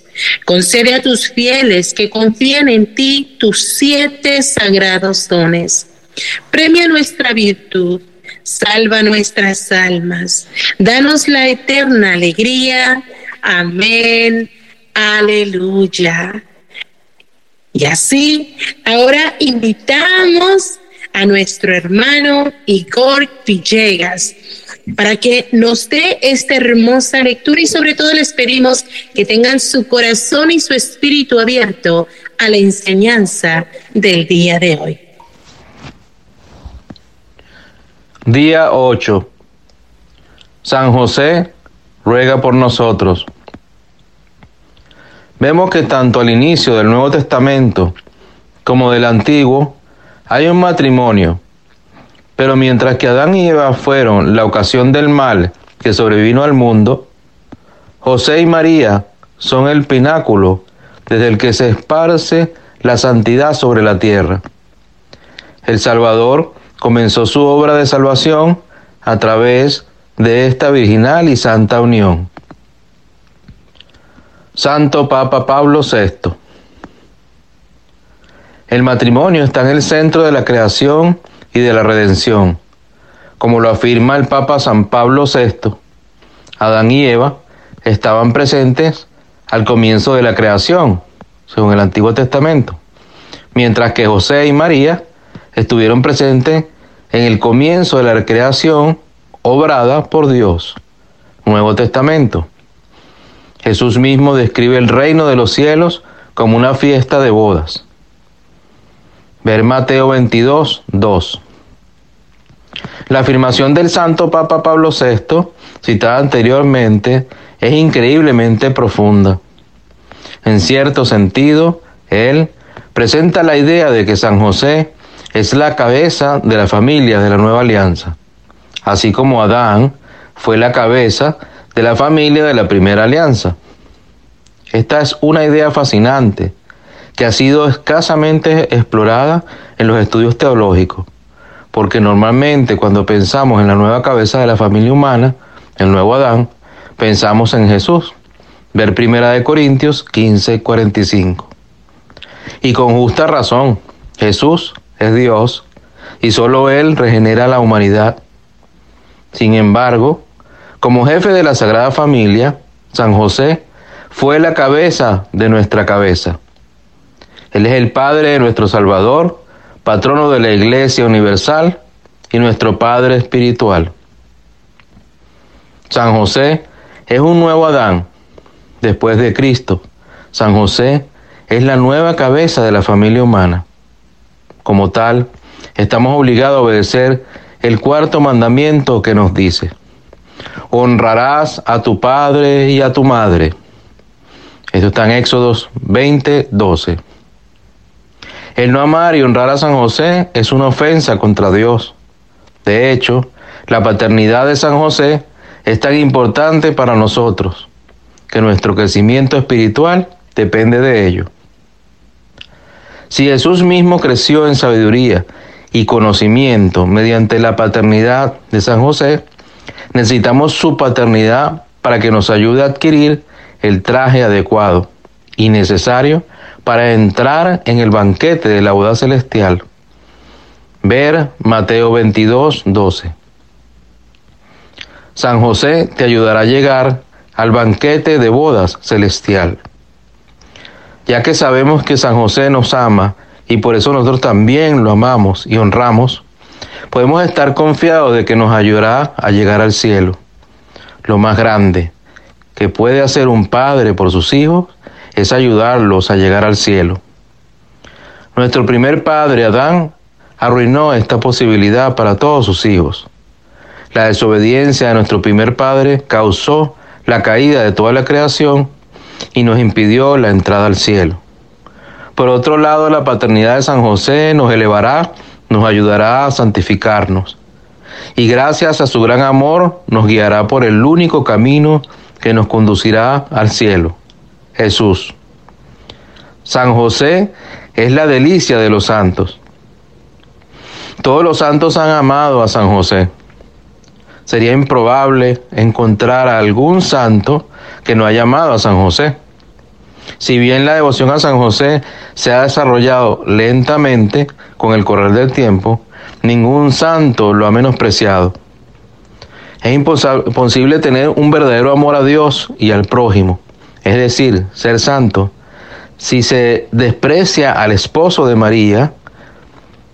Concede a tus fieles que confían en ti tus siete sagrados dones. Premia nuestra virtud, salva nuestras almas, danos la eterna alegría. Amén, aleluya. Y así, ahora invitamos a nuestro hermano Igor Villegas para que nos dé esta hermosa lectura y sobre todo les pedimos que tengan su corazón y su espíritu abierto a la enseñanza del día de hoy.
Día 8. San José ruega por nosotros. Vemos que tanto al inicio del Nuevo Testamento como del Antiguo hay un matrimonio pero mientras que Adán y Eva fueron la ocasión del mal que sobrevino al mundo, José y María son el pináculo desde el que se esparce la santidad sobre la tierra. El Salvador comenzó su obra de salvación a través de esta virginal y santa unión. Santo Papa Pablo VI. El matrimonio está en el centro de la creación y de la redención. Como lo afirma el Papa San Pablo VI, Adán y Eva estaban presentes al comienzo de la creación, según el Antiguo Testamento, mientras que José y María estuvieron presentes en el comienzo de la creación obrada por Dios. Nuevo Testamento. Jesús mismo describe el reino de los cielos como una fiesta de bodas. Ver Mateo 22, 2. La afirmación del Santo Papa Pablo VI, citada anteriormente, es increíblemente profunda. En cierto sentido, él presenta la idea de que San José es la cabeza de la familia de la nueva alianza, así como Adán fue la cabeza de la familia de la primera alianza. Esta es una idea fascinante que ha sido escasamente explorada en los estudios teológicos, porque normalmente cuando pensamos en la nueva cabeza de la familia humana, el nuevo Adán, pensamos en Jesús. Ver Primera de Corintios 15, 45. Y con justa razón, Jesús es Dios y solo Él regenera la humanidad. Sin embargo, como jefe de la Sagrada Familia, San José fue la cabeza de nuestra cabeza. Él es el Padre de nuestro Salvador, patrono de la Iglesia Universal y nuestro Padre Espiritual. San José es un nuevo Adán después de Cristo. San José es la nueva cabeza de la familia humana. Como tal, estamos obligados a obedecer el cuarto mandamiento que nos dice, honrarás a tu padre y a tu madre. Esto está en Éxodos 20, 12. El no amar y honrar a San José es una ofensa contra Dios. De hecho, la paternidad de San José es tan importante para nosotros que nuestro crecimiento espiritual depende de ello. Si Jesús mismo creció en sabiduría y conocimiento mediante la paternidad de San José, necesitamos su paternidad para que nos ayude a adquirir el traje adecuado y necesario para entrar en el banquete de la boda celestial. Ver Mateo 22, 12. San José te ayudará a llegar al banquete de bodas celestial. Ya que sabemos que San José nos ama y por eso nosotros también lo amamos y honramos, podemos estar confiados de que nos ayudará a llegar al cielo. Lo más grande que puede hacer un padre por sus hijos es ayudarlos a llegar al cielo. Nuestro primer padre, Adán, arruinó esta posibilidad para todos sus hijos. La desobediencia de nuestro primer padre causó la caída de toda la creación y nos impidió la entrada al cielo. Por otro lado, la paternidad de San José nos elevará, nos ayudará a santificarnos. Y gracias a su gran amor nos guiará por el único camino que nos conducirá al cielo. Jesús. San José es la delicia de los santos. Todos los santos han amado a San José. Sería improbable encontrar a algún santo que no haya amado a San José. Si bien la devoción a San José se ha desarrollado lentamente con el correr del tiempo, ningún santo lo ha menospreciado. Es imposible tener un verdadero amor a Dios y al prójimo es decir, ser santo, si se desprecia al esposo de María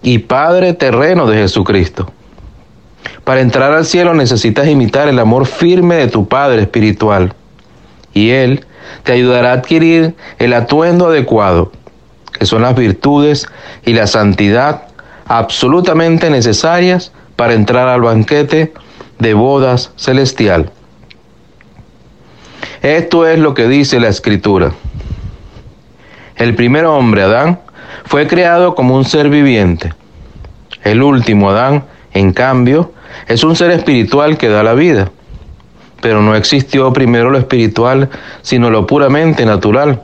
y padre terreno de Jesucristo. Para entrar al cielo necesitas imitar el amor firme de tu Padre espiritual y Él te ayudará a adquirir el atuendo adecuado, que son las virtudes y la santidad absolutamente necesarias para entrar al banquete de bodas celestial. Esto es lo que dice la escritura. El primer hombre, Adán, fue creado como un ser viviente. El último, Adán, en cambio, es un ser espiritual que da la vida. Pero no existió primero lo espiritual, sino lo puramente natural.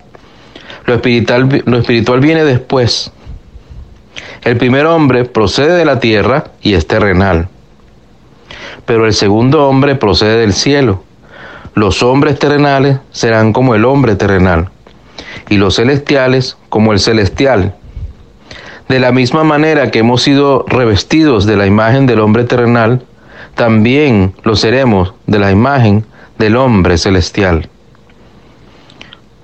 Lo espiritual, lo espiritual viene después. El primer hombre procede de la tierra y es terrenal. Pero el segundo hombre procede del cielo los hombres terrenales serán como el hombre terrenal, y los celestiales como el celestial. De la misma manera que hemos sido revestidos de la imagen del hombre terrenal, también lo seremos de la imagen del hombre celestial.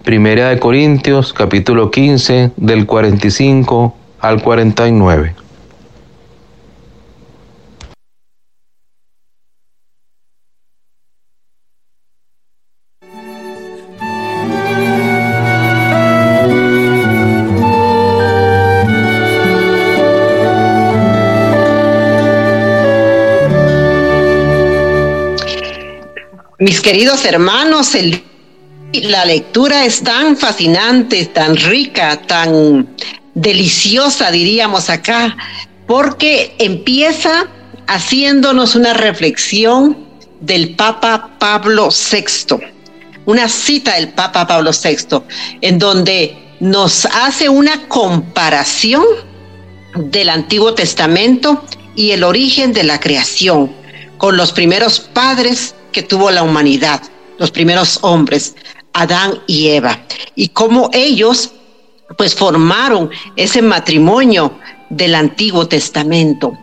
Primera de Corintios capítulo 15 del 45 al 49.
Mis queridos hermanos, la lectura es tan fascinante, tan rica, tan deliciosa, diríamos acá, porque empieza haciéndonos una reflexión del Papa Pablo VI, una cita del Papa Pablo VI, en donde nos hace una comparación del Antiguo Testamento y el origen de la creación, con los primeros padres que tuvo la humanidad, los primeros hombres, Adán y Eva, y cómo ellos pues formaron ese matrimonio del Antiguo Testamento.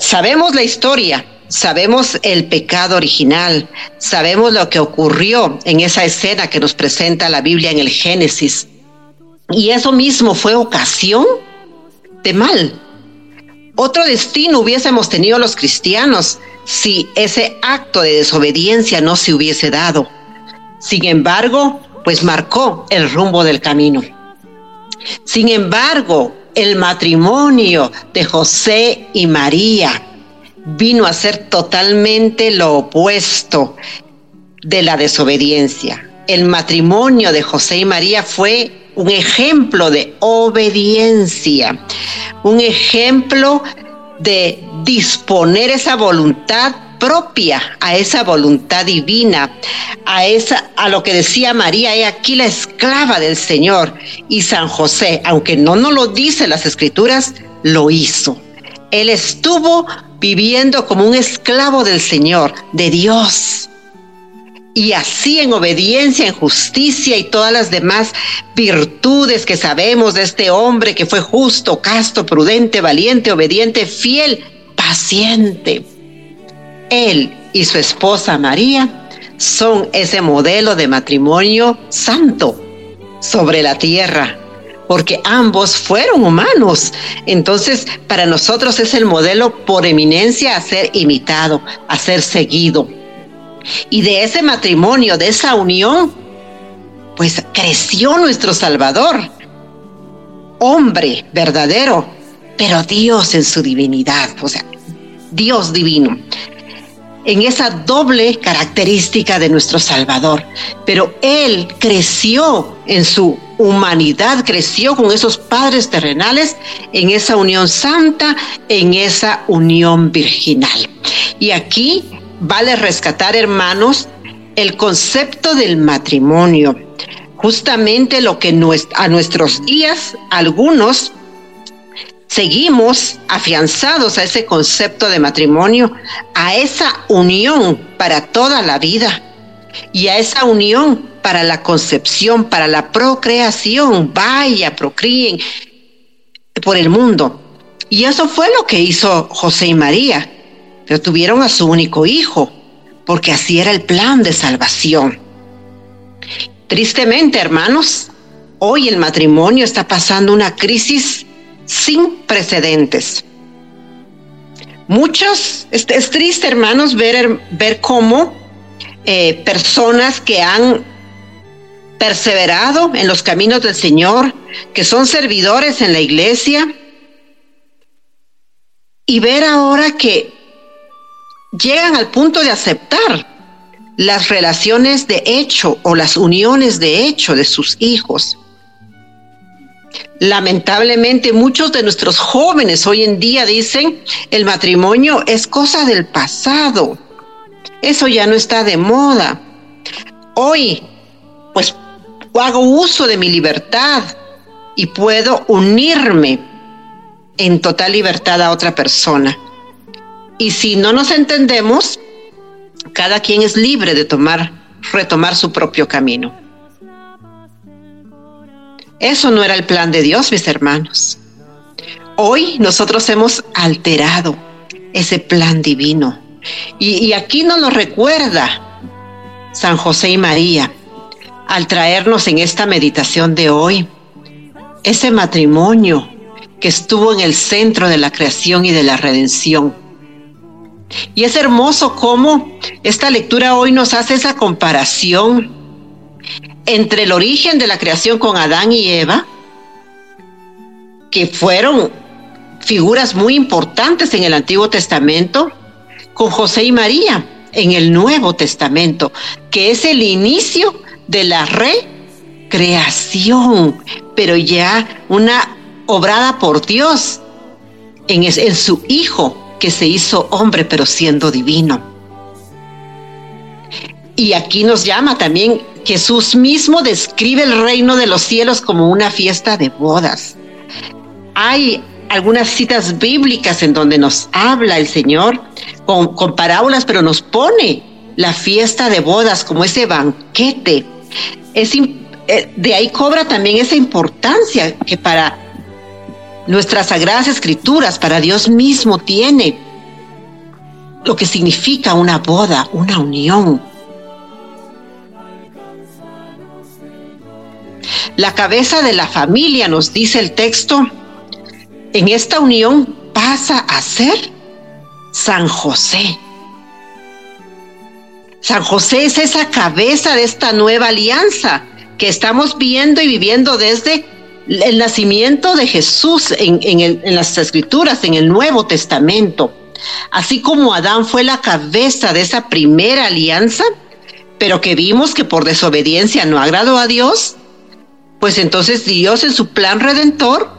sabemos la historia, sabemos el pecado original, sabemos lo que ocurrió en esa escena que nos presenta la Biblia en el Génesis. Y eso mismo fue ocasión de mal. Otro destino hubiésemos tenido los cristianos si ese acto de desobediencia no se hubiese dado. Sin embargo, pues marcó el rumbo del camino. Sin embargo, el matrimonio de José y María vino a ser totalmente lo opuesto de la desobediencia. El matrimonio de José y María fue un ejemplo de obediencia, un ejemplo de disponer esa voluntad propia a esa voluntad divina, a esa a lo que decía María, he aquí la esclava del Señor y San José, aunque no nos lo dice las escrituras, lo hizo. Él estuvo viviendo como un esclavo del Señor, de Dios y así en obediencia, en justicia y todas las demás virtudes que sabemos de este hombre que fue justo, casto, prudente, valiente, obediente, fiel, paciente. Él y su esposa María son ese modelo de matrimonio santo sobre la tierra, porque ambos fueron humanos. Entonces, para nosotros es el modelo por eminencia a ser imitado, a ser seguido y de ese matrimonio, de esa unión, pues creció nuestro Salvador, hombre verdadero, pero Dios en su divinidad, o sea, Dios divino, en esa doble característica de nuestro Salvador. Pero Él creció en su humanidad, creció con esos padres terrenales, en esa unión santa, en esa unión virginal. Y aquí vale rescatar, hermanos, el concepto del matrimonio. Justamente lo que a nuestros días algunos seguimos afianzados a ese concepto de matrimonio, a esa unión para toda la vida y a esa unión para la concepción, para la procreación. Vaya, procríen por el mundo. Y eso fue lo que hizo José y María pero tuvieron a su único hijo, porque así era el plan de salvación. Tristemente, hermanos, hoy el matrimonio está pasando una crisis sin precedentes. Muchos, es, triste, hermanos, ver, ver cómo eh, personas que han perseverado en los caminos del Señor, que son servidores en la iglesia, y ver ahora que llegan al punto de aceptar las relaciones de hecho o las uniones de hecho de sus hijos. Lamentablemente muchos de nuestros jóvenes hoy en día dicen el matrimonio es cosa del pasado, eso ya no está de moda. Hoy pues hago uso de mi libertad y puedo unirme en total libertad a otra persona. Y si no nos entendemos, cada quien es libre de tomar, retomar su propio camino. Eso no era el plan de Dios, mis hermanos. Hoy nosotros hemos alterado ese plan divino. Y, y aquí nos lo recuerda San José y María al traernos en esta meditación de hoy ese matrimonio que estuvo en el centro de la creación y de la redención y es hermoso cómo esta lectura hoy nos hace esa comparación entre el origen de la creación con Adán y Eva, que fueron figuras muy importantes en el Antiguo Testamento, con José y María en el Nuevo Testamento, que es el inicio de la recreación, pero ya una obrada por Dios en, en su Hijo que se hizo hombre pero siendo divino. Y aquí nos llama también, Jesús mismo describe el reino de los cielos como una fiesta de bodas. Hay algunas citas bíblicas en donde nos habla el Señor con, parábolas, pero nos pone la fiesta de bodas como ese banquete. Es, eh, de ahí cobra también esa importancia que para Nuestras sagradas escrituras para Dios mismo tiene lo que significa una boda, una unión. La cabeza de la familia, nos dice el texto, en esta unión pasa a ser San José. San José es esa cabeza de esta nueva alianza que estamos viendo y viviendo desde el nacimiento de Jesús en, las escrituras, en el Nuevo Testamento. Así como Adán fue la cabeza de esa primera alianza, pero que vimos que por desobediencia no agradó a Dios, pues entonces Dios en su plan redentor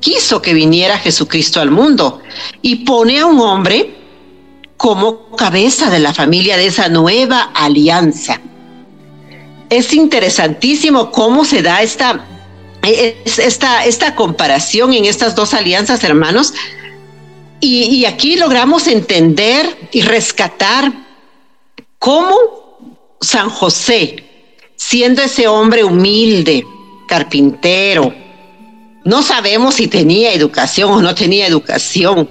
quiso que viniera Jesucristo al mundo y pone a un hombre como cabeza de la familia de esa nueva alianza. Es interesantísimo cómo se da esta esta, esta comparación en estas dos alianzas, hermanos. Y, y aquí logramos entender y rescatar cómo San José, siendo ese hombre humilde, carpintero, no sabemos si tenía educación o no tenía educación,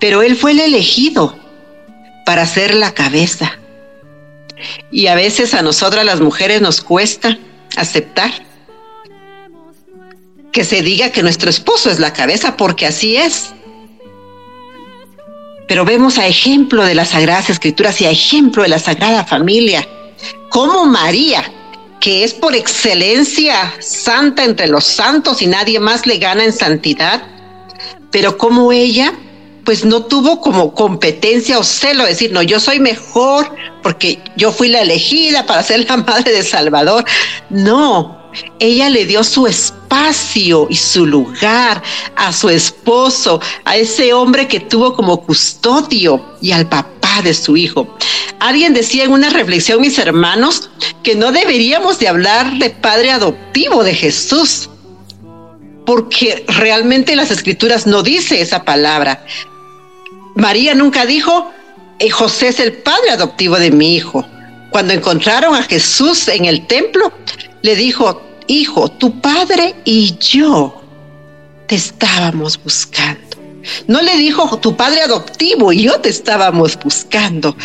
pero él fue el elegido para ser la cabeza. Y a veces a nosotras las mujeres nos cuesta aceptar que se diga que nuestro esposo es la cabeza, porque así es. Pero vemos a ejemplo de las Sagradas Escrituras y a ejemplo de la Sagrada Familia, como María, que es por excelencia santa entre los santos y nadie más le gana en santidad, pero como ella, pues no tuvo como competencia o celo decir, no, yo soy mejor porque yo fui la elegida para ser la madre de Salvador. No, ella le dio su espacio y su lugar a su esposo, a ese hombre que tuvo como custodio y al papá de su hijo. Alguien decía en una reflexión, mis hermanos, que no deberíamos de hablar de padre adoptivo de Jesús, porque realmente las escrituras no dice esa palabra. María nunca dijo, eh, José es el padre adoptivo de mi hijo. Cuando encontraron a Jesús en el templo, le dijo, hijo, tu padre y yo te estábamos buscando. No le dijo tu padre adoptivo y yo te estábamos buscando.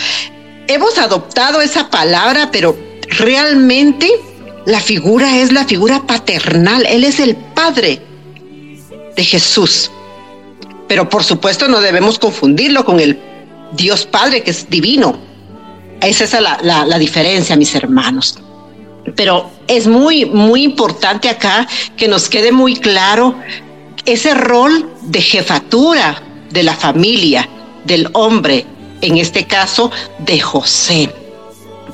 Hemos adoptado esa palabra, pero realmente la figura es la figura paternal. Él es el padre de Jesús. Pero por supuesto no debemos confundirlo con el Dios Padre que es divino. Esa es la, diferencia, mis hermanos pero es muy, muy importante acá que nos quede muy claro ese rol de jefatura de la familia, del hombre, en este caso de José,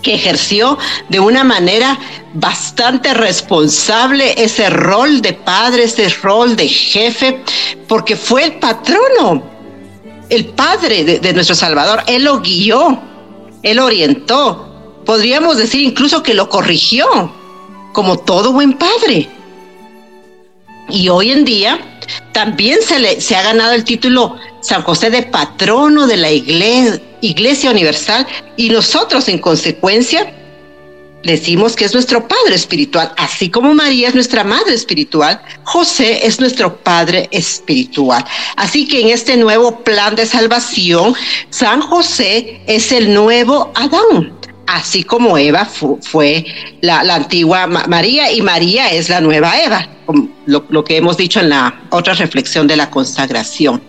que ejerció de una manera bastante responsable ese rol de padre, ese rol de jefe, porque fue el patrono, el padre de, nuestro Salvador, él lo guió, él orientó, Podríamos decir incluso que lo corrigió, como todo buen padre. Y hoy en día también se, le, se ha ganado el título San José de patrono de la iglesia, iglesia Universal y nosotros en consecuencia decimos que es nuestro Padre Espiritual, así como María es nuestra Madre Espiritual, José es nuestro Padre Espiritual. Así que en este nuevo plan de salvación, San José es el nuevo Adán así como Eva fue la, antigua María y María es la nueva Eva, lo, lo, que hemos dicho en la otra reflexión de la consagración.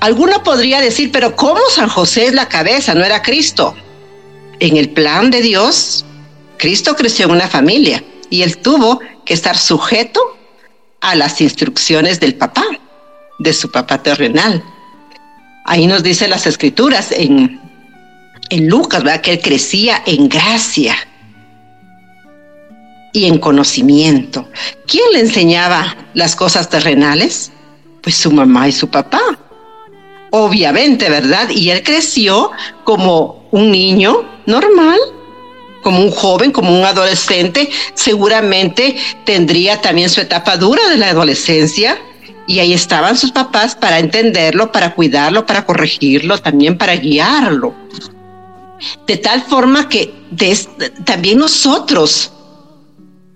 Alguno podría decir, pero ¿cómo San José es la cabeza? No era Cristo. En el plan de Dios, Cristo creció en una familia y él tuvo que estar sujeto a las instrucciones del papá, de su papá terrenal. Ahí nos dicen las escrituras en en Lucas, ¿verdad? Que él crecía en gracia y en conocimiento. ¿Quién le enseñaba las cosas terrenales? Pues su mamá y su papá. Obviamente, ¿verdad? Y él creció como un niño normal, como un joven, como un adolescente. Seguramente tendría también su etapa dura de la adolescencia. Y ahí estaban sus papás para entenderlo, para cuidarlo, para corregirlo, también para guiarlo. De tal forma que también nosotros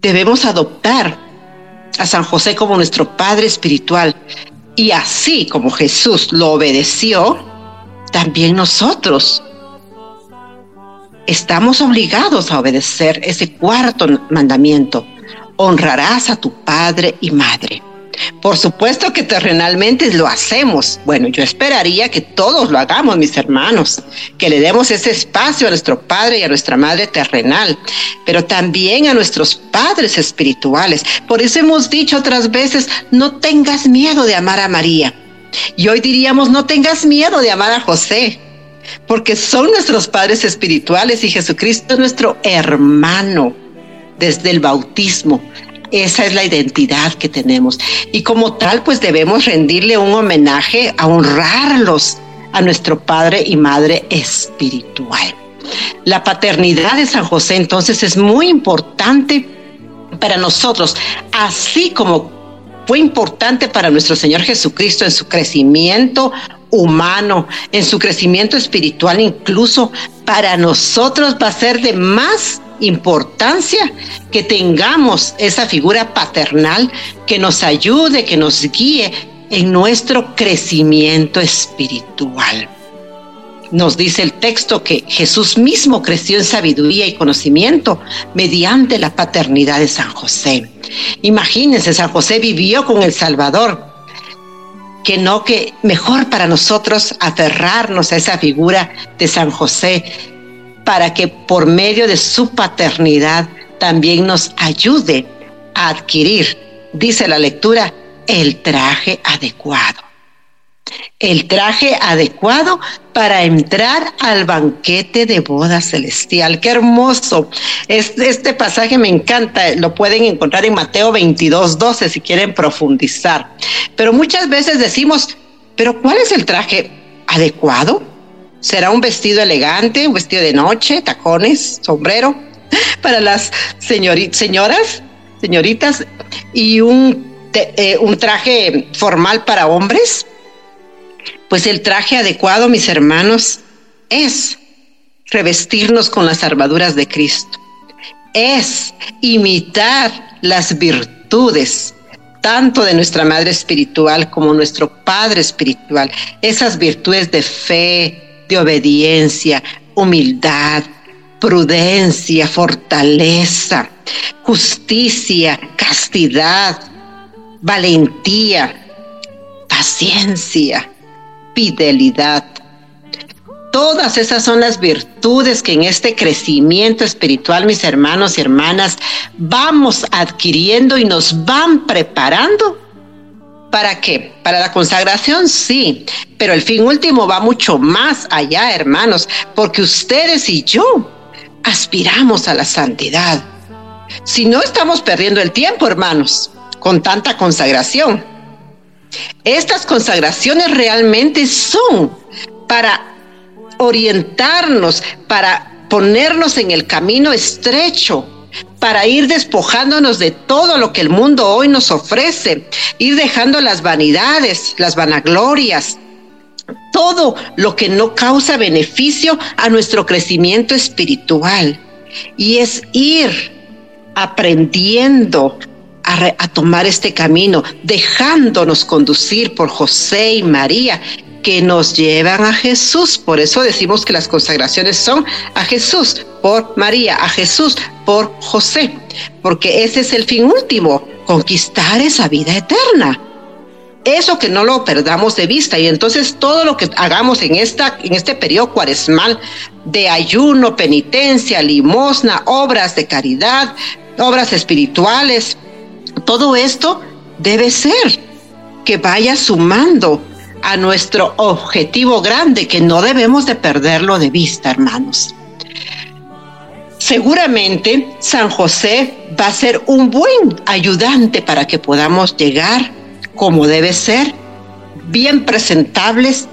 debemos adoptar a San José como nuestro Padre Espiritual. Y así como Jesús lo obedeció, también nosotros estamos obligados a obedecer ese cuarto mandamiento. Honrarás a tu Padre y Madre. Por supuesto que terrenalmente lo hacemos. Bueno, yo esperaría que todos lo hagamos, mis hermanos, que le demos ese espacio a nuestro Padre y a nuestra Madre terrenal, pero también a nuestros padres espirituales. Por eso hemos dicho otras veces, no tengas miedo de amar a María. Y hoy diríamos, no tengas miedo de amar a José, porque son nuestros padres espirituales y Jesucristo es nuestro hermano desde el bautismo. Esa es la identidad que tenemos. Y como tal, pues debemos rendirle un homenaje a honrarlos a nuestro Padre y Madre espiritual. La paternidad de San José entonces es muy importante para nosotros, así como fue importante para nuestro Señor Jesucristo en su crecimiento humano, en su crecimiento espiritual, incluso para nosotros va a ser de más importancia que tengamos esa figura paternal que nos ayude, que nos guíe en nuestro crecimiento espiritual. Nos dice el texto que Jesús mismo creció en sabiduría y conocimiento mediante la paternidad de San José. Imagínense, San José vivió con el Salvador, que no que mejor para nosotros aferrarnos a esa figura de San José para que por medio de su paternidad también nos ayude a adquirir, dice la lectura, el traje adecuado. El traje adecuado para entrar al banquete de boda celestial. Qué hermoso. Este, pasaje me encanta. Lo pueden encontrar en Mateo 22, 12 si quieren profundizar. Pero muchas veces decimos, pero ¿cuál es el traje adecuado? Será un vestido elegante, un vestido de noche, tacones, sombrero para las señoras, señoritas, y un, eh, un traje formal para hombres. Pues el traje adecuado, mis hermanos, es revestirnos con las armaduras de Cristo. Es imitar las virtudes tanto de nuestra Madre Espiritual como nuestro Padre Espiritual, esas virtudes de fe, de obediencia, humildad, prudencia, fortaleza, justicia, castidad, valentía, paciencia, fidelidad. Todas esas son las virtudes que en este crecimiento espiritual, mis hermanos y hermanas, vamos adquiriendo y nos van preparando ¿Para qué? Para la consagración sí, pero el fin último va mucho más allá, hermanos, porque ustedes y yo aspiramos a la santidad. Si no estamos perdiendo el tiempo, hermanos, con tanta consagración. Estas consagraciones realmente son para orientarnos, para ponernos en el camino estrecho para ir despojándonos de todo lo que el mundo hoy nos ofrece, ir dejando las vanidades, las vanaglorias, todo lo que no causa beneficio a nuestro crecimiento espiritual. Y es ir aprendiendo a, tomar este camino, dejándonos conducir por José y María, que nos llevan a Jesús. Por eso decimos que las consagraciones son a Jesús por María, a Jesús por José, porque ese es el fin último, conquistar esa vida eterna. Eso que no lo perdamos de vista y entonces todo lo que hagamos en, esta, en este periodo cuaresmal de ayuno, penitencia, limosna, obras de caridad, obras espirituales, todo esto debe ser que vaya sumando a nuestro objetivo grande que no debemos de perderlo de vista, hermanos. Seguramente San José va a ser un buen ayudante para que podamos llegar, como debe ser, bien presentables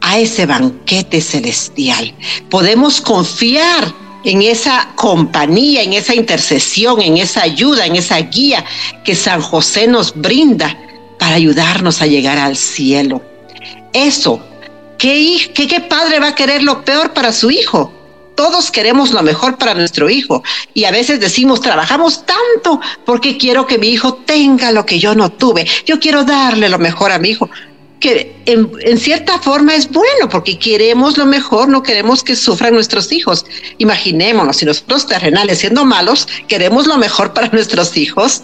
a ese banquete celestial. Podemos confiar en esa compañía, en esa intercesión, en esa ayuda, en esa guía que San José nos brinda para ayudarnos a llegar al cielo eso. ¿Qué, padre va a querer lo peor para su hijo? todos queremos lo mejor para nuestro hijo y a veces decimos, trabajamos tanto porque quiero que mi hijo tenga lo que yo no tuve. Yo quiero darle lo mejor a mi hijo, que en, en, cierta forma es bueno porque queremos lo mejor, no queremos que sufran nuestros hijos. Imaginémonos, si nosotros terrenales siendo malos, queremos lo mejor para nuestros hijos.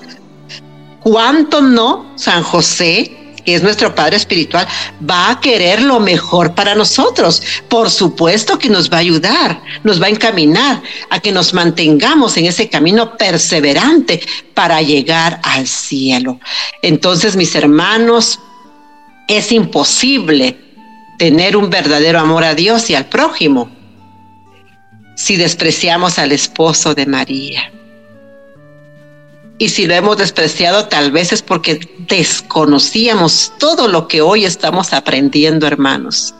¿Cuánto no San José que es nuestro Padre Espiritual, va a querer lo mejor para nosotros. Por supuesto que nos va a ayudar, nos va a encaminar a que nos mantengamos en ese camino perseverante para llegar al cielo. Entonces, mis hermanos, es imposible tener un verdadero amor a Dios y al prójimo si despreciamos al esposo de María y si lo hemos despreciado, tal vez es porque desconocíamos todo lo que hoy estamos aprendiendo, hermanos.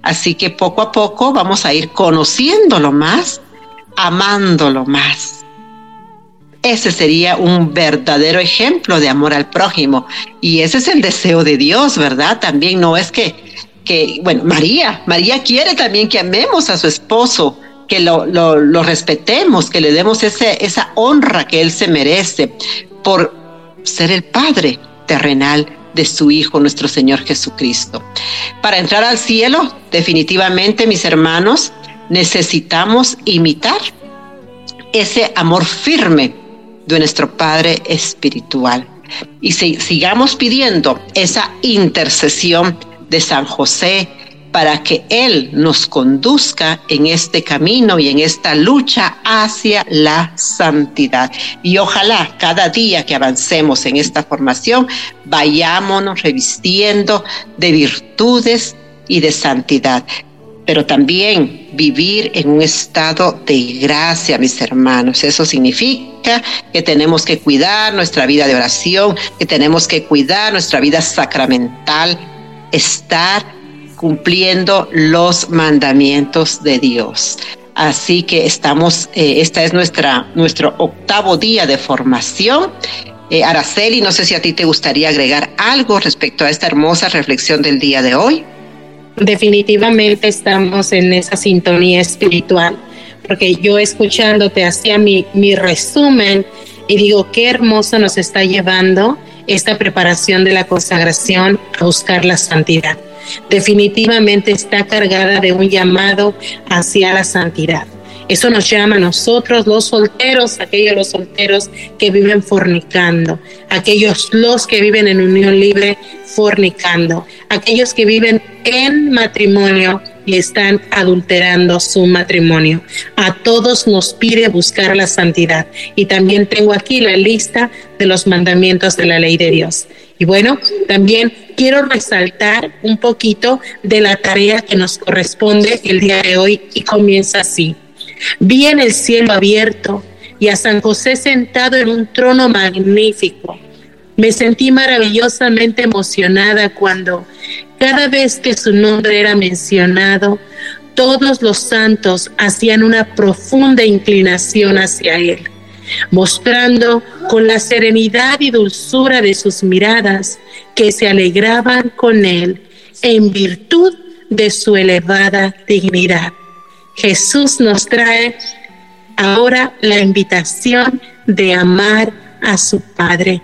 Así que poco a poco vamos a ir conociéndolo más, amándolo más. Ese sería un verdadero ejemplo de amor al prójimo. Y ese es el deseo de Dios, ¿verdad? También no es que, que bueno, María, María quiere también que amemos a su esposo, que lo, respetemos, que le demos ese, esa honra que Él se merece por ser el Padre terrenal de su Hijo, nuestro Señor Jesucristo. Para entrar al cielo, definitivamente, mis hermanos, necesitamos imitar ese amor firme de nuestro Padre Espiritual. Y si, sigamos pidiendo esa intercesión de San José, para que Él nos conduzca en este camino y en esta lucha hacia la santidad. Y ojalá cada día que avancemos en esta formación vayámonos revistiendo de virtudes y de santidad pero también vivir en un estado de gracia, mis hermanos. Eso significa que tenemos que cuidar nuestra vida de oración, que tenemos que cuidar nuestra vida sacramental, estar cumpliendo los mandamientos de Dios. Así que estamos, eh, esta es nuestra, nuestro octavo día de formación. Eh, Araceli, no sé si a ti te gustaría agregar algo respecto a esta hermosa reflexión del día de hoy.
Definitivamente estamos en esa sintonía espiritual, porque yo escuchándote hacía mi, mi resumen y digo, qué hermoso nos está llevando esta preparación de la consagración a buscar la santidad. Definitivamente está cargada de un llamado hacia la santidad. Eso nos llama a nosotros los solteros, aquellos los solteros que viven fornicando, aquellos los que viven en unión libre fornicando, aquellos que viven en matrimonio y están adulterando su matrimonio. A todos nos pide buscar la santidad. Y también tengo aquí la lista de los mandamientos de la ley de Dios. Y bueno, también quiero resaltar un poquito de la tarea que nos corresponde el día de hoy y comienza así. Vi en el cielo abierto y a San José sentado en un trono magnífico. Me sentí maravillosamente emocionada cuando cada vez que su nombre era mencionado, todos los santos hacían una profunda inclinación hacia él, mostrando con la serenidad y dulzura de sus miradas que se alegraban con él en virtud de su elevada dignidad. Jesús nos trae ahora la invitación de amar a su Padre.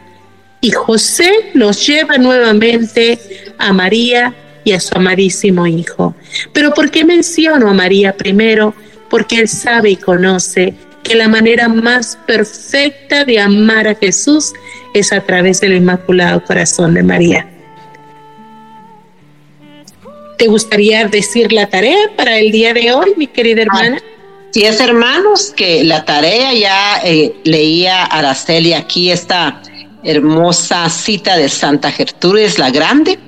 Y José nos lleva nuevamente a María y a su amadísimo Hijo. Pero ¿por qué menciono a María primero? Porque Él sabe y conoce que la manera más perfecta de amar a Jesús es a través del Inmaculado Corazón de María. ¿Te gustaría decir la tarea para el día de hoy, mi querida ah, hermana?
Sí, es hermanos, que la tarea ya eh, leía Araceli aquí esta hermosa cita de Santa es la Grande,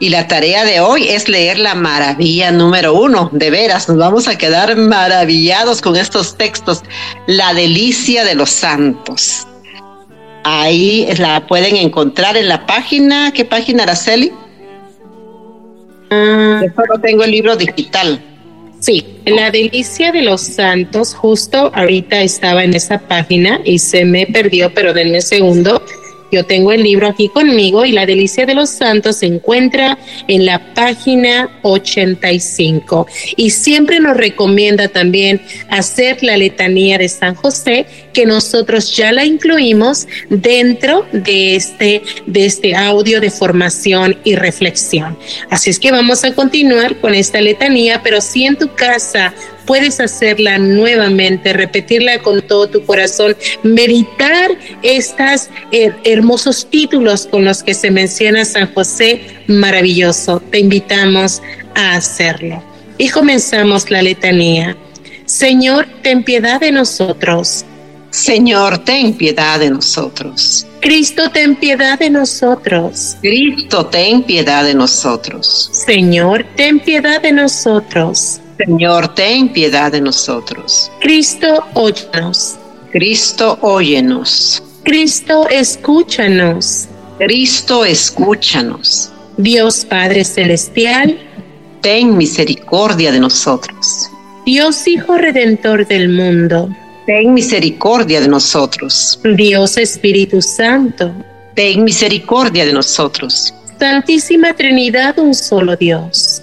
y la tarea de hoy es leer la maravilla número uno. De veras, nos vamos a quedar maravillados con estos textos. La delicia de los santos. Ahí la pueden encontrar en la página. ¿Qué página, Araceli?
Ah. Yo solo tengo el libro digital.
Sí,
la delicia de los santos, justo ahorita estaba en esa página y se me perdió, pero denme un segundo. Yo tengo el libro aquí conmigo y la delicia de los santos se encuentra en la página 85. Y siempre nos recomienda también hacer la letanía de San José, que nosotros ya la incluimos dentro de este, de este audio de formación y reflexión. Así es que vamos a continuar con esta letanía, pero si en tu casa puedes hacerla nuevamente, repetirla con todo tu corazón, meditar estos eh, hermosos títulos con los que se menciona San José, maravilloso. Te invitamos a hacerlo. Y comenzamos la letanía. Señor, ten piedad de nosotros.
Señor, ten piedad de nosotros.
Cristo, ten piedad de nosotros.
Cristo, ten piedad de nosotros.
Señor, ten piedad de nosotros.
Señor, ten piedad de nosotros.
Cristo, óyenos.
Cristo, óyenos.
Cristo, escúchanos.
Cristo, escúchanos.
Dios Padre Celestial,
ten misericordia de nosotros.
Dios Hijo Redentor del mundo,
ten misericordia de nosotros.
Dios Espíritu Santo,
ten misericordia de nosotros.
Santísima Trinidad, un solo Dios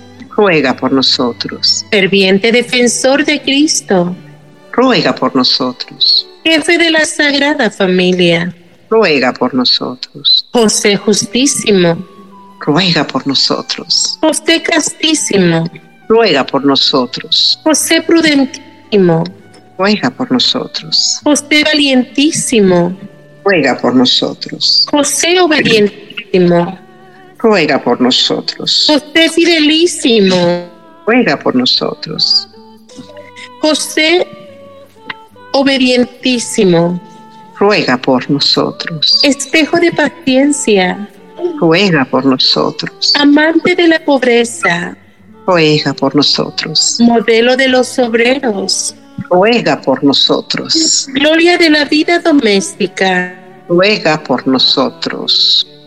ruega por nosotros.
Ferviente defensor de Cristo,
ruega por nosotros.
Jefe de la Sagrada Familia,
ruega por nosotros.
José Justísimo,
ruega por nosotros.
José Castísimo,
ruega por nosotros.
José Prudentísimo,
ruega por nosotros.
José Valientísimo,
ruega por nosotros.
José Obedientísimo,
ruega por nosotros.
José fidelísimo,
ruega por nosotros.
José obedientísimo,
ruega por nosotros.
Espejo de paciencia,
ruega por nosotros.
Amante de la pobreza,
ruega por nosotros.
Modelo de los obreros,
ruega por nosotros.
Gloria de la vida doméstica,
ruega por nosotros.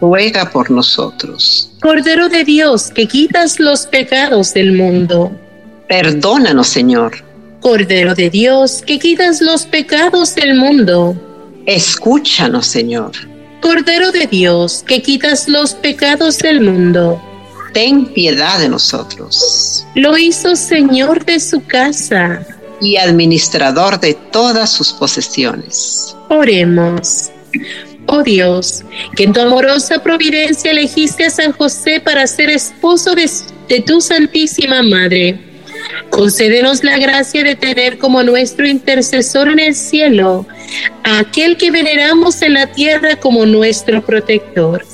ruega por nosotros.
Cordero de Dios, que quitas los pecados del mundo.
Perdónanos, Señor.
Cordero de Dios, que quitas los pecados del mundo.
Escúchanos, Señor.
Cordero de Dios, que quitas los pecados del mundo.
Ten piedad de nosotros.
Lo hizo Señor de su casa.
Y administrador de todas sus posesiones.
Oremos. Oh Dios, que en tu amorosa providencia elegiste a San José para ser esposo de, tu Santísima Madre, concédenos la gracia de tener como nuestro intercesor en el cielo a aquel que veneramos en la tierra como nuestro protector.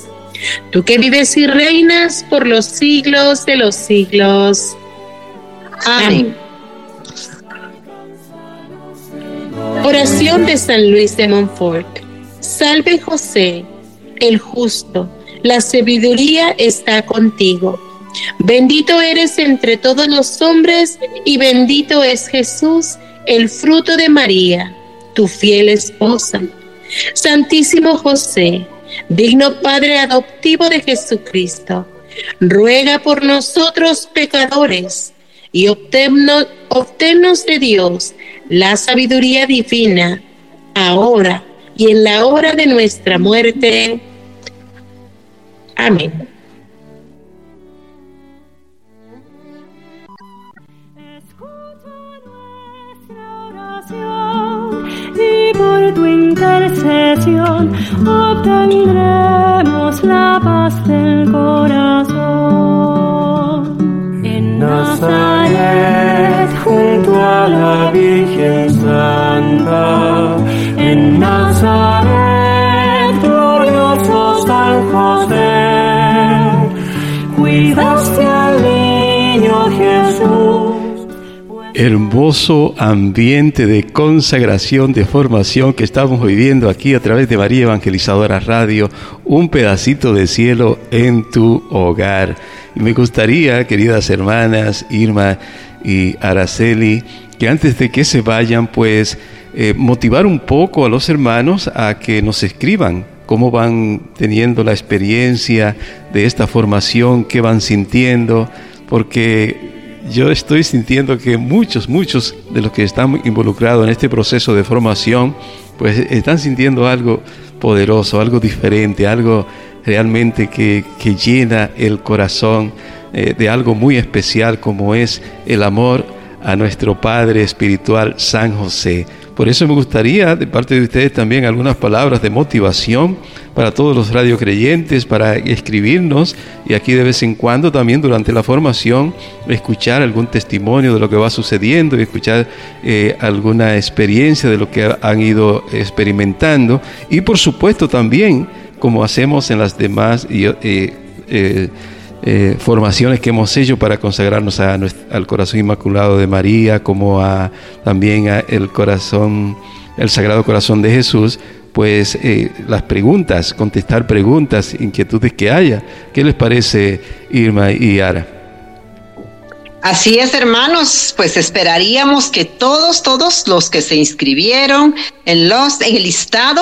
Tú que vives y reinas por los siglos de los siglos. Amén. Oración de San Luis de Montfort. Salve José, el justo, la sabiduría está contigo. Bendito eres entre todos los hombres y bendito es Jesús, el fruto de María, tu fiel esposa. Santísimo José, digno Padre adoptivo de Jesucristo, ruega por nosotros pecadores y obtennos, de Dios la sabiduría divina, ahora y en la hora de nuestra muerte. Amén.
nuestra oración y por tu intercesión obtendremos la paz del corazón. En Nazaret, junto a la Virgen Santa, en San cuidaste
Jesús. Hermoso ambiente de consagración, de formación que estamos viviendo aquí a través de María Evangelizadora Radio, un pedacito de cielo en tu hogar. Y me gustaría, queridas hermanas Irma y Araceli, que antes de que se vayan, pues eh, motivar un poco a los hermanos a que nos escriban cómo van teniendo la experiencia de esta formación, qué van sintiendo, porque yo estoy sintiendo que muchos, muchos de los que están involucrados en este proceso de formación, pues están sintiendo algo poderoso, algo diferente, algo realmente que, llena el corazón eh, de algo muy especial como es el amor a nuestro Padre Espiritual San José. Por eso me gustaría, de parte de ustedes también, algunas palabras de motivación para todos los radiocreyentes, para escribirnos y aquí de vez en cuando también durante la formación escuchar algún testimonio de lo que va sucediendo y escuchar eh, alguna experiencia de lo que han ido experimentando. Y por supuesto también, como hacemos en las demás... Eh, eh, eh, formaciones que hemos hecho para consagrarnos a, al corazón inmaculado de María, como a, también al el corazón, el sagrado corazón de Jesús, pues eh, las preguntas, contestar preguntas, inquietudes que haya. ¿Qué les parece, Irma y Ara?
Así es, hermanos, pues esperaríamos que todos, todos los que se inscribieron en los en el listado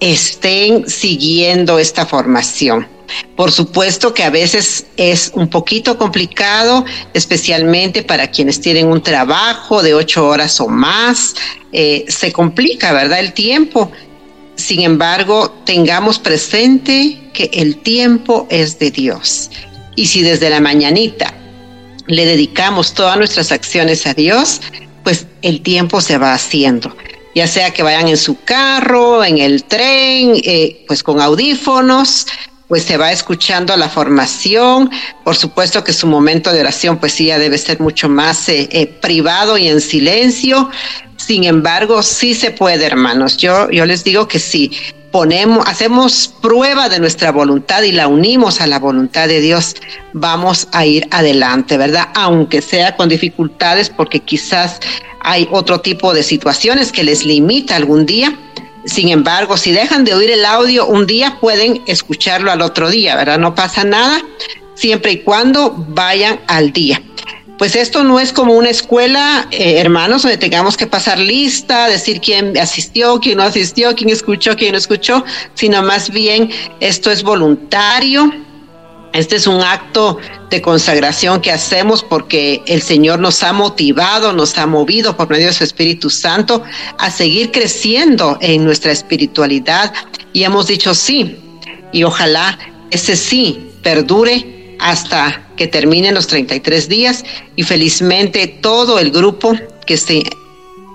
estén siguiendo esta formación. Por supuesto que a veces es un poquito complicado, especialmente para quienes tienen un trabajo de ocho horas o más. Eh, se complica, ¿verdad? El tiempo. Sin embargo, tengamos presente que el tiempo es de Dios. Y si desde la mañanita le dedicamos todas nuestras acciones a Dios, pues el tiempo se va haciendo ya sea que vayan en su carro, en el tren, eh, pues con audífonos, pues se va escuchando la formación. Por supuesto que su momento de oración, pues sí, ya debe ser mucho más eh, eh, privado y en silencio, sin embargo, sí se puede, hermanos. Yo, yo les digo que si Ponemos, hacemos prueba de nuestra voluntad y la unimos a la voluntad de Dios, vamos a ir adelante, ¿verdad? Aunque sea con dificultades, porque quizás hay otro tipo de situaciones que les limita algún día. Sin embargo, si dejan de oír el audio un día, pueden escucharlo al otro día, ¿verdad? No pasa nada, siempre y cuando vayan al día pues esto no es como una escuela, eh, hermanos, donde tengamos que pasar lista, decir quién asistió, quién no asistió, quién escuchó, quién no escuchó, sino más bien esto es voluntario. Este es un acto de consagración que hacemos porque el Señor nos ha motivado, nos ha movido por medio de su Espíritu Santo a seguir creciendo en nuestra espiritualidad y hemos dicho sí y ojalá ese sí perdure hasta que terminen los 33 días y felizmente todo el grupo que se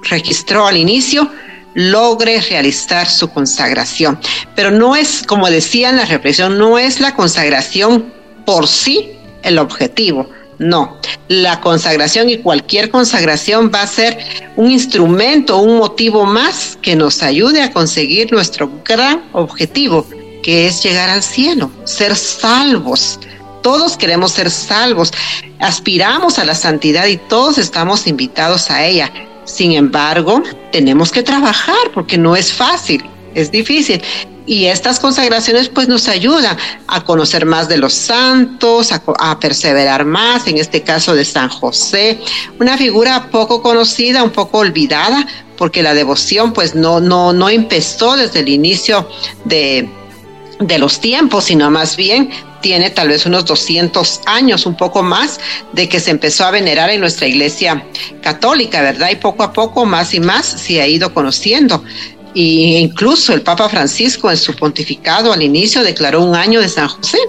registró al inicio logre realizar su consagración. Pero no es, como decía en la reflexión, no es la consagración por sí el objetivo. No, la consagración y cualquier consagración va a ser un instrumento, un motivo más que nos ayude a conseguir nuestro gran objetivo, que es llegar al cielo, ser salvos, todos queremos ser salvos, aspiramos a la santidad y todos estamos invitados a ella. Sin embargo, tenemos que trabajar porque no es fácil, es difícil. Y estas consagraciones pues nos ayudan a conocer más de los santos, a, perseverar más, en este caso de San José, una figura poco conocida, un poco olvidada, porque la devoción pues no, no, no empezó desde el inicio de, de los tiempos, sino más bien tiene tal vez unos 200 años, un poco más, de que se empezó a venerar en nuestra iglesia católica, ¿verdad? Y poco a poco, más y más, se ha ido conociendo. Y incluso el Papa Francisco en su pontificado al inicio declaró un año de San José.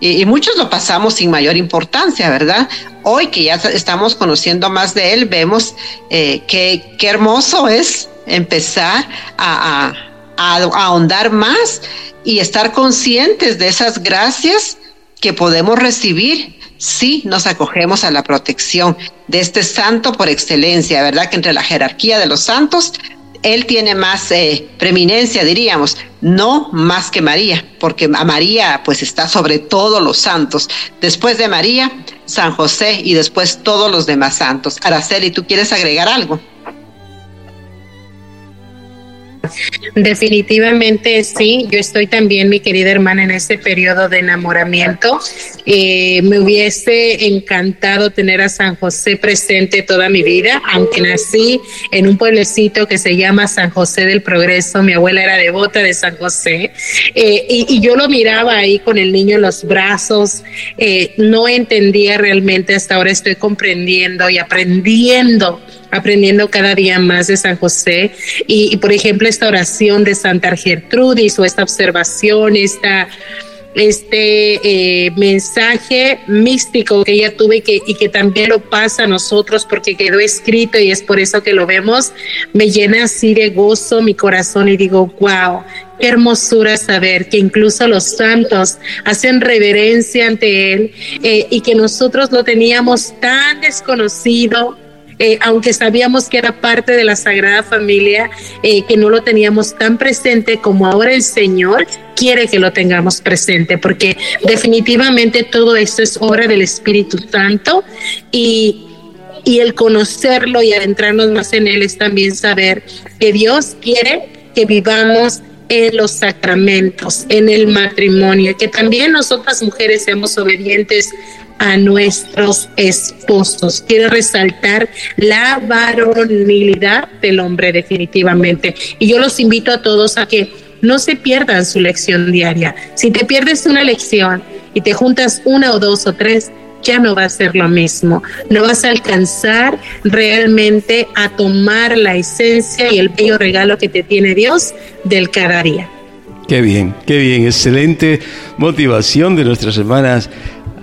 Y, muchos lo pasamos sin mayor importancia, ¿verdad? Hoy que ya estamos conociendo más de él, vemos eh, qué hermoso es empezar a, a ahondar más y estar conscientes de esas gracias que podemos recibir si nos acogemos a la protección de este santo por excelencia, ¿verdad? Que entre la jerarquía de los santos, él tiene más eh, preeminencia, diríamos, no más que María, porque a María pues está sobre todos los santos. Después de María, San José y después todos los demás santos. Araceli, ¿tú quieres agregar algo?
Definitivamente sí, yo estoy también, mi querida hermana, en este periodo de enamoramiento. Eh, me hubiese encantado tener a San José presente toda mi vida, aunque nací en un pueblecito que se llama San José del Progreso. Mi abuela era devota de San José eh, y, yo lo miraba ahí con el niño en los brazos. Eh, no entendía realmente, hasta ahora estoy comprendiendo y aprendiendo aprendiendo cada día más de San José y, por ejemplo, esta oración de Santa Gertrudis o esta observación, esta este eh, mensaje místico que ella tuve y que, y que también lo pasa a nosotros porque quedó escrito y es por eso que lo vemos, me llena así de gozo mi corazón y digo, wow, qué hermosura saber que incluso los santos hacen reverencia ante Él eh, y que nosotros lo teníamos tan desconocido, eh, aunque sabíamos que era parte de la Sagrada Familia, eh, que no lo teníamos tan presente como ahora el Señor quiere que lo tengamos presente, porque definitivamente todo esto es obra del Espíritu Santo y, y el conocerlo y adentrarnos más en él es también saber que Dios quiere que vivamos en los sacramentos, en el matrimonio, que también nosotras mujeres seamos obedientes a nuestros esposos. Quiero resaltar la varonilidad del hombre definitivamente. Y yo los invito a todos a que no se pierdan su lección diaria. Si te pierdes una lección y te juntas una o dos o tres, ya no va a ser lo mismo. No vas a alcanzar realmente a tomar la esencia y el bello regalo que te tiene Dios del cada día.
Qué bien, qué bien, excelente motivación de nuestras hermanas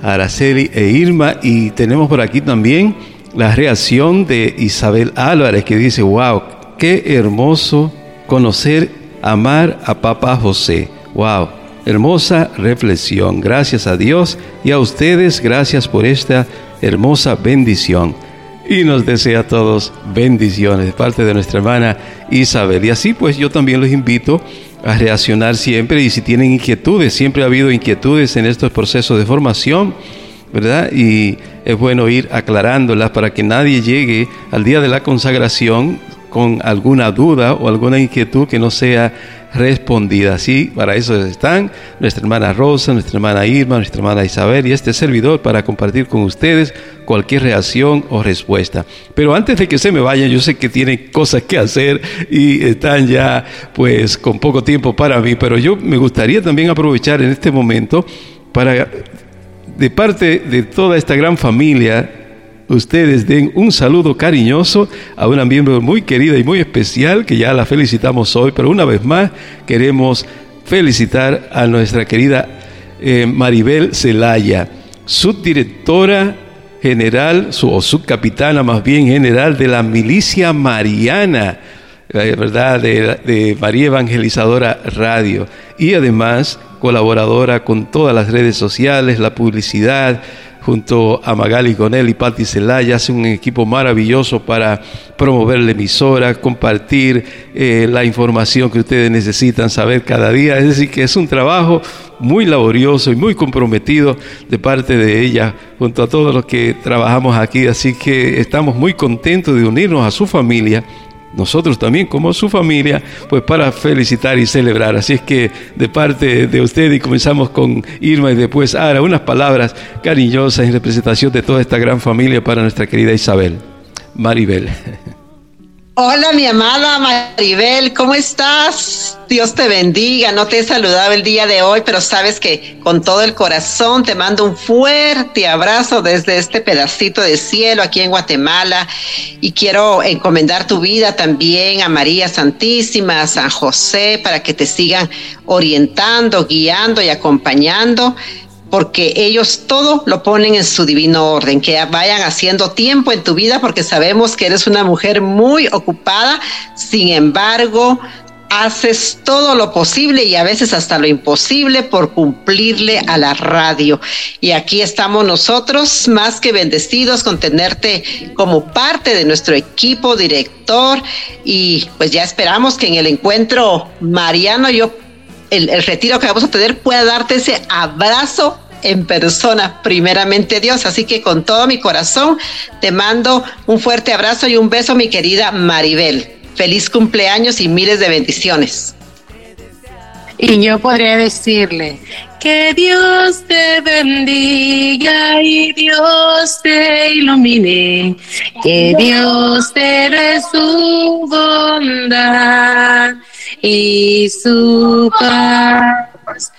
Araceli e Irma. Y tenemos por aquí también la reacción de Isabel Álvarez que dice, wow, qué hermoso conocer, amar a Papá José. Wow, hermosa reflexión. Gracias a Dios y a ustedes, gracias por esta hermosa bendición. Y nos desea a todos bendiciones de parte de nuestra hermana Isabel. Y así pues yo también los invito a reaccionar siempre y si tienen inquietudes, siempre ha habido inquietudes en estos procesos de formación, ¿verdad? Y es bueno ir aclarándolas para que nadie llegue al día de la consagración con alguna duda o alguna inquietud que no sea respondida. sí, para eso están nuestra hermana Rosa, nuestra hermana Irma, nuestra hermana Isabel y este servidor para compartir con ustedes cualquier reacción o respuesta. Pero antes de que se me vayan, yo sé que tienen cosas que hacer y están ya pues con poco tiempo para mí, pero yo me gustaría también aprovechar en este momento para de parte de toda esta gran familia ustedes den un saludo cariñoso a una miembro muy querida y muy especial que ya la felicitamos hoy, pero una vez más queremos felicitar a nuestra querida eh, Maribel Zelaya... subdirectora general su, o subcapitana más bien general de la milicia mariana. Eh, ¿verdad? de, María Evangelizadora Radio y además colaboradora con todas las redes sociales, la publicidad, junto a Magali Gonel y Patti Celaya, hace un equipo maravilloso para promover la emisora, compartir eh, la información que ustedes necesitan saber cada día. Es decir, que es un trabajo muy laborioso y muy comprometido de parte de ella junto a todos los que trabajamos aquí. Así que estamos muy contentos de unirnos a su familia nosotros también como su familia, pues para felicitar y celebrar. Así es que de parte de usted y comenzamos con Irma y después Ara, unas palabras cariñosas en representación de toda esta gran familia para nuestra querida Isabel. Maribel.
Hola, mi amada Maribel, ¿cómo estás? Dios te bendiga. No te he saludado el día de hoy, pero sabes que con todo el corazón te mando un fuerte abrazo desde este pedacito de cielo aquí en Guatemala. Y quiero encomendar tu vida también a María Santísima, a San José, para que te sigan orientando, guiando y acompañando porque ellos todo lo ponen en su divino orden, que vayan haciendo tiempo en tu vida, porque sabemos que eres una mujer muy ocupada, sin embargo, haces todo lo posible y a veces hasta lo imposible por cumplirle a la radio. Y aquí estamos nosotros más que bendecidos con tenerte como parte de nuestro equipo director y pues ya esperamos que en el encuentro, Mariano, yo el, retiro que vamos a tener pueda darte ese abrazo en persona, primeramente Dios. Así que con todo mi corazón te mando un fuerte abrazo y un beso, mi querida Maribel. Feliz cumpleaños y miles de bendiciones.
Y yo podría decirle, que Dios te bendiga y Dios te ilumine, que Dios te dé y su paz.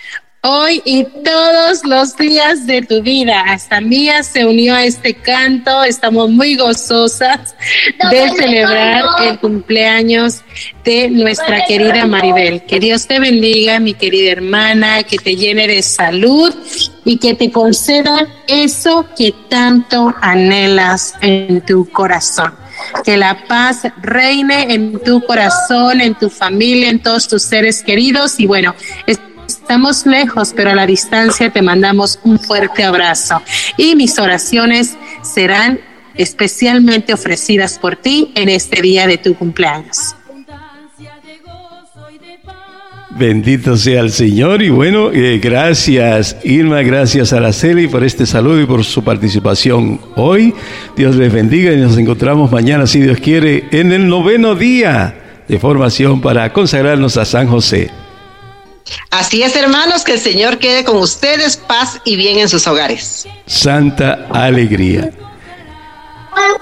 Hoy y todos los días de tu vida, hasta mía se unió a este canto. Estamos muy gozosas de celebrar el cumpleaños de nuestra querida Maribel. Que Dios te bendiga, mi querida hermana, que te llene de salud y que te conceda eso que tanto anhelas en tu corazón que la paz reine en tu corazón, en tu familia, en todos tus seres queridos. Y bueno, estamos lejos, pero a la distancia te mandamos un fuerte abrazo. Y mis oraciones serán especialmente ofrecidas por ti en este día de tu cumpleaños.
Bendito sea el Señor y bueno, eh, gracias Irma, gracias a Araceli por este saludo y por su participación hoy. Dios les bendiga y nos encontramos mañana, si Dios quiere, en el noveno día de formación para consagrarnos a San José.
Así es, hermanos, que el Señor quede con ustedes, paz y bien en sus hogares.
Santa alegría.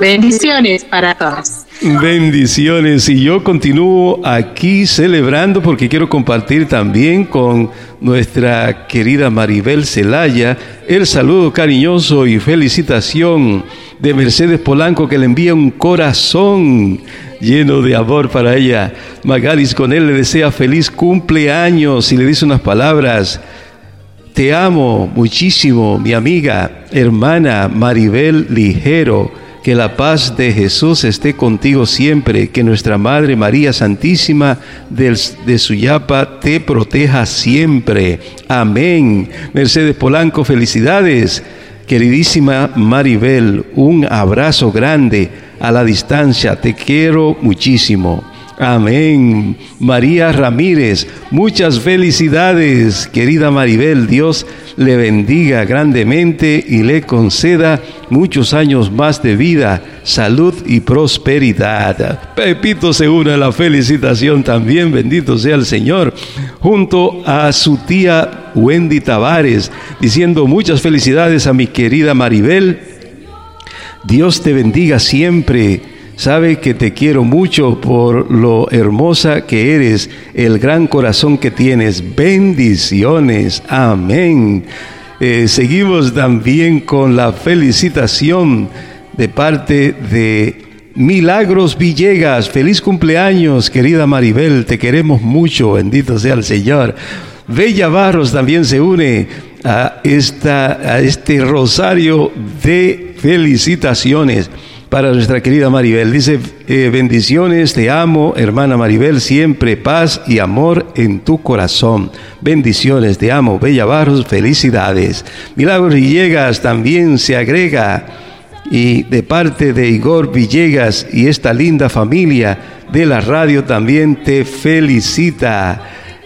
Bendiciones para todos.
Bendiciones. Y yo continúo aquí celebrando porque quiero compartir también con nuestra querida Maribel Celaya el saludo cariñoso y felicitación de Mercedes Polanco que le envía un corazón lleno de amor para ella. Magalis con él le desea feliz cumpleaños y le dice unas palabras. Te amo muchísimo, mi amiga, hermana Maribel Ligero. Que la paz de Jesús esté contigo siempre, que nuestra Madre María Santísima de Suyapa te proteja siempre. Amén. Mercedes Polanco, felicidades. Queridísima Maribel, un abrazo grande a la distancia, te quiero muchísimo. Amén. María Ramírez, muchas felicidades, querida Maribel, Dios le bendiga grandemente y le conceda muchos años más de vida, salud y prosperidad. Pepito se une a la felicitación también, bendito sea el Señor, junto a su tía Wendy Tavares, diciendo muchas felicidades a mi querida Maribel. Dios te bendiga siempre Sabe que te quiero mucho por lo hermosa que eres, el gran corazón que tienes. Bendiciones. Amén. Eh, seguimos también con la felicitación de parte de Milagros Villegas. Feliz cumpleaños, querida Maribel. Te queremos mucho. Bendito sea el Señor. Bella Barros también se une a, esta, a este rosario de felicitaciones para nuestra querida Maribel. Dice, eh, bendiciones, te amo, hermana Maribel, siempre paz y amor en tu corazón. Bendiciones, te amo, Bella Barros, felicidades. Milagros Villegas también se agrega y de parte de Igor Villegas y esta linda familia de la radio también te felicita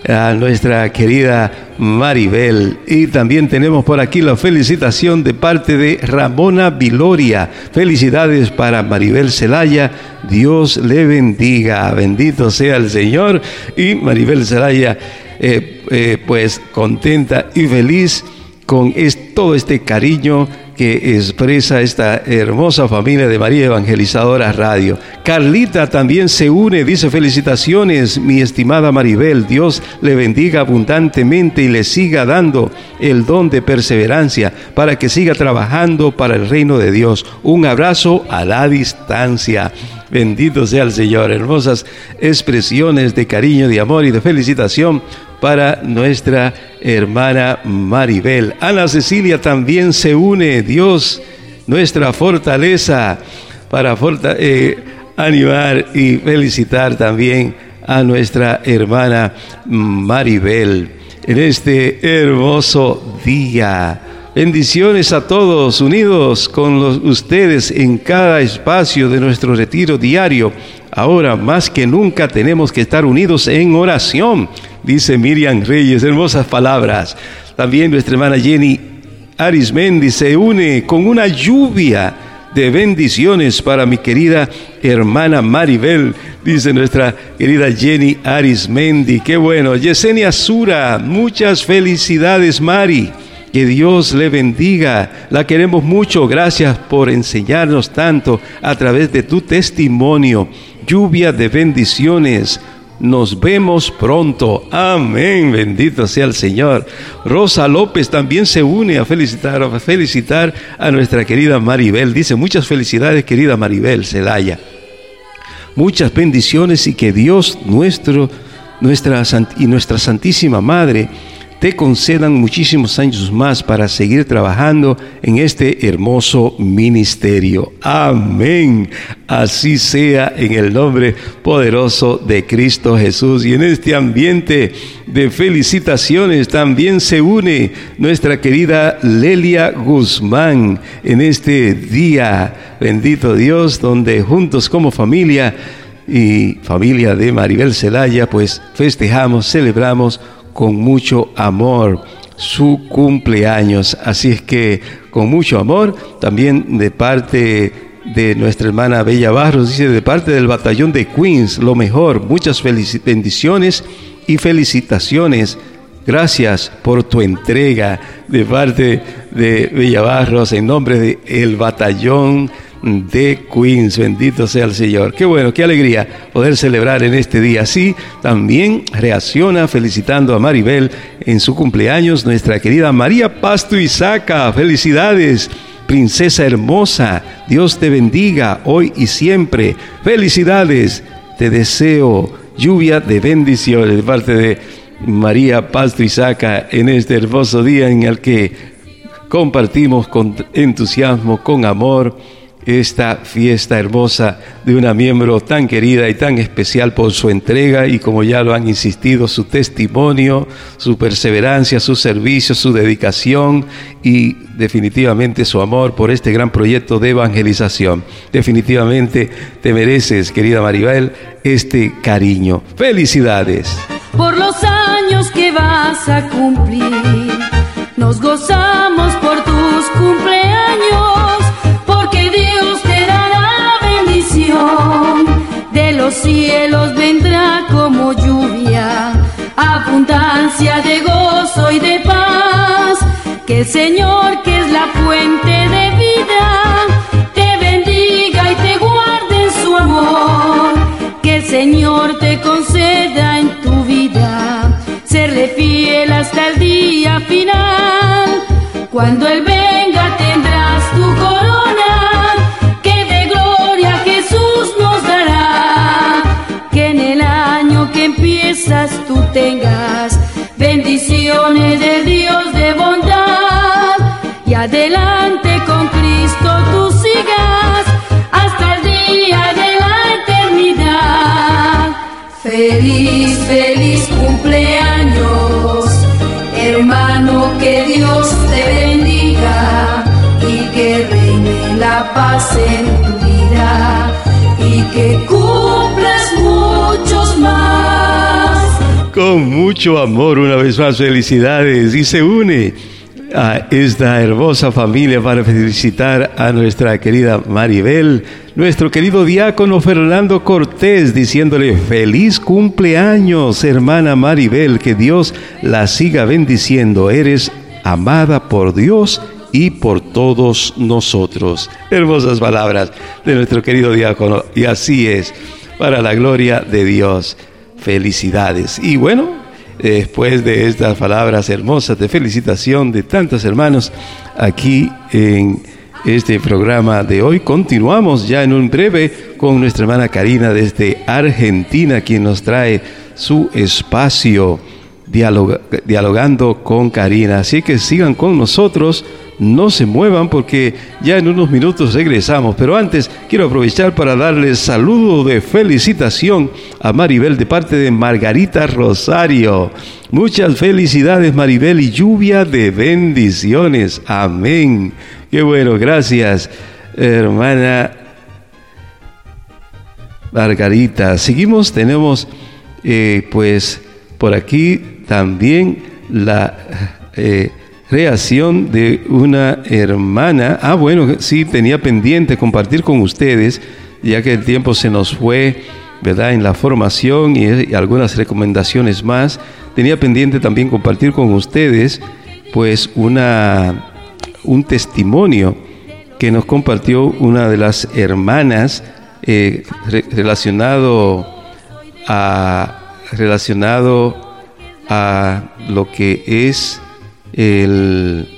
a nuestra querida Maribel. Y también tenemos por aquí la felicitación de parte de Ramona Viloria. Felicidades para Maribel Celaya. Dios le bendiga. Bendito sea el Señor. Y Maribel Celaya, eh, eh, pues contenta y feliz con todo este cariño expresa esta hermosa familia de María Evangelizadora Radio. Carlita también se une, dice felicitaciones, mi estimada Maribel, Dios le bendiga abundantemente y le siga dando el don de perseverancia para que siga trabajando para el reino de Dios. Un abrazo a la distancia. Bendito sea el Señor. Hermosas expresiones de cariño, de amor y de felicitación para nuestra hermana Maribel. Ana Cecilia también se une, Dios, nuestra fortaleza, para eh, animar y felicitar también a nuestra hermana Maribel en este hermoso día. Bendiciones a todos, unidos con los, ustedes en cada espacio de nuestro retiro diario. Ahora más que nunca tenemos que estar unidos en oración dice Miriam Reyes, hermosas palabras. También nuestra hermana Jenny Arismendi se une con una lluvia de bendiciones para mi querida hermana Maribel, dice nuestra querida Jenny Arismendi. Qué bueno. Yesenia Sura, muchas felicidades, Mari. Que Dios le bendiga. La queremos mucho. Gracias por enseñarnos tanto a través de tu testimonio. Lluvia de bendiciones nos vemos pronto. Amén. Bendito sea el Señor. Rosa López también se une a felicitar, a felicitar a nuestra querida Maribel. Dice, muchas felicidades, querida Maribel Celaya. Muchas bendiciones y que Dios nuestro nuestra, y nuestra Santísima Madre te concedan muchísimos años más para seguir trabajando en este hermoso ministerio. Amén. Así sea en el nombre poderoso de Cristo Jesús. Y en este ambiente de felicitaciones también se une nuestra querida Lelia Guzmán en este día, bendito Dios, donde juntos como familia y familia de Maribel Celaya, pues festejamos, celebramos con mucho amor su cumpleaños. Así es que con mucho amor, también de parte de nuestra hermana Bella Barros, dice de parte del batallón de Queens, lo mejor, muchas bendiciones y felicitaciones. Gracias por tu entrega de parte de Bella Barros en nombre del de batallón de Queens. Bendito sea el Señor. Qué bueno, qué alegría poder celebrar en este día. así. también reacciona felicitando a Maribel en su cumpleaños, nuestra querida María Pasto Isaca. Felicidades. Princesa hermosa, Dios te bendiga hoy y siempre. Felicidades, te deseo lluvia de bendiciones de parte de María Pasto Isaca en este hermoso día en el que compartimos con entusiasmo, con amor esta fiesta hermosa de una miembro tan querida y tan especial por su entrega y como ya lo han insistido, su testimonio, su perseverancia, su servicio, su dedicación y definitivamente su amor por este gran proyecto de evangelización. Definitivamente te mereces, querida Maribel, este cariño. Felicidades. Por los años que vas a cumplir, nos gozamos por tus cumpleaños de los cielos vendrá como lluvia, abundancia de gozo y de paz, que el Señor que es la fuente de vida, te bendiga y te guarde en su amor, que el Señor te conceda en tu vida serle fiel hasta el día final, cuando mucho amor. Una vez más, felicidades. Y se une a esta hermosa familia para felicitar a nuestra querida Maribel, nuestro querido diácono Fernando Cortés, diciéndole feliz cumpleaños, hermana Maribel, que Dios la siga bendiciendo. Eres amada por Dios y por todos nosotros. Hermosas palabras de nuestro querido diácono. Y así es, para la gloria de Dios. Felicidades. Y bueno, después de estas palabras hermosas de felicitación de tantos hermanos aquí en este programa de hoy. Continuamos ya en un breve con nuestra hermana Karina desde Argentina, quien nos trae su espacio dialogando con Karina. Así que sigan con nosotros, no se muevan porque ya en unos minutos regresamos. Pero antes quiero aprovechar para darles saludo de felicitación a Maribel de parte de Margarita Rosario. Muchas felicidades Maribel y lluvia de bendiciones. Amén. Qué bueno, gracias hermana Margarita. Seguimos, tenemos eh, pues por aquí también la eh, reacción de una hermana. Ah, bueno, sí, tenía pendiente compartir con ustedes, ya que el tiempo se nos fue, ¿verdad? En la formación y, eh, algunas recomendaciones más. Tenía pendiente también compartir con ustedes, pues, una, un testimonio que nos compartió una de las hermanas eh, relacionado a relacionado a lo que es el,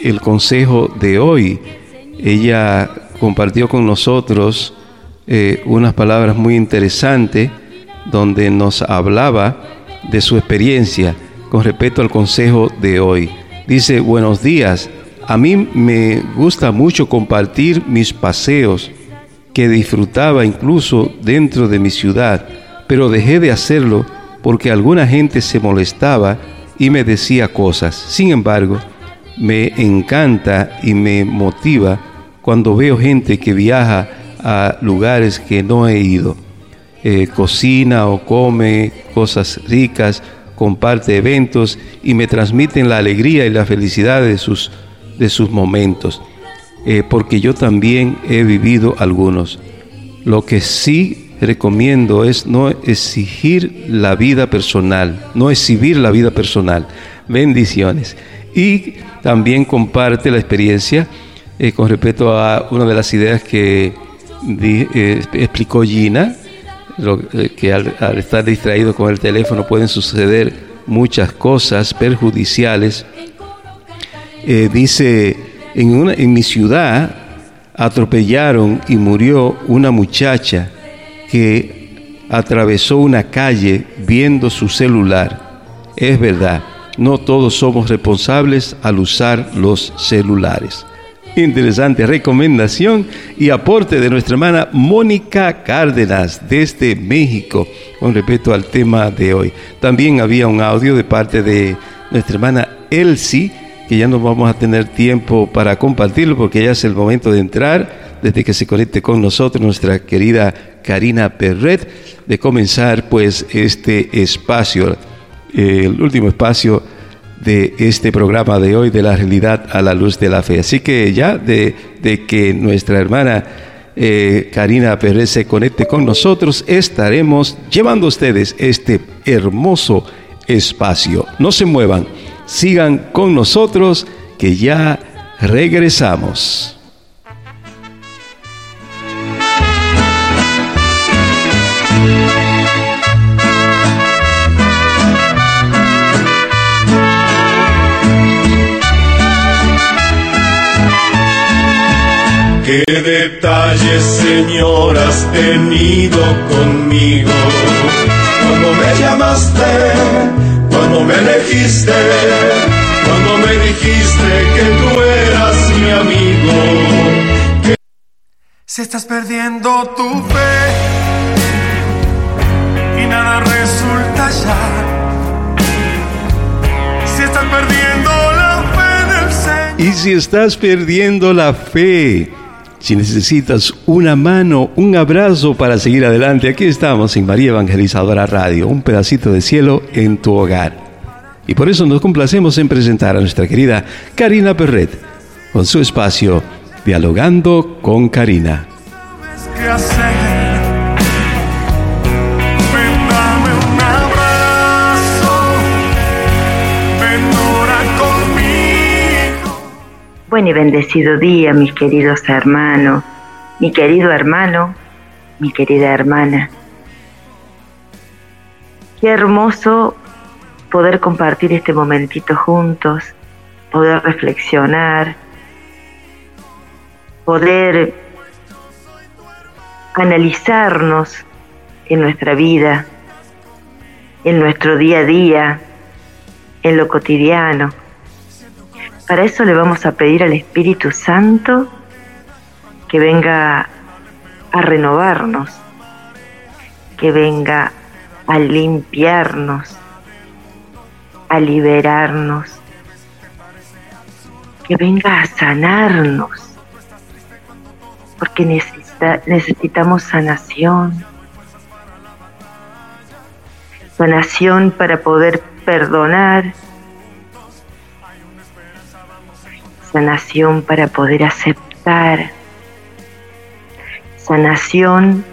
el consejo de hoy. Ella compartió con nosotros eh, unas palabras muy interesantes donde nos hablaba de su experiencia con respecto al consejo de hoy. Dice, buenos días, a mí me gusta mucho compartir mis paseos que disfrutaba incluso dentro de mi ciudad, pero dejé de hacerlo porque alguna gente se molestaba y me decía cosas. Sin embargo, me encanta y me motiva cuando veo gente que viaja a lugares que no he ido. Eh, cocina o come cosas ricas, comparte eventos y me transmiten la alegría y la felicidad de sus, de sus momentos, eh, porque yo también he vivido algunos. Lo que sí recomiendo es no exigir la vida personal, no exhibir la vida personal. Bendiciones. Y también comparte la experiencia eh, con respecto a una de las ideas que eh, explicó Gina, eh, que al, estar distraído con el teléfono pueden suceder muchas cosas perjudiciales. dice, en, una, en mi ciudad atropellaron y murió una muchacha que atravesó una calle viendo su celular. Es verdad, no todos somos responsables al usar los celulares. Interesante recomendación y aporte de nuestra hermana Mónica Cárdenas desde México con respecto al tema de hoy. También había un audio de parte de nuestra hermana Elsie, que ya no vamos a tener tiempo para compartirlo porque ya es el momento de entrar desde que se conecte con nosotros nuestra querida Karina Perret, de comenzar pues este espacio, eh, el último espacio de este programa de hoy, de la realidad a la luz de la fe. Así que ya de, que nuestra hermana eh, Karina Perret se conecte con nosotros, estaremos llevando a ustedes este hermoso espacio. No se muevan, sigan con nosotros que ya regresamos.
Qué detalles, Señor, has tenido conmigo. Cuando me llamaste, cuando me elegiste, cuando me dijiste que tú eras mi amigo.
Si estás perdiendo tu fe y nada resulta ya. Si estás perdiendo la fe del Señor. Y si estás perdiendo la fe si necesitas una mano, un abrazo para seguir adelante, aquí estamos en María Evangelizadora Radio, un pedacito de cielo en tu hogar. Y por eso nos complacemos en presentar a nuestra querida Karina Perret, con su espacio Dialogando con Karina.
Buen y bendecido día, mis queridos hermanos, mi querido hermano, mi querida hermana. Qué hermoso poder compartir este momentito juntos, poder reflexionar, poder analizarnos en nuestra vida, en nuestro día a día, en lo cotidiano. Para eso le vamos a pedir al Espíritu Santo que venga a renovarnos, que venga a limpiarnos, a liberarnos, que venga a sanarnos, porque necesitamos sanación, sanación para poder perdonar, sanación para poder aceptar, sanación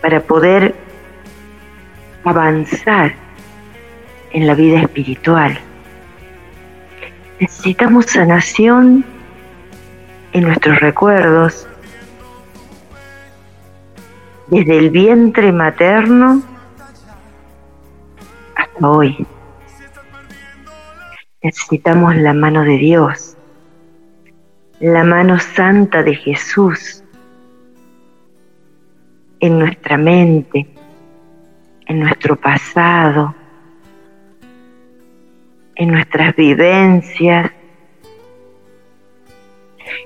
para poder avanzar en la vida espiritual. Necesitamos sanación en nuestros recuerdos, desde el vientre materno hasta hoy. Necesitamos la mano de Dios la mano santa de Jesús en nuestra mente, en nuestro pasado, en nuestras vivencias,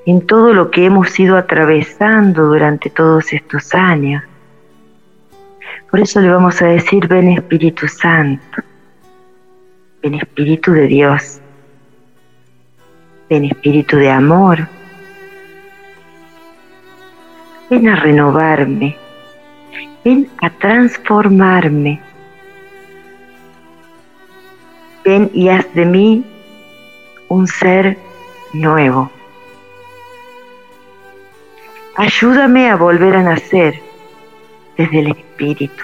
en todo lo que hemos ido atravesando durante todos estos años. Por eso le vamos a decir, ven Espíritu Santo, ven Espíritu de Dios, Ven espíritu de amor. Ven a renovarme, ven a transformarme. Ven y haz de mí un ser nuevo. Ayúdame a volver a nacer desde el Espíritu.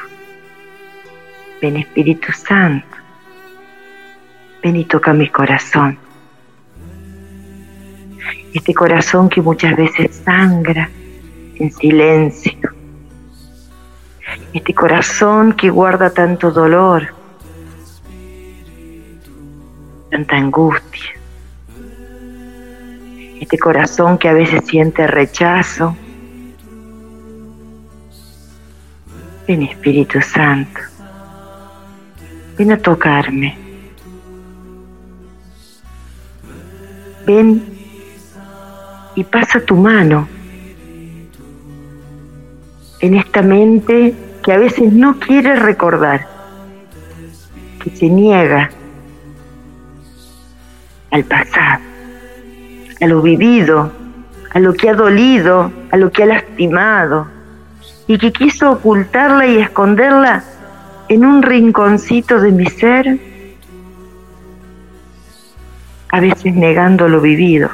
Ven Espíritu Santo, ven y toca mi corazón este corazón que muchas veces sangra en silencio, este corazón que guarda tanto dolor, tanta angustia, este corazón que a veces siente rechazo. Ven Espíritu Santo, ven a tocarme. Ven y pasa tu mano en esta mente que a veces no quiere recordar, que se niega al pasado, a lo vivido, a lo que ha dolido, a lo que ha lastimado, y que quiso ocultarla y esconderla en un rinconcito de mi ser, a veces negando lo vivido.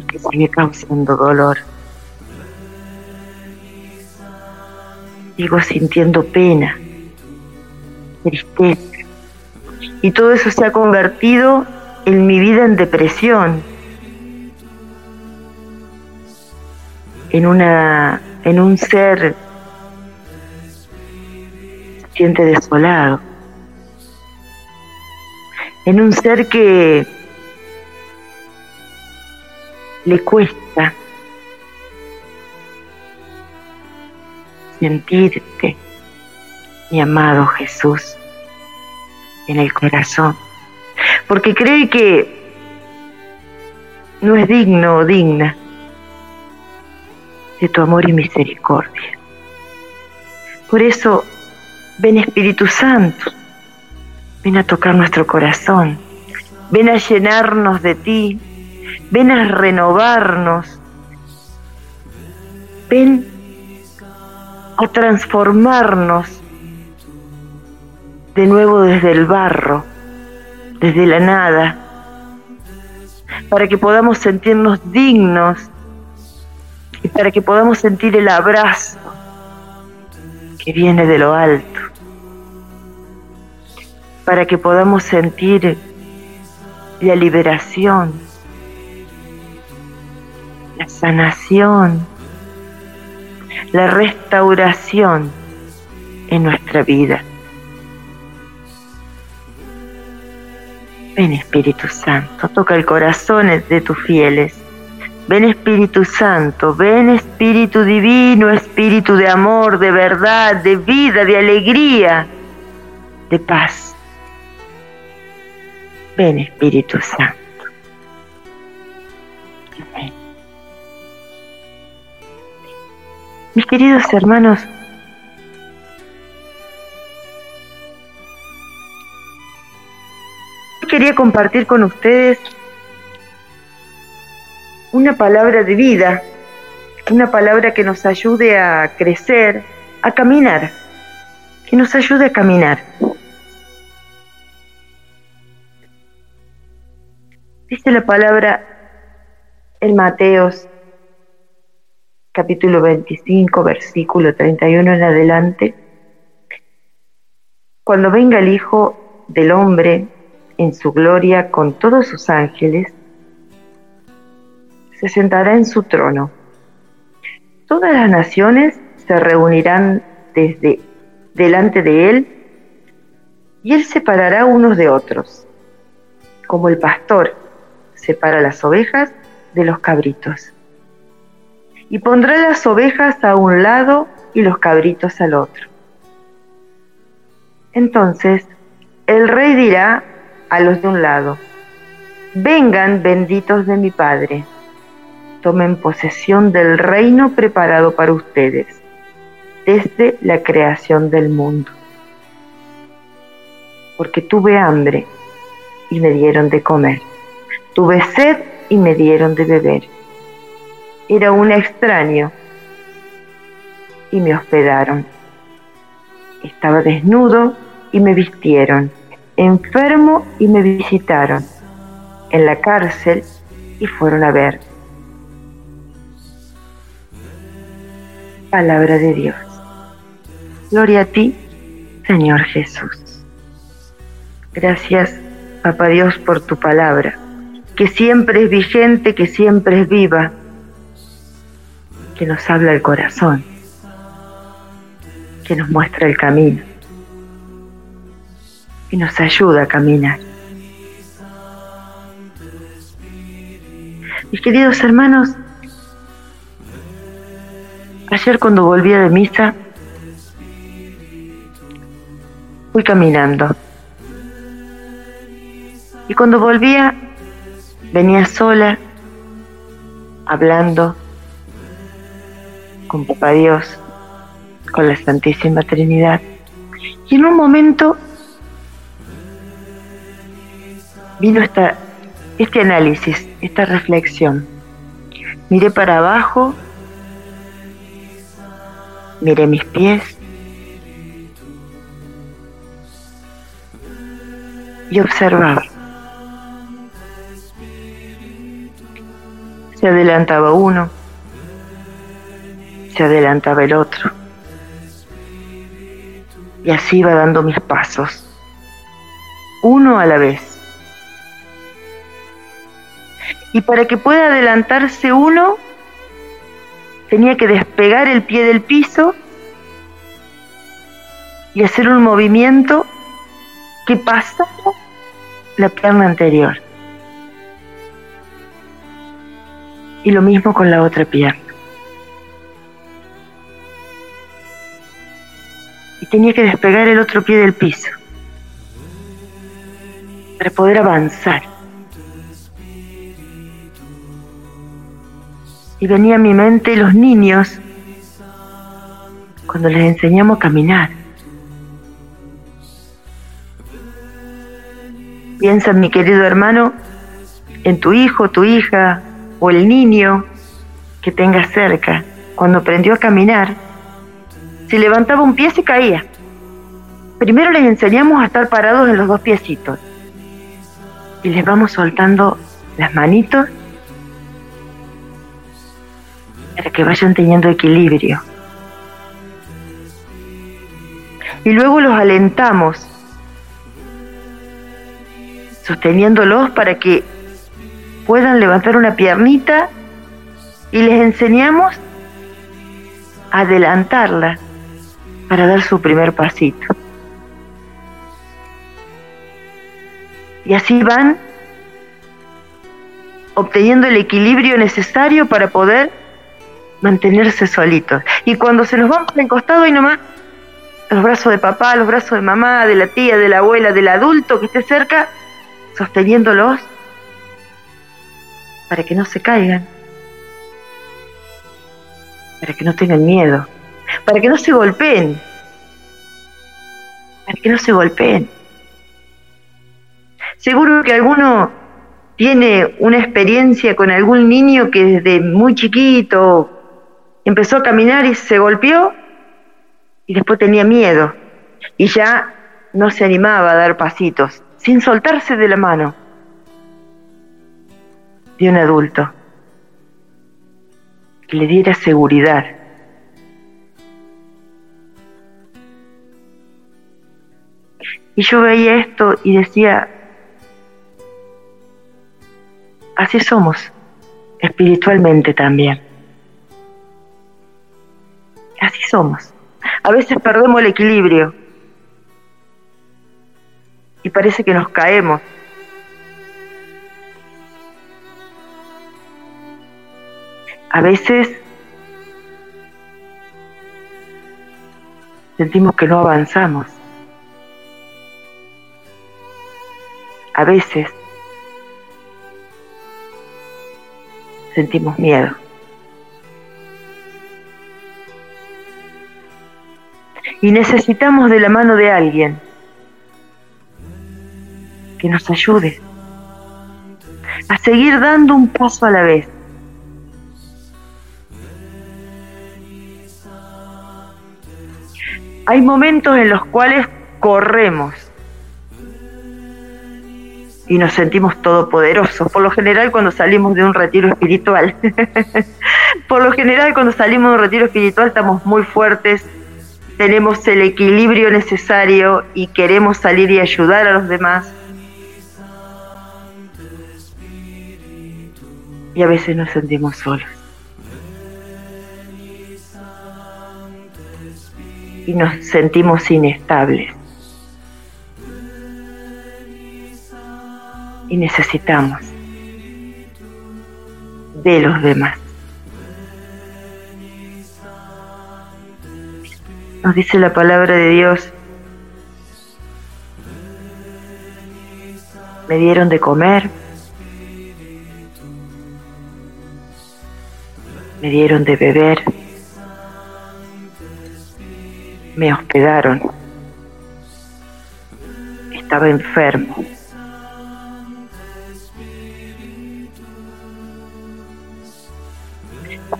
porque sigue causando dolor. Sigo sintiendo pena, tristeza. Y todo eso se ha convertido en mi vida en depresión, en, una, en un ser siente desolado, en un ser que le cuesta sentirte, mi amado Jesús, en el corazón, porque cree que no es digno o digna de tu amor y misericordia. Por eso, ven Espíritu Santo, ven a tocar nuestro corazón, ven a llenarnos de ti, ven a renovarnos, ven a transformarnos de nuevo desde el barro, desde la nada, para que podamos sentirnos dignos y para que podamos sentir el abrazo que viene de lo alto, para que podamos sentir la liberación la sanación, la restauración en nuestra vida. Ven Espíritu Santo, toca el corazón de tus fieles. Ven Espíritu Santo, ven Espíritu Divino, Espíritu de amor, de verdad, de vida, de alegría, de paz. Ven Espíritu Santo. Mis queridos hermanos, quería compartir con ustedes una palabra de vida, una palabra que nos ayude a crecer, a caminar, que nos ayude a caminar. Dice la palabra el Mateos capítulo 25, versículo 31 en adelante, cuando venga el Hijo del Hombre en su gloria con todos sus ángeles, se sentará en su trono. Todas las naciones se reunirán desde delante de él y él separará unos de otros, como el pastor separa las ovejas de los cabritos y pondrá las ovejas a un lado y los cabritos al otro. Entonces el rey dirá a los de un lado, vengan benditos de mi Padre, tomen posesión del reino preparado para ustedes desde la creación del mundo. Porque tuve hambre y me dieron de comer, tuve sed y me dieron de beber era un extraño y me hospedaron. Estaba desnudo y me vistieron, enfermo y me visitaron, en la cárcel y fueron a ver. Palabra de Dios. Gloria a ti, Señor Jesús. Gracias, Papá Dios, por tu palabra, que siempre es vigente, que siempre es viva que nos habla el corazón, que nos muestra el camino, que nos ayuda a caminar. Mis queridos hermanos, ayer cuando volvía de misa, fui caminando. Y cuando volvía, venía sola, hablando con Papá Dios, con la Santísima Trinidad. Y en un momento vino esta, este análisis, esta reflexión. Miré para abajo, miré mis pies y observaba. Se adelantaba uno, se adelantaba el otro. Y así iba dando mis pasos, uno a la vez. Y para que pueda adelantarse uno, tenía que despegar el pie del piso y hacer un movimiento que pasa la pierna anterior. Y lo mismo con la otra pierna. tenía que despegar el otro pie del piso para poder avanzar. Y venía a mi mente los niños cuando les enseñamos a caminar. Piensa, mi querido hermano, en tu hijo, tu hija o el niño que tengas cerca. Cuando aprendió a caminar, si levantaba un pie se caía. Primero les enseñamos a estar parados en los dos piecitos y les vamos soltando las manitos para que vayan teniendo equilibrio. Y luego los alentamos, sosteniéndolos para que puedan levantar una piernita y les enseñamos a adelantarla para dar su primer pasito. Y así van obteniendo el equilibrio necesario para poder mantenerse solitos. Y cuando se los van por el costado y nomás los brazos de papá, los brazos de mamá, de la tía, de la abuela, del adulto que esté cerca, sosteniéndolos para que no se caigan, para que no tengan miedo para que no se golpeen, para que no se golpeen. Seguro que alguno tiene una experiencia con algún niño que desde muy chiquito empezó a caminar y se golpeó y después tenía miedo y ya no se animaba a dar pasitos sin soltarse de la mano de un adulto que le diera seguridad Y yo veía esto y decía, así somos espiritualmente también. Así somos. A veces perdemos el equilibrio y parece que nos caemos. A veces sentimos que no avanzamos. a veces sentimos miedo. Y necesitamos de la mano de alguien que nos ayude a seguir dando un paso a la vez. Hay momentos en los cuales corremos y nos sentimos todopoderosos. Por lo general cuando salimos de un retiro espiritual, por lo general cuando salimos de un retiro espiritual estamos muy fuertes, tenemos el equilibrio necesario y queremos salir y ayudar a los demás. Y a veces nos sentimos solos. Y nos sentimos inestables. y necesitamos de los demás. Nos dice la palabra de Dios, me dieron de comer, me dieron de beber, me hospedaron, estaba enfermo.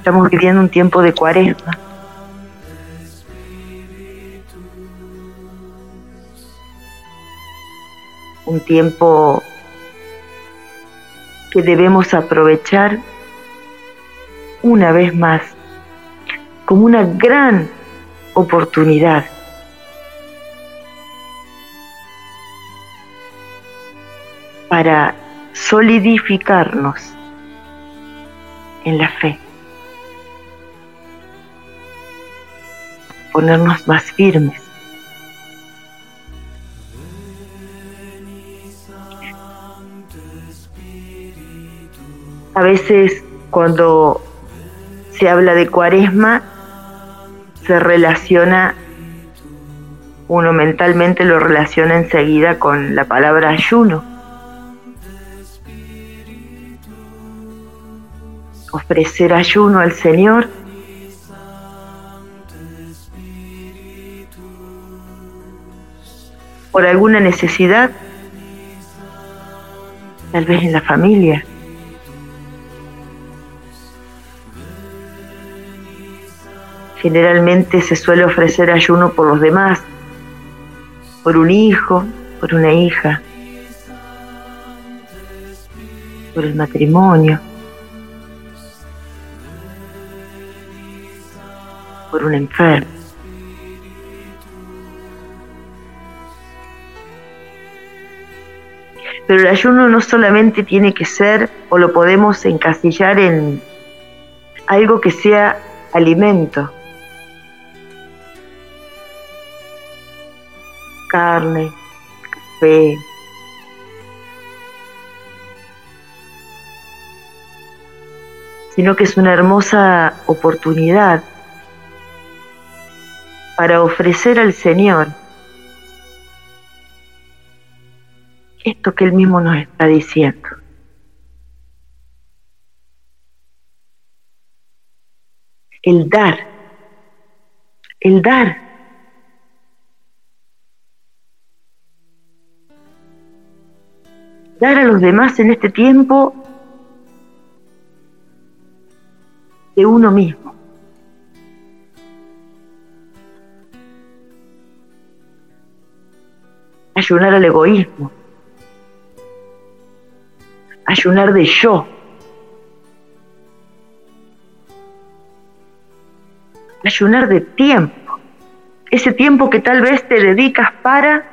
Estamos viviendo un tiempo de cuaresma. Un tiempo que debemos aprovechar una vez más como una gran oportunidad para solidificarnos en la fe. ponernos más firmes. A veces cuando se habla de cuaresma, se relaciona, uno mentalmente lo relaciona enseguida con la palabra ayuno. Ofrecer ayuno al Señor por alguna necesidad, tal vez en la familia. Generalmente se suele ofrecer ayuno por los demás, por un hijo, por una hija, por el matrimonio, por un enfermo. pero el ayuno no solamente tiene que ser o lo podemos encasillar en algo que sea alimento, carne, café. sino que es una hermosa oportunidad para ofrecer al Señor esto que él mismo nos está diciendo. El dar, el dar. Dar a los demás en este tiempo de uno mismo. Ayunar al egoísmo ayunar de yo. Ayunar de tiempo. Ese tiempo que tal vez te dedicas para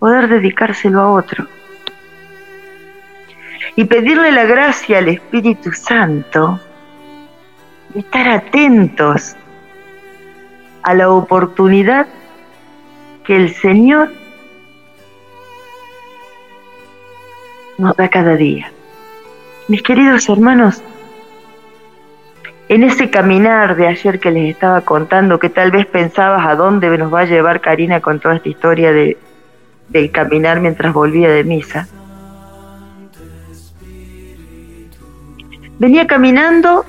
poder dedicárselo a otro. Y pedirle la gracia al Espíritu Santo de estar atentos a la oportunidad que el Señor nos da cada día. Mis queridos hermanos, en ese caminar de ayer que les estaba contando, que tal vez pensabas a dónde nos va a llevar Karina con toda esta historia de, del caminar mientras volvía de misa, venía caminando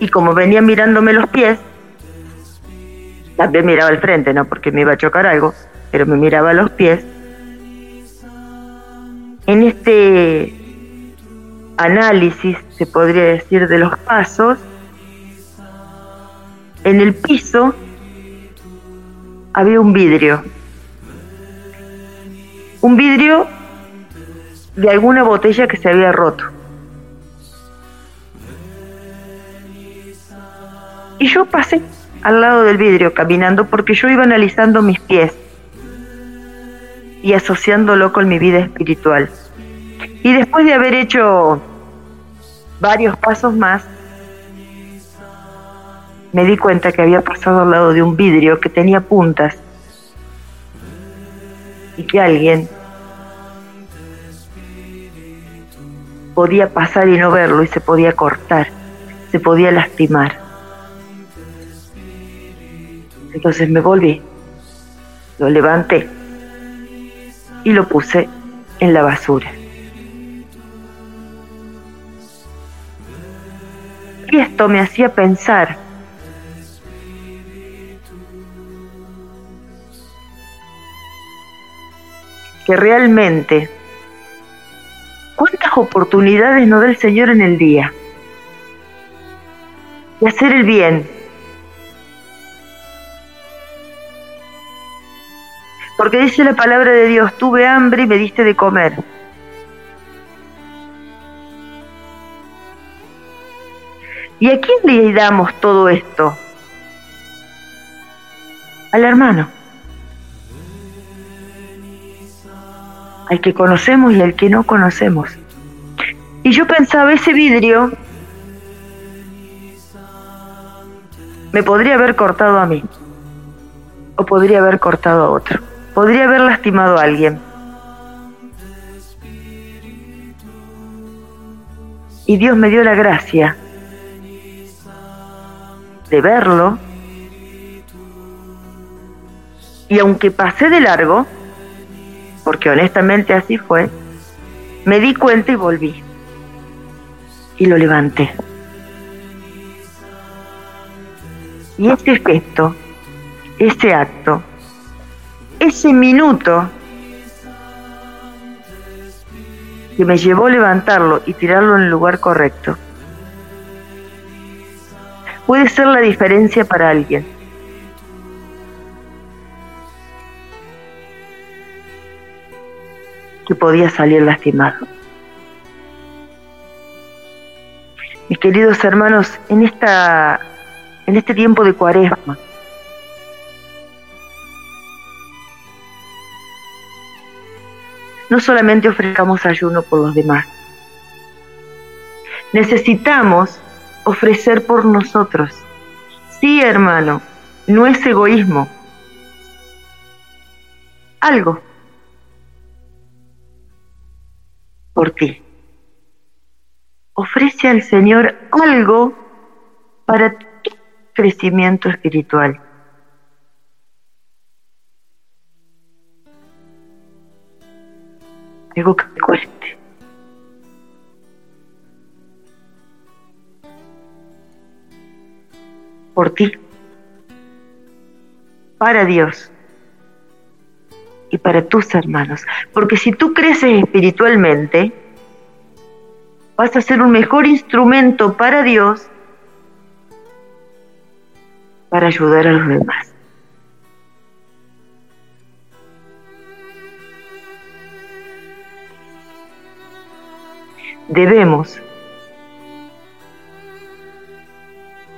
y como venía mirándome los pies, también miraba al frente, no porque me iba a chocar algo, pero me miraba los pies. En este análisis, se podría decir, de los pasos, en el piso había un vidrio. Un vidrio de alguna botella que se había roto. Y yo pasé al lado del vidrio caminando porque yo iba analizando mis pies y asociándolo con mi vida espiritual. Y después de haber hecho varios pasos más, me di cuenta que había pasado al lado de un vidrio que tenía puntas y que alguien podía pasar y no verlo y se podía cortar, se podía lastimar. Entonces me volví, lo levanté y lo puse en la basura. esto me hacía pensar. que realmente, ¿cuántas oportunidades nos da el Señor en el día? De hacer el bien. Porque dice la palabra de Dios, tuve hambre y me diste de comer ¿Y a quién le damos todo esto? Al hermano. Al que conocemos y al que no conocemos. Y yo pensaba, ese vidrio me podría haber cortado a mí. O podría haber cortado a otro. Podría haber lastimado a alguien. Y Dios me dio la gracia de verlo. Y aunque pasé de largo, porque honestamente así fue, me di cuenta y volví. Y lo levanté. Y ese efecto ese acto, ese minuto que me llevó a levantarlo y tirarlo en el lugar correcto, puede ser la diferencia para alguien. que podía salir lastimado. Mis queridos hermanos, en esta en este tiempo de Cuaresma no solamente ofrezcamos ayuno por los demás. Necesitamos ofrecer por nosotros. Sí, hermano, no es egoísmo. Algo por ti. Ofrece al Señor algo para tu crecimiento espiritual. Algo que cueste. por ti, para Dios y para tus hermanos. Porque si tú creces espiritualmente, vas a ser un mejor instrumento para Dios para ayudar a los demás. Debemos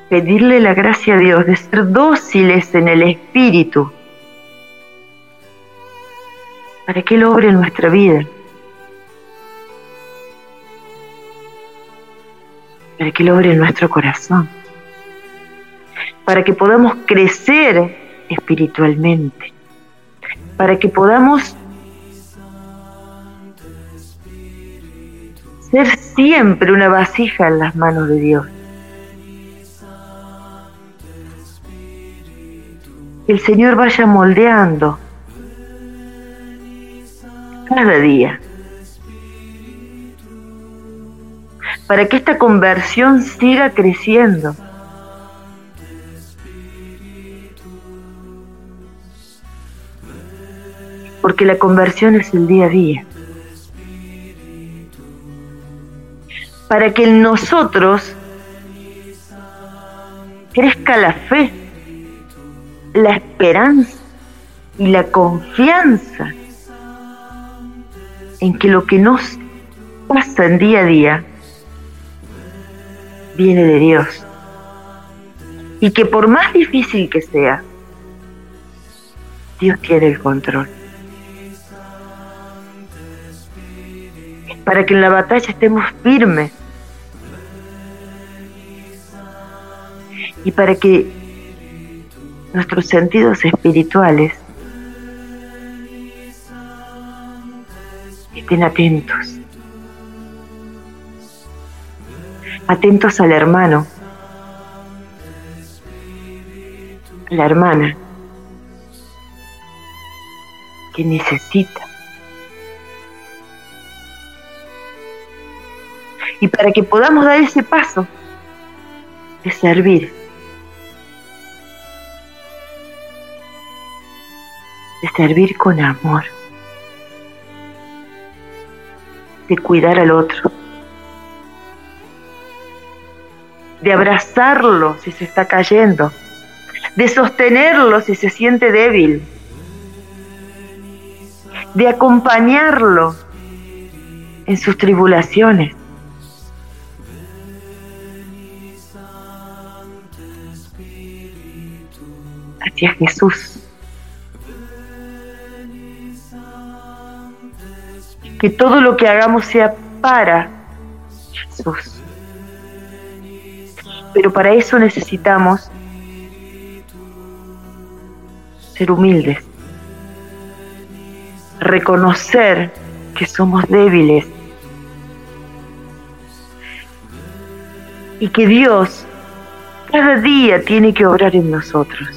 pedirle la gracia a Dios de ser dóciles en el Espíritu para que Él obre nuestra vida, para que Él obre nuestro corazón, para que podamos crecer espiritualmente, para que podamos ser siempre una vasija en las manos de Dios. el Señor vaya moldeando cada día para que esta conversión siga creciendo. Porque la conversión es el día a día. Para que en nosotros crezca la fe la esperanza y la confianza en que lo que nos pasa en día a día viene de Dios. Y que por más difícil que sea, Dios tiene el control. Para que en la batalla estemos firmes. Y para que nuestros sentidos espirituales. Estén atentos. Atentos al hermano, a la hermana que necesita. Y para que podamos dar ese paso de servir de servir con amor, de cuidar al otro, de abrazarlo si se está cayendo, de sostenerlo si se siente débil, de acompañarlo en sus tribulaciones. Hacia Jesús. que todo lo que hagamos sea para Jesús. Pero para eso necesitamos ser humildes, reconocer que somos débiles y que Dios cada día tiene que obrar en nosotros.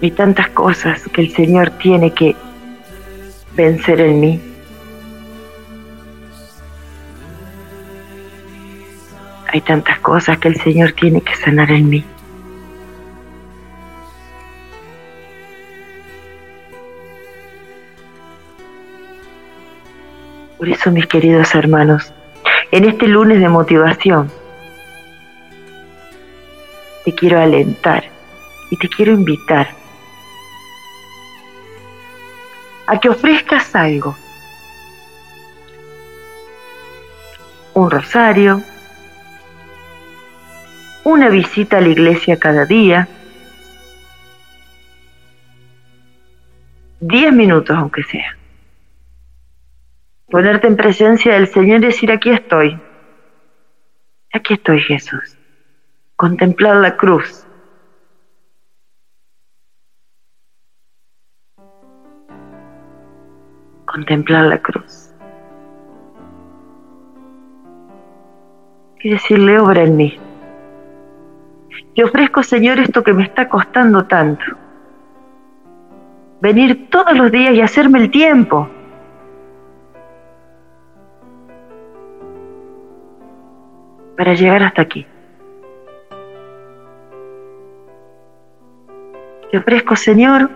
Hay tantas cosas que el Señor tiene que vencer en mí. Hay tantas cosas que el Señor tiene que sanar en mí. Por eso, mis queridos hermanos, en este lunes de motivación, te quiero alentar y te quiero invitar a que ofrezcas algo. Un rosario, una visita a la iglesia cada día, diez minutos aunque sea. Ponerte en presencia del Señor y decir, aquí estoy, aquí estoy Jesús. Contemplar la cruz, contemplar la cruz. Y decirle, obra en mí. Te ofrezco, Señor, esto que me está costando tanto. Venir todos los días y hacerme el tiempo. Para llegar hasta aquí. Te ofrezco, Señor,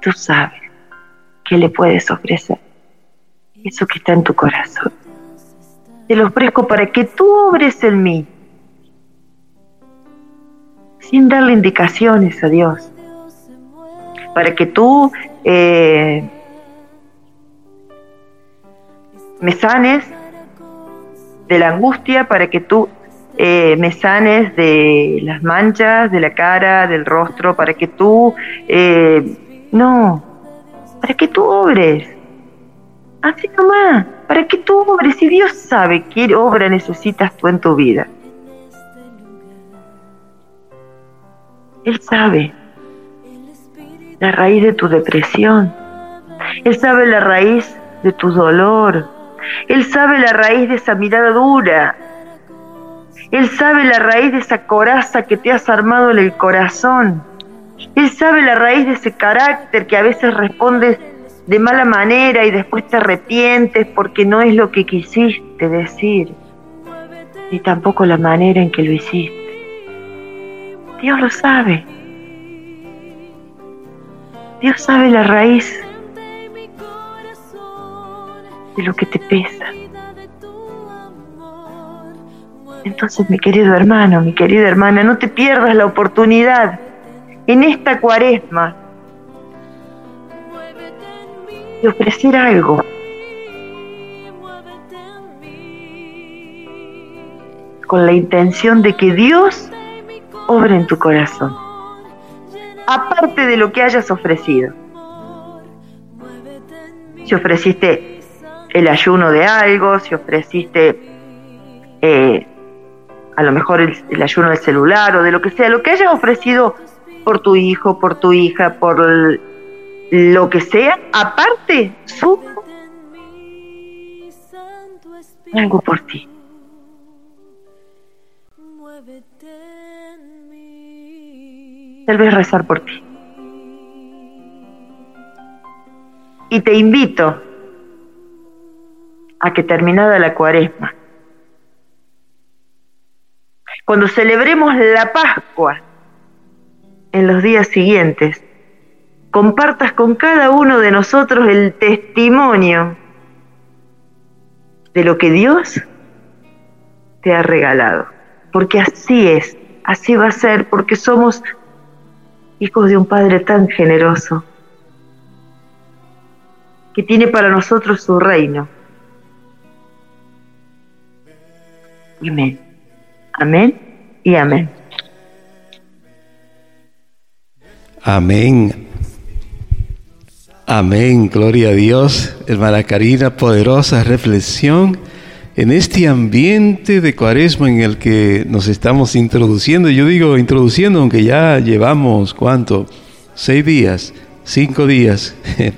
tú sabes que le puedes ofrecer, eso que está en tu corazón. Te lo ofrezco para que tú obres en mí, sin darle indicaciones a Dios, para que tú eh, me sanes de la angustia, para que tú eh, me sanes de las manchas, de la cara, del rostro, para que tú... Eh, no, para que tú obres. Así mamá para que tú obres. y Dios sabe qué obra necesitas tú en tu vida. Él sabe la raíz de tu depresión. Él sabe la raíz de tu dolor. Él sabe la raíz de esa mirada dura. Él sabe la raíz de esa coraza que te has armado en el corazón. Él sabe la raíz de ese carácter que a veces respondes de mala manera y después te arrepientes porque no es lo que quisiste decir, ni tampoco la manera en que lo hiciste. Dios lo sabe. Dios sabe la raíz de lo que te pesa. Entonces, mi querido hermano, mi querida hermana, no te pierdas la oportunidad en esta cuaresma y ofrecer algo. con la intención de que Dios obre en tu corazón, aparte de lo que hayas ofrecido. Si ofreciste el ayuno de algo, si ofreciste eh, a lo mejor el, ayuno del celular o de lo que sea, lo que hayas ofrecido por tu hijo, por tu hija, por lo que sea. Aparte, su algo por ti. Tal vez rezar por ti. Y te invito a que terminada la cuaresma, cuando celebremos la Pascua, en los días siguientes. Compartas con cada uno de nosotros el testimonio de lo que Dios te ha regalado. Porque así es, así va a ser, porque somos hijos de un Padre tan generoso, que tiene para nosotros su reino. Amén. Amén y amén.
Amén. Amén, gloria a Dios. Hermana Karina, poderosa reflexión en este ambiente de cuaresma en el que nos estamos introduciendo. Yo digo introduciendo, aunque ya llevamos, ¿cuánto? Seis días, cinco días,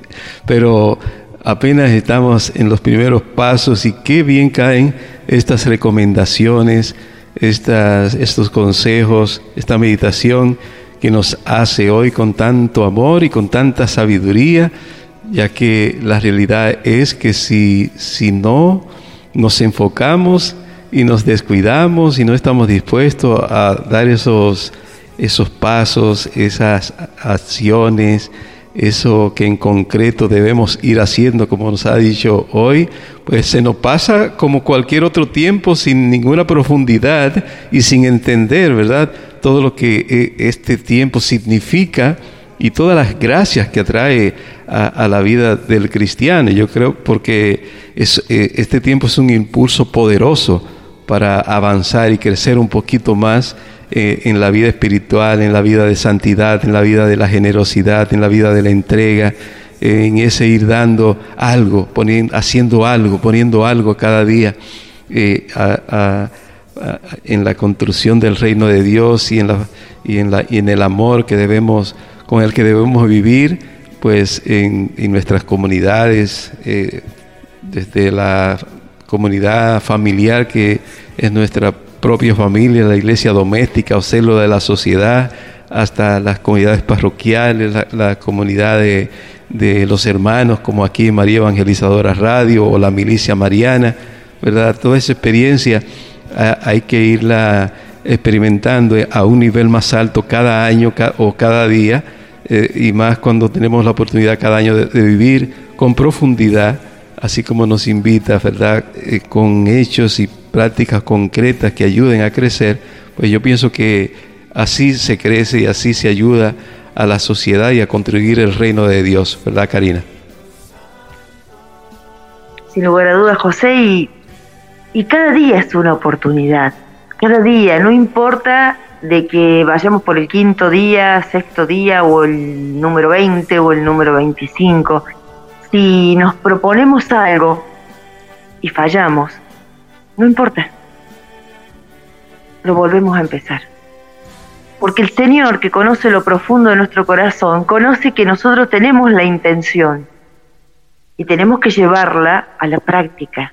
pero apenas estamos en los primeros pasos y qué bien caen estas recomendaciones, estas, estos consejos, esta meditación que nos hace hoy con tanto amor y con tanta sabiduría, ya que la realidad es que si, si no nos enfocamos y nos descuidamos y no estamos dispuestos a dar esos, esos pasos, esas acciones, eso que en concreto debemos ir haciendo, como nos ha dicho hoy, pues se nos pasa como cualquier otro tiempo sin ninguna profundidad y sin entender, ¿verdad? todo lo que eh, este tiempo significa y todas las gracias que atrae a, la vida del cristiano. Yo creo porque eh, este tiempo es un impulso poderoso para avanzar y crecer un poquito más eh, en la vida espiritual, en la vida de santidad, en la vida de la generosidad, en la vida de la entrega, en ese ir dando algo, poniendo, haciendo algo, poniendo algo cada día a, a en la construcción del reino de Dios y en, la, y en, la, y en el amor que debemos, con el que debemos vivir, pues en, nuestras comunidades, eh, desde la comunidad familiar que es nuestra propia familia, la iglesia doméstica o célula de la sociedad, hasta las comunidades parroquiales, la, comunidad de, de, los hermanos, como aquí María Evangelizadora Radio o la Milicia Mariana, ¿verdad? Toda esa experiencia hay que irla experimentando eh, a un nivel más alto cada año o cada día, eh, y más cuando tenemos la oportunidad cada año de, vivir con profundidad, así como nos invita, ¿verdad?, eh, con hechos y prácticas concretas que ayuden a crecer, pues yo pienso que así se crece y así se ayuda a la sociedad y a contribuir el reino de Dios, ¿verdad, Karina?
Sin lugar a dudas, José, y y cada día es una oportunidad, cada día, no importa de que vayamos por el quinto día, sexto día o el número 20 o el número 25, si nos proponemos algo y fallamos, no importa, lo volvemos a empezar. Porque el Señor que conoce lo profundo de nuestro corazón, conoce que nosotros tenemos la intención y tenemos que llevarla a la práctica.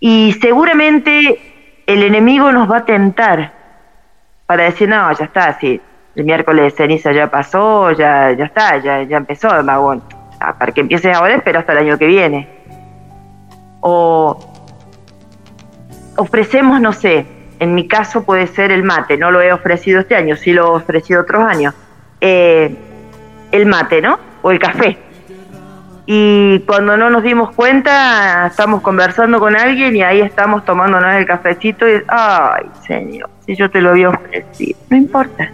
Y seguramente el enemigo nos va a tentar para decir, no, ya está, sí, el miércoles de ceniza ya pasó, ya, ya está, ya, ya empezó además, magón. para que empieces ahora, espera hasta el año que viene. O ofrecemos, no sé, en mi caso puede ser el mate, no lo he ofrecido este año, sí lo he ofrecido otros años. Eh, el mate, ¿no? O el café y cuando no nos dimos cuenta estamos conversando con alguien y ahí estamos tomándonos el cafecito y ay señor si yo te lo había ofrecido no importa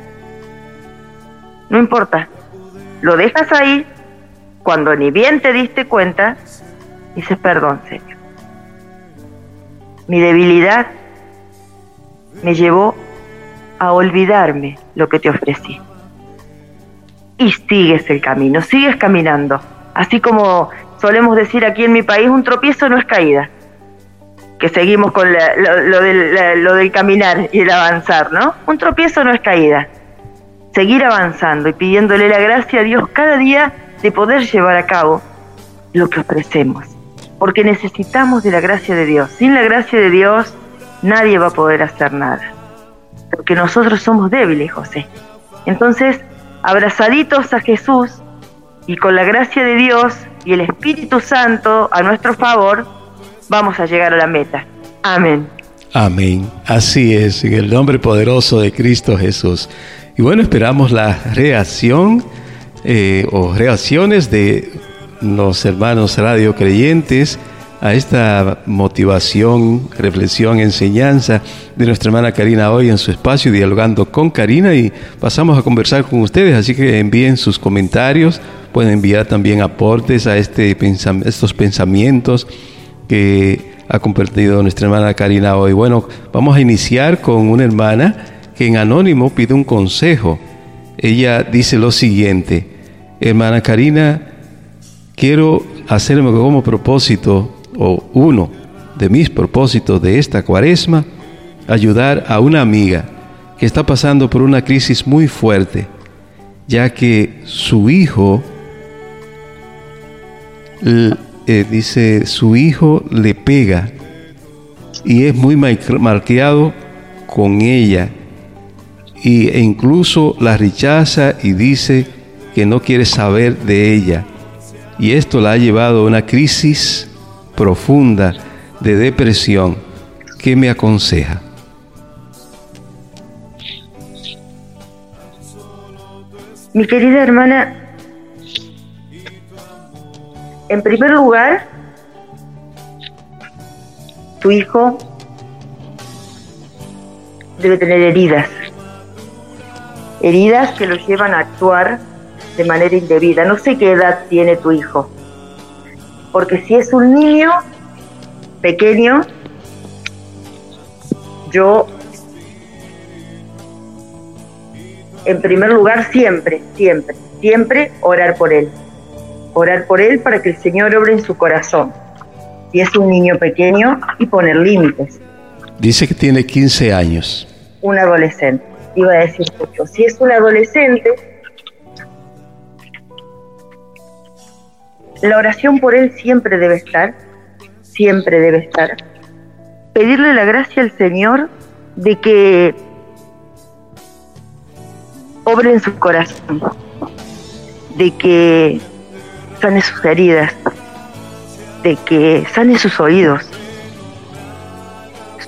no importa lo dejas ahí cuando ni bien te diste cuenta dices perdón señor mi debilidad me llevó a olvidarme lo que te ofrecí y sigues el camino sigues caminando Así como solemos decir aquí en mi país, un tropiezo no es caída, que seguimos con lo, del, lo del caminar y el avanzar, ¿no? Un tropiezo no es caída, seguir avanzando y pidiéndole la gracia a Dios cada día de poder llevar a cabo lo que ofrecemos, porque necesitamos de la gracia de Dios. Sin la gracia de Dios nadie va a poder hacer nada, porque nosotros somos débiles, José. Entonces, abrazaditos a Jesús, y con la gracia de Dios y el Espíritu Santo a nuestro favor, vamos a llegar a la meta. Amén.
Amén. Así es, en el nombre poderoso de Cristo Jesús. Y bueno, esperamos la reacción eh, o reacciones de los hermanos radio creyentes a esta motivación, reflexión, enseñanza de nuestra hermana Karina hoy en su espacio, dialogando con Karina y pasamos a conversar con ustedes, así que envíen sus comentarios, pueden enviar también aportes a este estos pensamientos que ha compartido nuestra hermana Karina hoy. Bueno, vamos a iniciar con una hermana que en anónimo pide un consejo. Ella dice lo siguiente, hermana Karina, quiero hacerme como propósito o uno de mis propósitos de esta cuaresma, ayudar a una amiga que está pasando por una crisis muy fuerte, ya que su hijo, eh, dice, su hijo le pega y es muy marqueado con ella y, e incluso la rechaza y dice que no quiere saber de ella. Y esto la ha llevado a una crisis profunda de depresión, ¿qué me aconseja?
Mi querida hermana, en primer lugar, tu hijo debe tener heridas, heridas que lo llevan a actuar de manera indebida. No sé qué edad tiene tu hijo. Porque si es un niño pequeño, yo, en primer lugar, siempre, siempre, siempre orar por él. Orar por él para que el Señor obre en su corazón. Si es un niño pequeño y poner límites.
Dice que tiene 15 años.
Un adolescente. Iba a decir mucho. Si es un adolescente, La oración por él siempre debe estar, siempre debe estar. Pedirle la gracia al Señor de que obre en su corazón, de que sane sus heridas, de que sane sus oídos,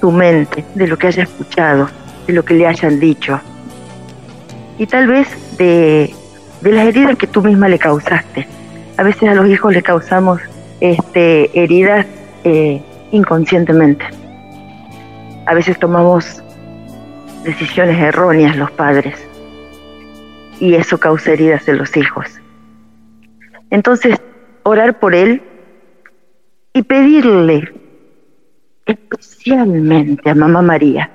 su mente, de lo que haya escuchado, de lo que le hayan dicho, y tal vez de, de las heridas que tú misma le causaste a veces a los hijos les causamos este, heridas eh, inconscientemente. A veces tomamos decisiones erróneas los padres y eso causa heridas en los hijos. Entonces, orar por él y pedirle especialmente a Mamá María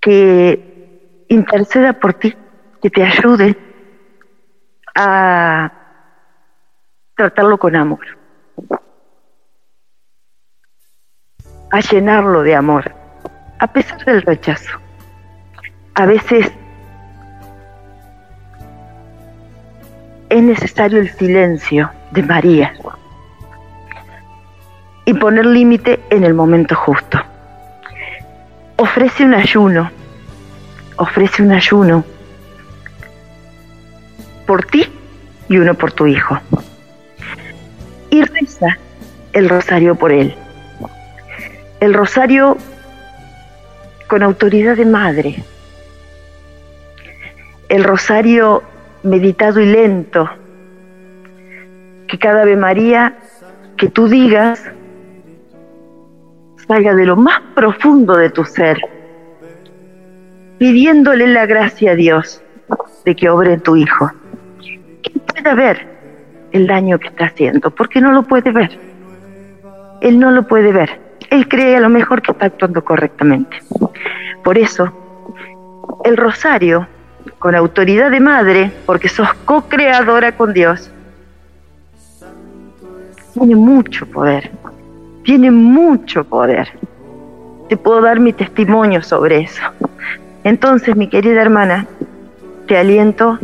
que interceda por ti, que te ayude a tratarlo con amor, a llenarlo de amor, a pesar del rechazo. A veces es necesario el silencio de María y poner límite en el momento justo. Ofrece un ayuno, ofrece un ayuno por ti y uno por tu hijo y reza el rosario por él. El rosario con autoridad de madre. El rosario meditado y lento. Que cada vez María que tú digas salga de lo más profundo de tu ser, pidiéndole la gracia a Dios de que obre tu Hijo. Que pueda ver el daño que está haciendo, porque no lo puede ver. Él no lo puede ver. Él cree a lo mejor que está actuando correctamente. Por eso, el rosario, con autoridad de madre, porque sos co-creadora con Dios, tiene mucho poder, tiene mucho poder. Te puedo dar mi testimonio sobre eso. Entonces, mi querida hermana, te aliento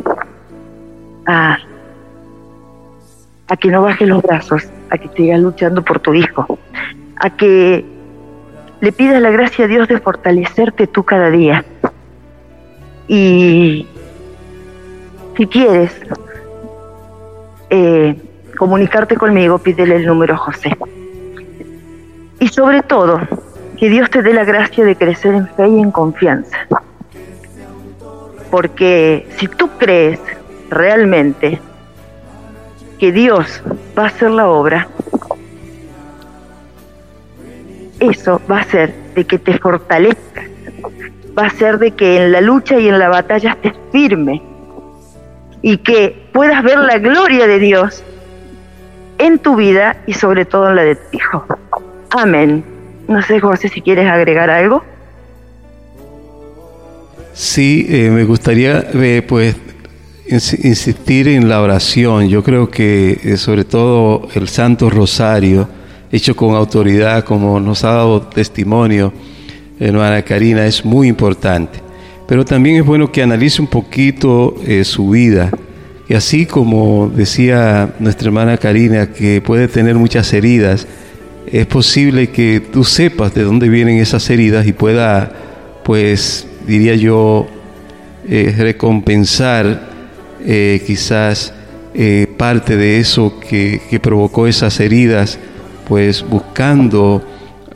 a a que no bajes los brazos, a que sigas luchando por tu hijo, a que le pidas la gracia a Dios de fortalecerte tú cada día. Y si quieres eh, comunicarte conmigo, pídele el número a José. Y sobre todo, que Dios te dé la gracia de crecer en fe y en confianza. Porque si tú crees realmente, que Dios va a hacer la obra, eso va a ser de que te fortalezca va a ser de que en la lucha y en la batalla estés firme y que puedas ver la gloria de Dios en tu vida y sobre todo en la de tu hijo. Amén. No sé, José, si quieres agregar algo.
Sí, eh, me gustaría eh, pues insistir en la oración. Yo creo que eh, sobre todo el Santo Rosario, hecho con autoridad, como nos ha dado testimonio hermana Karina, es muy importante. Pero también es bueno que analice un poquito eh, su vida. Y así como decía nuestra hermana Karina, que puede tener muchas heridas, es posible que tú sepas de dónde vienen esas heridas y pueda, pues, diría yo, eh, recompensar eh, quizás eh, parte de eso que, provocó esas heridas, pues buscando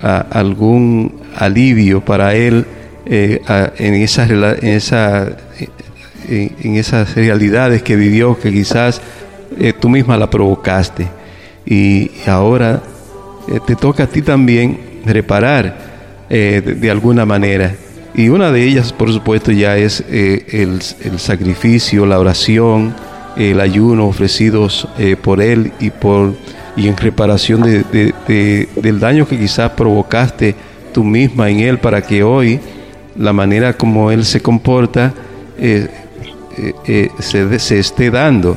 algún alivio para él eh, en, esas, esa, en, esas realidades que vivió, que quizás tú misma la provocaste. Y ahora te toca a ti también reparar de alguna manera y una de ellas, por supuesto, ya es eh, el, sacrificio, la oración, el ayuno ofrecidos eh, por Él y, por, y en reparación de, del daño que quizás provocaste tú misma en Él para que hoy la manera como Él se comporta eh, se, se, esté dando.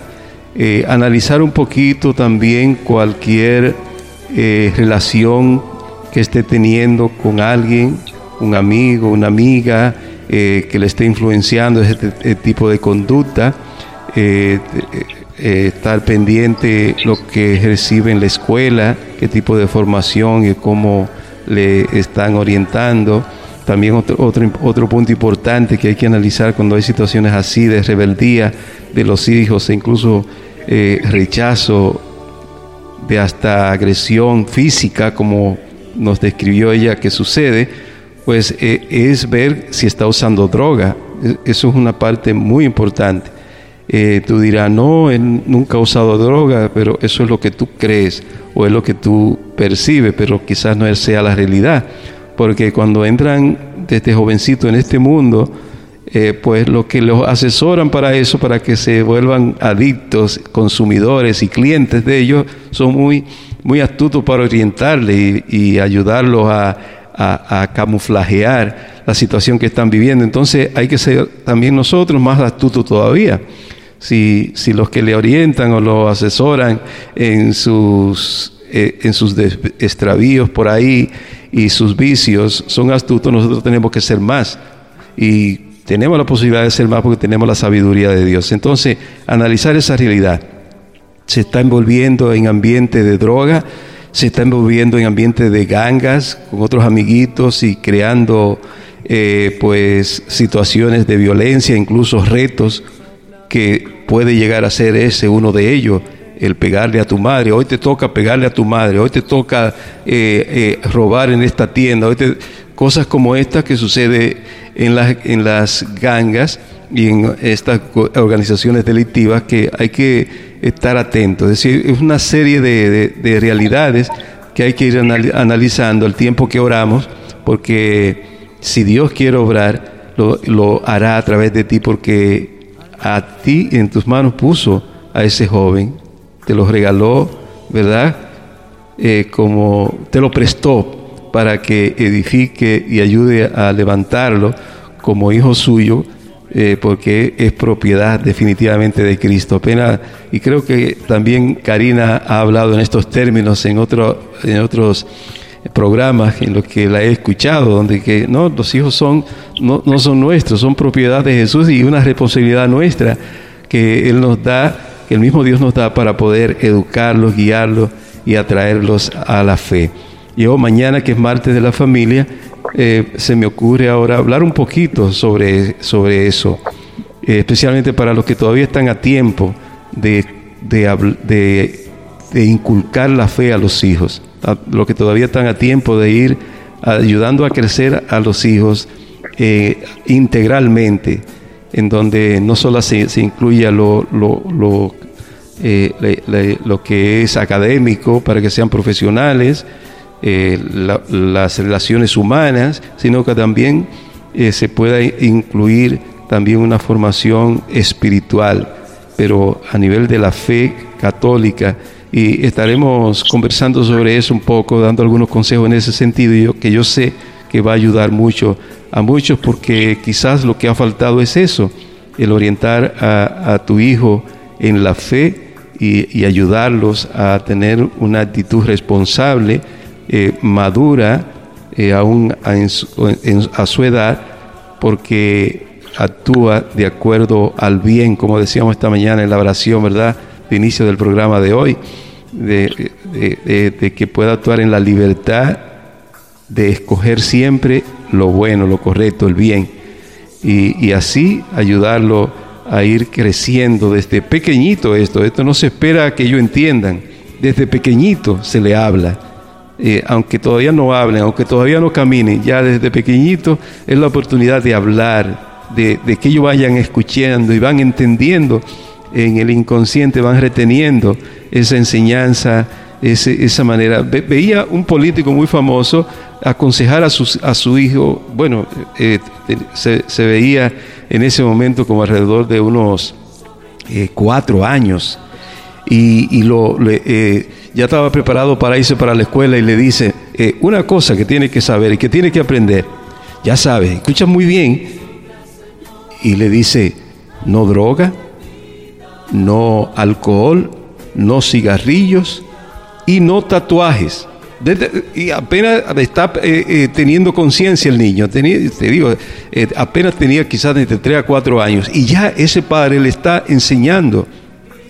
analizar un poquito también cualquier relación que esté teniendo con alguien, un amigo, una amiga eh, que le esté influenciando ese, este tipo de conducta, eh, eh, estar pendiente lo que recibe en la escuela, qué tipo de formación y cómo le están orientando. También otro, otro, otro punto importante que hay que analizar cuando hay situaciones así de rebeldía de los hijos e incluso rechazo de hasta agresión física, como nos describió ella que sucede, pues eh, es ver si está usando droga. E-, eso es una parte muy importante. Eh, tú dirás, no, nunca ha usado droga, pero eso es lo que tú crees o es lo que tú percibes, pero quizás no sea la realidad. Porque cuando entran desde este jovencito en este mundo, eh, pues lo que los asesoran para eso, para que se vuelvan adictos, consumidores y clientes de ellos, son muy, muy astutos para orientarles y ayudarlos a a, camuflajear la situación que están viviendo. Entonces hay que ser también nosotros más astutos todavía. Si, los que le orientan o lo asesoran en sus, eh, en sus extravíos por ahí y sus vicios son astutos, nosotros tenemos que ser más. Y tenemos la posibilidad de ser más porque tenemos la sabiduría de Dios. Entonces, analizar esa realidad. Se está envolviendo en ambiente de droga, se está moviendo en ambientes de gangas con otros amiguitos y creando eh, pues situaciones de violencia, incluso retos que puede llegar a ser ese uno de ellos, el pegarle a tu madre, hoy te toca pegarle a tu madre, hoy te toca eh, eh, robar en esta tienda, hoy te... cosas como estas que sucede en las, en las gangas y en estas organizaciones delictivas que hay que estar atento. Es decir, es una serie de, realidades que hay que ir analizando al tiempo que oramos, porque si Dios quiere obrar, lo, hará a través de ti, porque a ti en tus manos puso a ese joven, te lo regaló, ¿verdad? Eh, como te lo prestó para que edifique y ayude a levantarlo como hijo suyo eh, porque es propiedad definitivamente de Cristo. y creo que también Karina ha hablado en estos términos en, en otros programas en los que la he escuchado, donde que no, los hijos son, no, no son nuestros, son propiedad de Jesús y una responsabilidad nuestra que Él nos da, que el mismo Dios nos da para poder educarlos, guiarlos y atraerlos a la fe. Yo mañana, que es martes de la familia, eh, se me ocurre ahora hablar un poquito sobre, sobre eso, eh, especialmente para los que todavía están a tiempo de, inculcar la fe a los hijos, los que todavía están a tiempo de ir ayudando a crecer a los hijos eh, integralmente, en donde no solo se, se incluya lo, lo, lo que es académico para que sean profesionales, eh, las relaciones humanas, sino que también eh, se pueda incluir también una formación espiritual, pero a nivel de la fe católica. Y estaremos conversando sobre eso un poco, dando algunos consejos en ese sentido, que yo sé que va a ayudar mucho a muchos, porque quizás lo que ha faltado es eso, el orientar a, tu hijo en la fe y ayudarlos a tener una actitud responsable eh, madura eh, aún a, su, edad porque actúa de acuerdo al bien, como decíamos esta mañana en la oración, ¿verdad? De inicio del programa de hoy, de, que pueda actuar en la libertad de escoger siempre lo bueno, lo correcto, el bien, y, y así ayudarlo a ir creciendo desde pequeñito esto, esto no se espera que ellos entiendan, desde pequeñito se le habla eh, aunque todavía no hablen, aunque todavía no caminen, ya desde pequeñito es la oportunidad de hablar, de, que ellos vayan escuchando y van entendiendo en el inconsciente, van reteniendo esa enseñanza, esa manera. veía un político muy famoso aconsejar a, su hijo, bueno, eh, eh, se, veía en ese momento como alrededor de unos cuatro años, y, lo ya estaba preparado para irse para la escuela y le dice, eh, una cosa que tiene que saber y que tiene que aprender, ya sabe, escucha muy bien, y le dice, no droga, no alcohol, no cigarrillos y no tatuajes. y apenas está eh, eh, teniendo conciencia el niño, te digo, apenas tenía quizás entre 3 a 4 años, y ya ese padre le está enseñando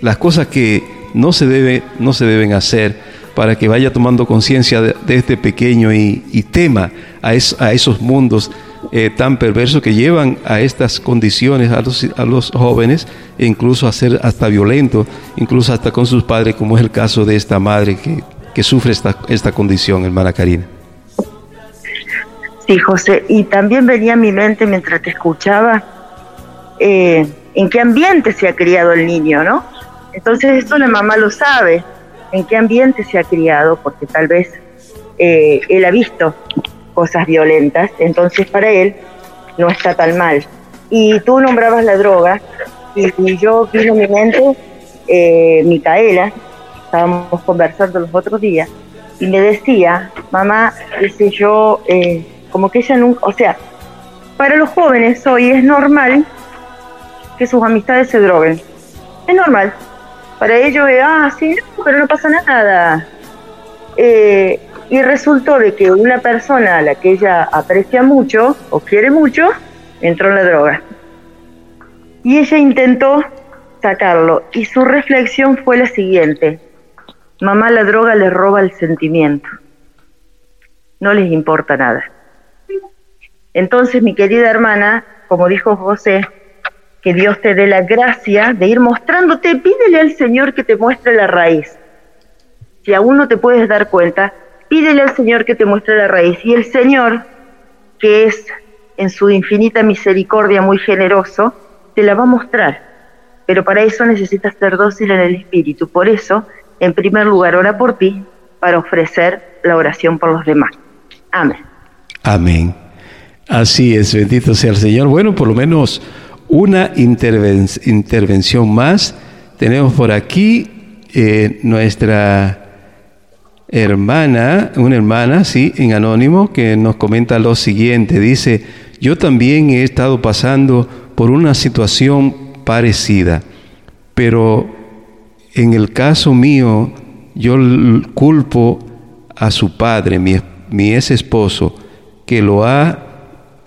las cosas que no se, debe, no se deben hacer para que vaya tomando conciencia de este pequeño y, tema a, a, esos mundos eh, tan perversos que llevan a estas condiciones a los, a los jóvenes e incluso a ser hasta violento, incluso hasta con sus padres, como es el caso de esta madre que, que sufre esta, condición, hermana Karina.
Sí, José, y también venía a mi mente mientras te escuchaba eh, en qué ambiente se ha criado el niño, ¿no? Entonces esto la mamá lo sabe, en qué ambiente se ha criado, porque tal vez eh, él ha visto cosas violentas, entonces para él no está tan mal. Y tú nombrabas la droga, y, yo vino en mi mente eh, Micaela, estábamos conversando los otros días, y me decía, mamá, dice yo, eh, como que ella nunca, o sea, para los jóvenes hoy es normal que sus amistades se droguen. Es normal, para ellos es, ah, sí, pero no pasa nada. Eh, y resultó de que una persona a la que ella aprecia mucho o quiere mucho, entró en la droga. Y ella intentó sacarlo. Y su reflexión fue la siguiente. Mamá, la droga le roba el sentimiento. No les importa nada. Entonces, mi querida hermana, como dijo José, que Dios te dé la gracia de ir mostrándote, pídele al Señor que te muestre la raíz. Si aún no te puedes dar cuenta, pídele al Señor que te muestre la raíz. Y el Señor, que es en su infinita misericordia muy generoso, te la va a mostrar. Pero para eso necesitas ser dócil en el Espíritu. Por eso, en primer lugar, ora por ti para ofrecer la oración por los demás. Amén.
Amén. Así es, bendito sea el Señor. Bueno, por lo menos una intervención más. Tenemos por aquí eh, nuestra hermana, una hermana, sí, en anónimo, que nos comenta lo siguiente. Dice, yo también he estado pasando por una situación parecida, pero en el caso mío yo culpo a su padre, mi, mi ex esposo, que lo ha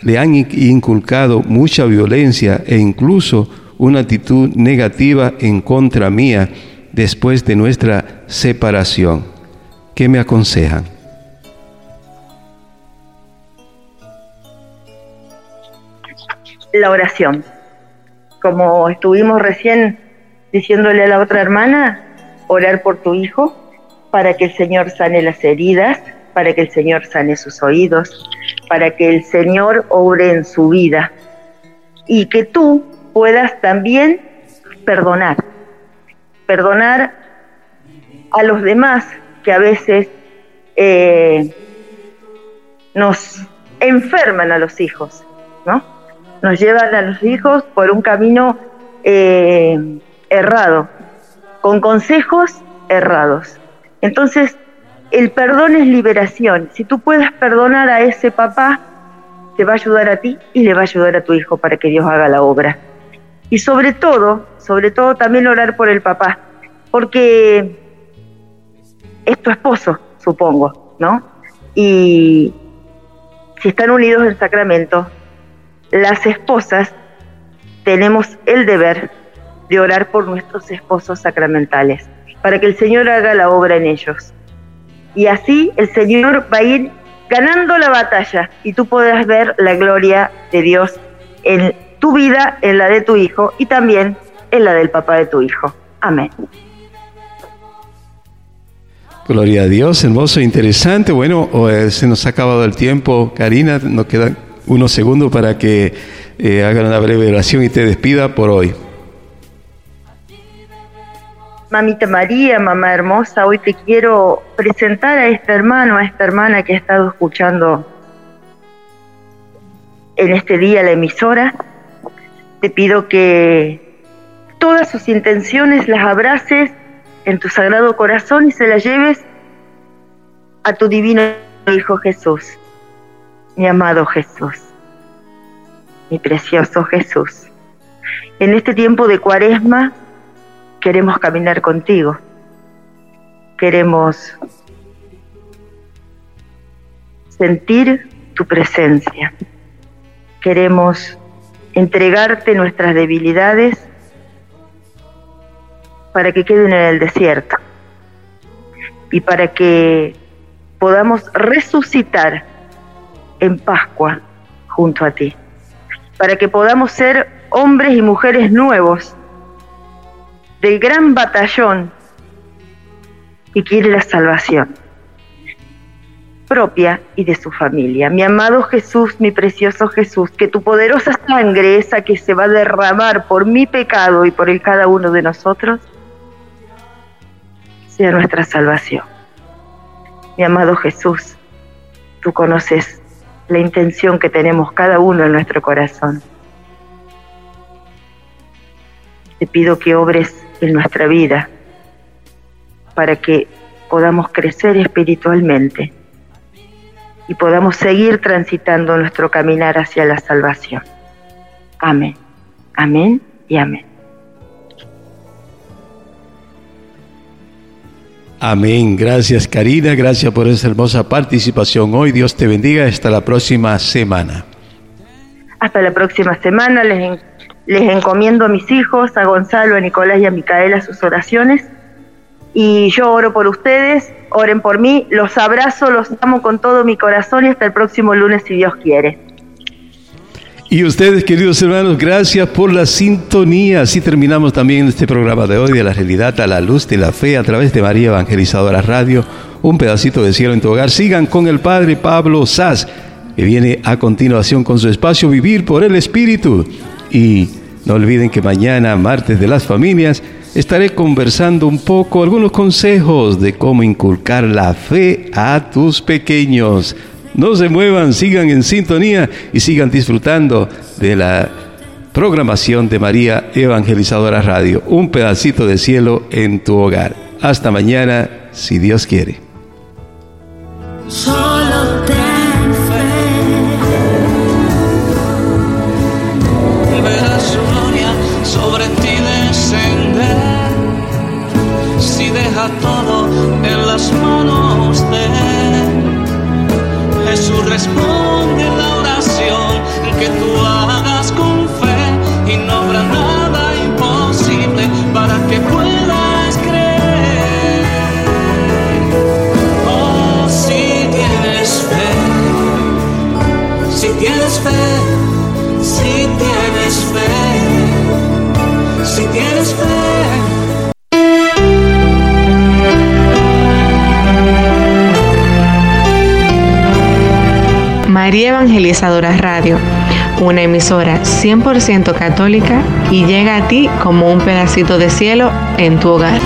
le han inculcado mucha violencia e incluso una actitud negativa en contra mía después de nuestra separación. ¿Qué me aconsejan?
La oración. Como estuvimos recién diciéndole a la otra hermana, orar por tu hijo para que el Señor sane las heridas, para que el Señor sane sus oídos, para que el Señor obre en su vida y que tú puedas también perdonar, perdonar a los demás que a veces eh, nos enferman a los hijos, ¿no? Nos llevan a los hijos por un camino eh, errado, con consejos errados. Entonces, el perdón es liberación. Si tú puedes perdonar a ese papá, te va a ayudar a ti y le va a ayudar a tu hijo para que Dios haga la obra. Y sobre todo, sobre todo también orar por el papá, porque es tu esposo, supongo, ¿no? Y si están unidos en sacramento, las esposas tenemos el deber de orar por nuestros esposos sacramentales, para que el Señor haga la obra en ellos y así el Señor va a ir ganando la batalla y tú podrás ver la gloria de Dios en tu vida, en la de tu hijo y también en la del papá de tu hijo. Amén.
Gloria a Dios, hermoso, interesante. Bueno, eh, se nos ha acabado el tiempo, Karina, nos quedan unos segundos para que eh, hagan una breve oración y te despida por hoy.
Mamita María, mamá hermosa, hoy te quiero presentar a este hermano, a esta hermana que ha estado escuchando en este día la emisora. Te pido que todas sus intenciones las abraces en tu sagrado corazón y se las lleves a tu divino Hijo Jesús, mi amado Jesús, mi precioso Jesús. En este tiempo de cuaresma, queremos caminar contigo, queremos sentir tu presencia, queremos entregarte nuestras debilidades para que queden en el desierto y para que podamos resucitar en Pascua junto a ti, para que podamos ser hombres y mujeres nuevos del gran batallón y quiere la salvación propia y de su familia. Mi amado Jesús, mi precioso Jesús, que tu poderosa sangre, esa que se va a derramar por mi pecado y por el cada uno de nosotros, sea nuestra salvación. Mi amado Jesús, tú conoces la intención que tenemos cada uno en nuestro corazón. Te pido que obres en nuestra vida para que podamos crecer espiritualmente y podamos seguir transitando nuestro caminar hacia la salvación. Amén, amén y amén.
Amén. Gracias Karina, gracias por esa hermosa participación hoy. Dios te bendiga. Hasta la próxima semana.
Hasta la próxima semana. Les les encomiendo a mis hijos, a Gonzalo, a Nicolás y a Micaela sus oraciones. Y yo oro por ustedes, oren por mí, los abrazo, los amo con todo mi corazón y hasta el próximo lunes si Dios quiere.
Y ustedes, queridos hermanos, gracias por la sintonía. Así terminamos también este programa de hoy de la realidad a la luz de la fe a través de María Evangelizadora Radio. Un pedacito de cielo en tu hogar. Sigan con el Padre Pablo Sass, que viene a continuación con su espacio Vivir por el Espíritu. Y no olviden que mañana, martes de las familias, estaré conversando un poco algunos consejos de cómo inculcar la fe a tus pequeños. No se muevan, sigan en sintonía y sigan disfrutando de la programación de María Evangelizadora Radio, un pedacito de cielo en tu hogar. Hasta mañana, si Dios quiere. responde la oración que tú hagas con fe y no habrá nada
imposible para que puedas creer. Oh, si tienes fe, si tienes fe. Día Evangelizadora Radio, una emisora 100% católica y llega a ti como un pedacito de cielo en tu hogar.